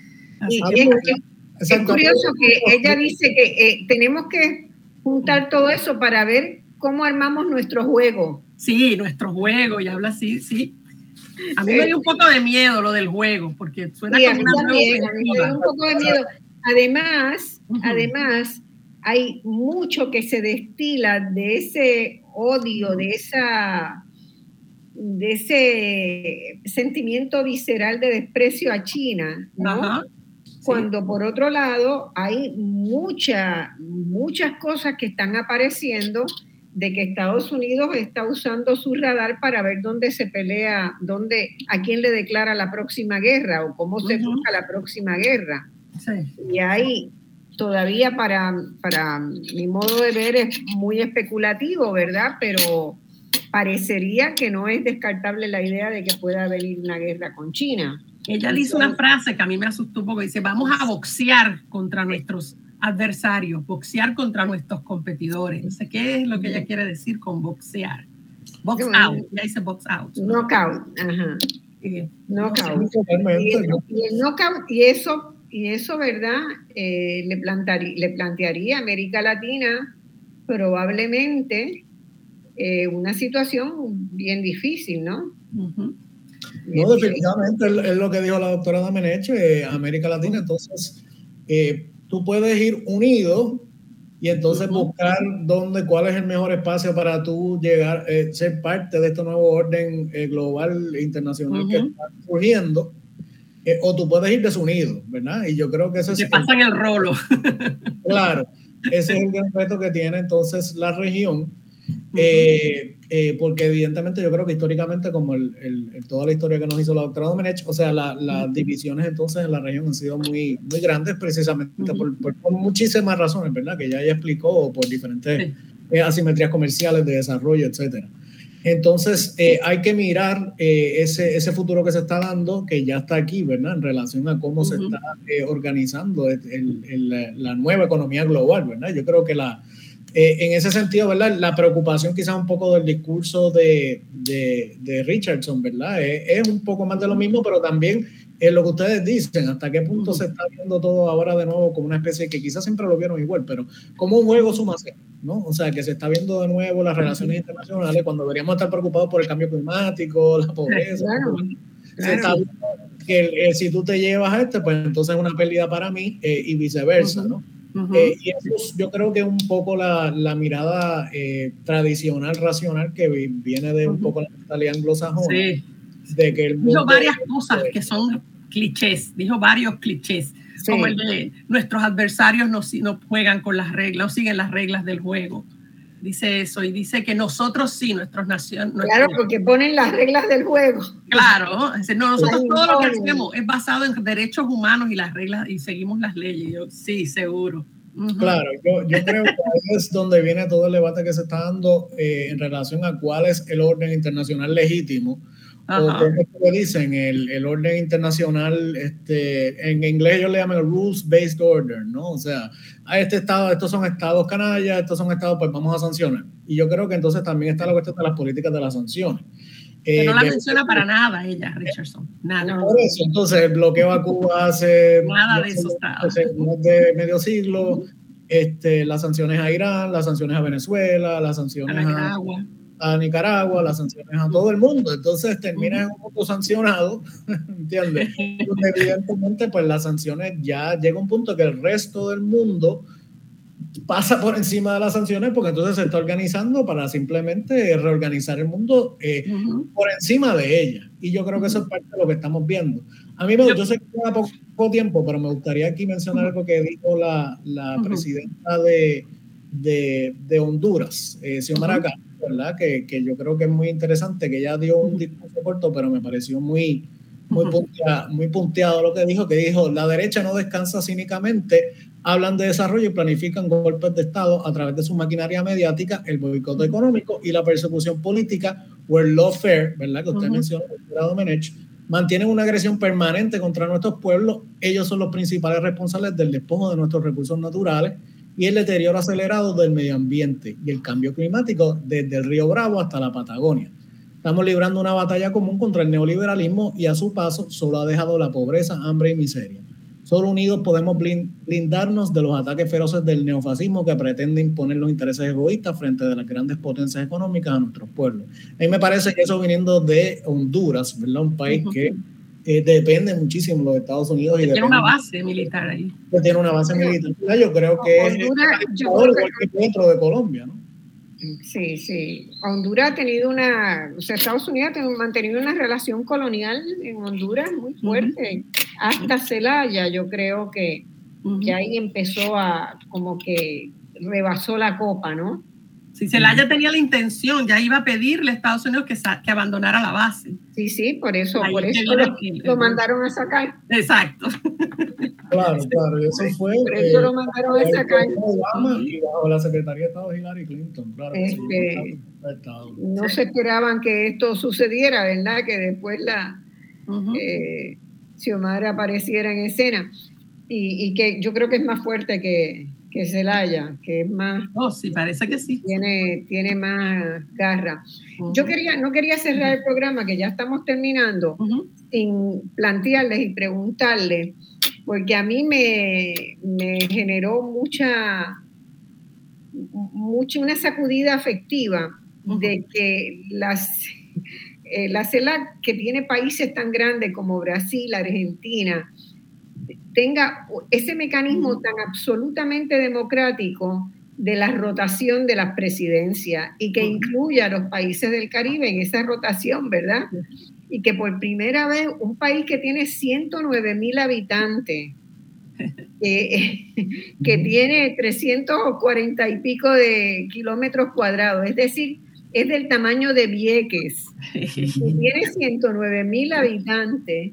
es, curioso que ella dice que eh, tenemos que juntar todo eso para ver cómo armamos nuestro juego. Sí, nuestro juego, y habla así, sí. A mí me dio un poco de miedo lo del juego, porque suena como una me dio un poco de miedo. Además, además, hay mucho que se destila de ese odio, de esa de ese sentimiento visceral de desprecio a China, ¿no? Cuando por otro lado hay mucha, muchas cosas que están apareciendo de que Estados Unidos está usando su radar para ver dónde se pelea, dónde, a quién le declara la próxima guerra o cómo se busca la próxima guerra. Y hay todavía para, para mi modo de ver es muy especulativo, ¿verdad? Pero parecería que no es descartable la idea de que pueda venir una guerra con China. Ella le hizo una frase que a mí me asustó un poco, dice, vamos a boxear contra nuestros adversarios, boxear contra nuestros competidores. No sé qué es lo que ella quiere decir con boxear. Box out, ya dice box out. Knockout, ajá. Eh, knockout. Y, y el knockout, y eso y eso, ¿verdad? Eh, le, le plantearía a América Latina probablemente eh, una situación bien difícil, ¿no? No, definitivamente es lo que dijo la doctora Dameneche, América Latina, entonces eh, tú puedes ir unido y entonces buscar dónde, cuál es el mejor espacio para tú llegar, ser parte de este nuevo orden global internacional que está surgiendo eh, o tú puedes ir desunido, ¿verdad? Y yo creo que eso es... Te pasan el rolo. claro, ese es el gran reto que tiene entonces la región. Eh, eh, porque evidentemente yo creo que históricamente, como el, toda la historia que nos hizo la doctora Domenech, o sea, las divisiones entonces en la región han sido muy, muy grandes precisamente por, muchísimas razones, ¿verdad? Que ya ella explicó, por diferentes eh, asimetrías comerciales de desarrollo, etcétera. Entonces, hay que mirar ese, ese, futuro que se está dando, que ya está aquí, ¿verdad? En relación a cómo se está organizando la nueva economía global, ¿verdad? Yo creo que la, eh, en ese sentido, ¿verdad? La preocupación quizás un poco del discurso de, de, Richardson, ¿verdad? Es, un poco más de lo mismo, pero también es lo que ustedes dicen, hasta qué punto se está viendo todo ahora de nuevo como una especie que quizás siempre lo vieron igual, pero como un juego sumase, ¿no? O sea, que se está viendo de nuevo las relaciones internacionales cuando deberíamos estar preocupados por el cambio climático, la pobreza. Se está viendo que si tú te llevas a este, pues entonces es una pérdida para mí eh, y viceversa, ¿no? Eh, y eso yo creo que es un poco la, la mirada eh, tradicional, racional, que viene de un poco la mentalidad anglosajona. Sí. De que el dijo varias cosas que son clichés, dijo varios clichés, como el de nuestros adversarios no, no juegan con las reglas, no siguen las reglas del juego. Dice eso y dice que nosotros sí, nuestros naciones. Claro, porque ponen las reglas del juego. Claro, no, nosotros todo lo que hacemos es basado en derechos humanos y las reglas y seguimos las leyes. Yo, sí, seguro. Claro, yo, yo, creo que ahí es donde viene todo el debate que se está dando eh, en relación a cuál es el orden internacional legítimo o como dicen, el, el, orden internacional, este, en inglés ellos le llaman rules-based order, ¿no? O sea, a este estado, estos son estados canallas, estos son estados, pues vamos a sancionar. Y yo creo que entonces también está la cuestión de las políticas de las sanciones. Que no la eh, menciona para nada ella, Richardson. Nada. Por eso, entonces el bloqueo a Cuba hace. Nada de eso está. de medio siglo. Este, las sanciones a Irán, las sanciones a Venezuela, las sanciones a, a Nicaragua, las sanciones a todo el mundo. Entonces termina en un punto sancionado, <laughs> ¿entiendes? Donde evidentemente pues las sanciones ya llega un punto que el resto del mundo pasa por encima de las sanciones porque entonces se está organizando para simplemente reorganizar el mundo eh, por encima de ella. Y yo creo que eso es parte de lo que estamos viendo. A mí me yo sé que queda poco tiempo, pero me gustaría aquí mencionar algo que dijo la, la presidenta de, de, de Honduras, eh, Xiomara ¿verdad? Que, que, yo creo que es muy interesante, que ella dio un discurso corto, pero me pareció muy, muy, punteado, muy punteado lo que dijo, que dijo, la derecha no descansa cínicamente, hablan de desarrollo y planifican golpes de Estado a través de su maquinaria mediática, el boicot económico y la persecución política, o el lawfare, ¿verdad? Que usted mencionó, el Menech, mantienen una agresión permanente contra nuestros pueblos, ellos son los principales responsables del despojo de nuestros recursos naturales, y el deterioro acelerado del medio ambiente y el cambio climático desde el río Bravo hasta la Patagonia. Estamos librando una batalla común contra el neoliberalismo y a su paso solo ha dejado la pobreza, hambre y miseria. Solo unidos podemos blindarnos de los ataques feroces del neofascismo que pretende imponer los intereses egoístas frente a las grandes potencias económicas a nuestros pueblos. A mí me parece que eso viniendo de Honduras, ¿verdad? Un país que eh, depende muchísimo de los Estados Unidos. Y tiene una base militar ahí. tiene una base militar. Yo creo que Honduras, es que dentro de Colombia, ¿no? Sí, sí. Honduras ha tenido una, o sea, Estados Unidos ha mantenido una relación colonial en Honduras muy fuerte, hasta Celaya, yo creo que, que ahí empezó a, como que rebasó la copa, ¿no? Si Zelaya tenía la intención, ya iba a pedirle a Estados Unidos que, que abandonara la base. Sí, sí, por eso, por eso lo, mandaron a sacar. Exacto. Claro, claro, eso fue. Por eso lo mandaron a sacar. Obama y bajo la Secretaría de Estado Hillary Clinton, claro. Este, no se esperaban que esto sucediera, ¿verdad? Que después la eh, Xiomara apareciera en escena. Y, y que yo creo que es más fuerte que, que Celaya, que es más... Oh, sí, parece que sí. Tiene, tiene más garra. Yo quería, no quería cerrar el programa, que ya estamos terminando, sin plantearles y preguntarles, porque a mí me, me generó mucha, mucha, una sacudida afectiva de que las, eh, la CELAC, que tiene países tan grandes como Brasil, Argentina, tenga ese mecanismo tan absolutamente democrático de la rotación de las presidencias y que incluya a los países del Caribe en esa rotación, ¿verdad? Y que por primera vez un país que tiene 109 mil habitantes <laughs> que tiene 340 y pico de kilómetros cuadrados, es decir, es del tamaño de Vieques, y tiene 109 mil habitantes,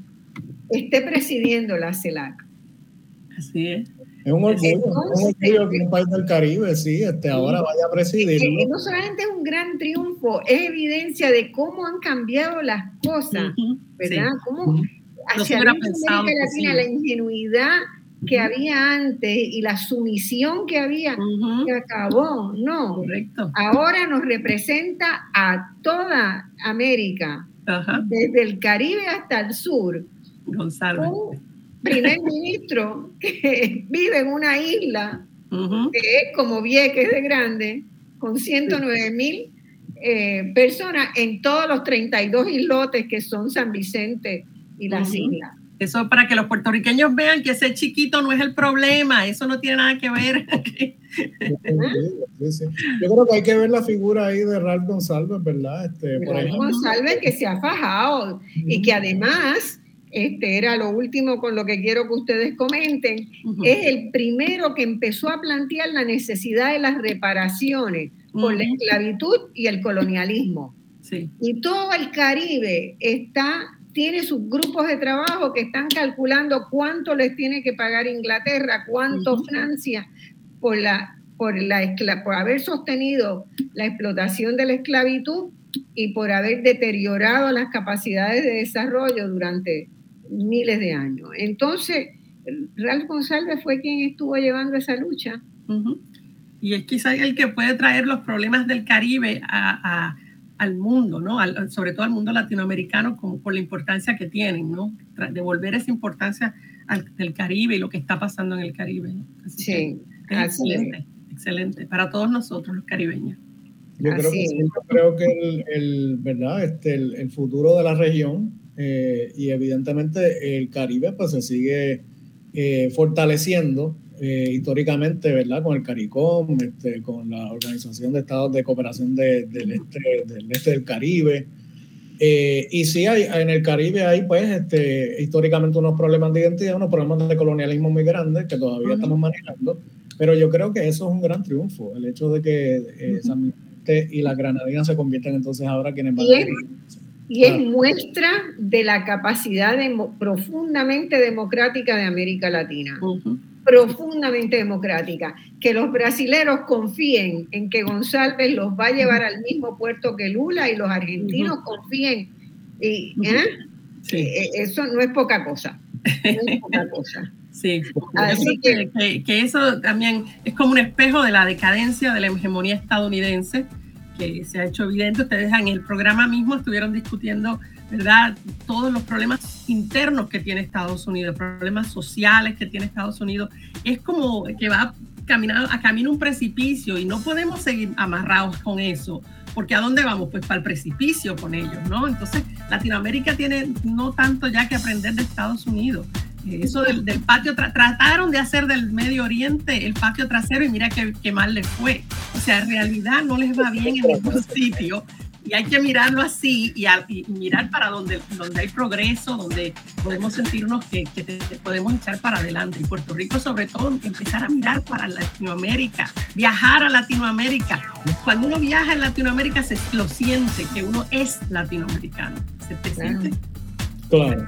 esté presidiendo la CELAC. Así es. Es un orgullo, un orgullo que un país del Caribe, sí, este, ahora vaya a presidir. no solamente es un gran triunfo, es evidencia de cómo han cambiado las cosas, ¿verdad? Cómo hacia la Latina, la ingenuidad que había antes y la sumisión que había, que acabó, no. Correcto. Ahora nos representa a toda América, desde el Caribe hasta el sur. Gonzalo. Primer ministro que <laughs> vive en una isla, que es como Vieques de grande, con 109 mil eh, personas en todos los 32 islotes que son San Vicente y las islas. Eso para que los puertorriqueños vean que ese chiquito no es el problema, eso no tiene nada que ver. <laughs> Yo creo que hay que ver la figura ahí de Ralph González, ¿verdad? Este, Ralph González que se ha fajado y que además, este era lo último con lo que quiero que ustedes comenten, es el primero que empezó a plantear la necesidad de las reparaciones por la esclavitud y el colonialismo. Sí. Y todo el Caribe está tiene sus grupos de trabajo que están calculando cuánto les tiene que pagar Inglaterra, cuánto Francia por, la, por, la, por haber sostenido la explotación de la esclavitud y por haber deteriorado las capacidades de desarrollo durante miles de años. Entonces, Ralph González fue quien estuvo llevando esa lucha. Y es quizá el que puede traer los problemas del Caribe a al mundo, ¿no? sobre todo al mundo latinoamericano, como por la importancia que tienen, ¿no? Devolver esa importancia al, del Caribe y lo que está pasando en el Caribe. sí, excelente, excelente para todos nosotros los caribeños. Yo creo que, creo que el, ¿verdad? Este, el, futuro de la región eh, y evidentemente el Caribe pues se sigue eh, fortaleciendo eh, históricamente, ¿verdad? Con el CARICOM, este, con la Organización de Estados de Cooperación del, este, del Este del Caribe. Eh, y sí, hay, en el Caribe hay, pues, este, históricamente unos problemas de identidad, unos problemas de colonialismo muy grandes que todavía estamos manejando, pero yo creo que eso es un gran triunfo, el hecho de que eh, San y las granadinas se convierten entonces ahora quienes van a y es muestra de la capacidad profundamente democrática de América Latina profundamente democrática. Que los brasileros confíen en que González los va a llevar al mismo puerto que Lula y los argentinos confíen. Y, ¿eh? Eh, eh, Eso no es poca cosa. No es poca <laughs> cosa. Sí, así que, que, eso también es como un espejo de la decadencia de la hegemonía estadounidense que se ha hecho evidente. Ustedes en el programa mismo estuvieron discutiendo ¿verdad? Todos los problemas internos que tiene Estados Unidos, problemas sociales que tiene Estados Unidos, es como que va caminando a camino un precipicio y no podemos seguir amarrados con eso, porque ¿a dónde vamos? Pues para el precipicio con ellos, ¿no? Entonces, Latinoamérica tiene no tanto ya que aprender de Estados Unidos. Eso del, patio, trataron de hacer del Medio Oriente el patio trasero y mira qué, qué mal les fue. O sea, en realidad no les va bien en ningún <laughs> sitio y hay que mirarlo así y, mirar para donde, donde hay progreso, donde podemos sentirnos que, que podemos echar para adelante. Y Puerto Rico, sobre todo, empezar a mirar para Latinoamérica, viajar a Latinoamérica. Cuando uno viaja en Latinoamérica, se lo siente que uno es latinoamericano. ¿Se te siente? Claro.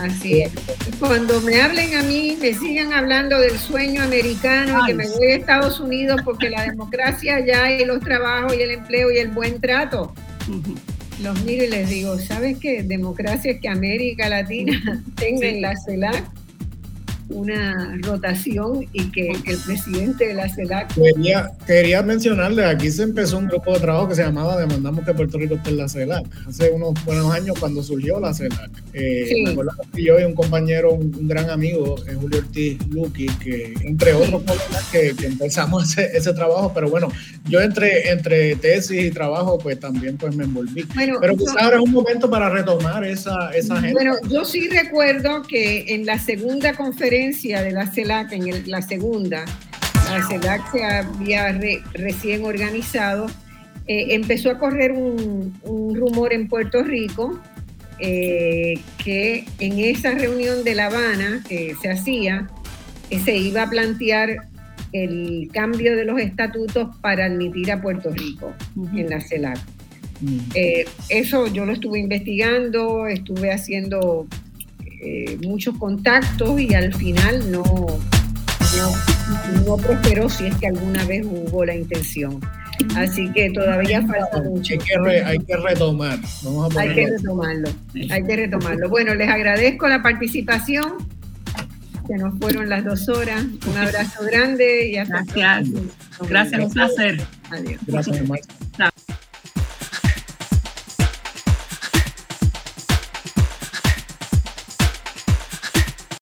Así es. Cuando me hablen a mí, me sigan hablando del sueño americano y que me voy a Estados Unidos porque la democracia ya y los trabajos y el empleo y el buen trato. Los miro y les digo, ¿sabes qué? Democracia es que América Latina tenga en la CELAC una rotación y que, el presidente de la CELAC... Quería, quería mencionarle, aquí se empezó un grupo de trabajo que se llamaba Demandamos que Puerto Rico esté en la CELAC. Hace unos buenos años cuando surgió la CELAC. Eh, yo y un compañero, un, gran amigo, eh, Julio Ortiz Luqui, que entre otros problemas que, empezamos ese, ese, trabajo, pero bueno, yo entre, entre tesis y trabajo pues también pues me envolví. pero quizás ahora es un momento para retomar esa, esa gente. Bueno, yo sí recuerdo que en la segunda conferencia de la CELAC, en la segunda, la CELAC se había recién organizado, eh, empezó a correr un, rumor en Puerto Rico eh, que en esa reunión de La Habana que se hacía, eh, se iba a plantear el cambio de los estatutos para admitir a Puerto Rico en la CELAC. Mm. eso yo lo estuve investigando, estuve haciendo muchos contactos y al final no, no, prosperó si es que alguna vez hubo la intención. Así que todavía falta mucho. Hay que, hay que retomar. hay que retomarlo. Hay que retomarlo. Bueno, les agradezco la participación. Que nos fueron las dos horas. Un abrazo grande y hasta Gracias. Gracias, un placer. Adiós. Gracias,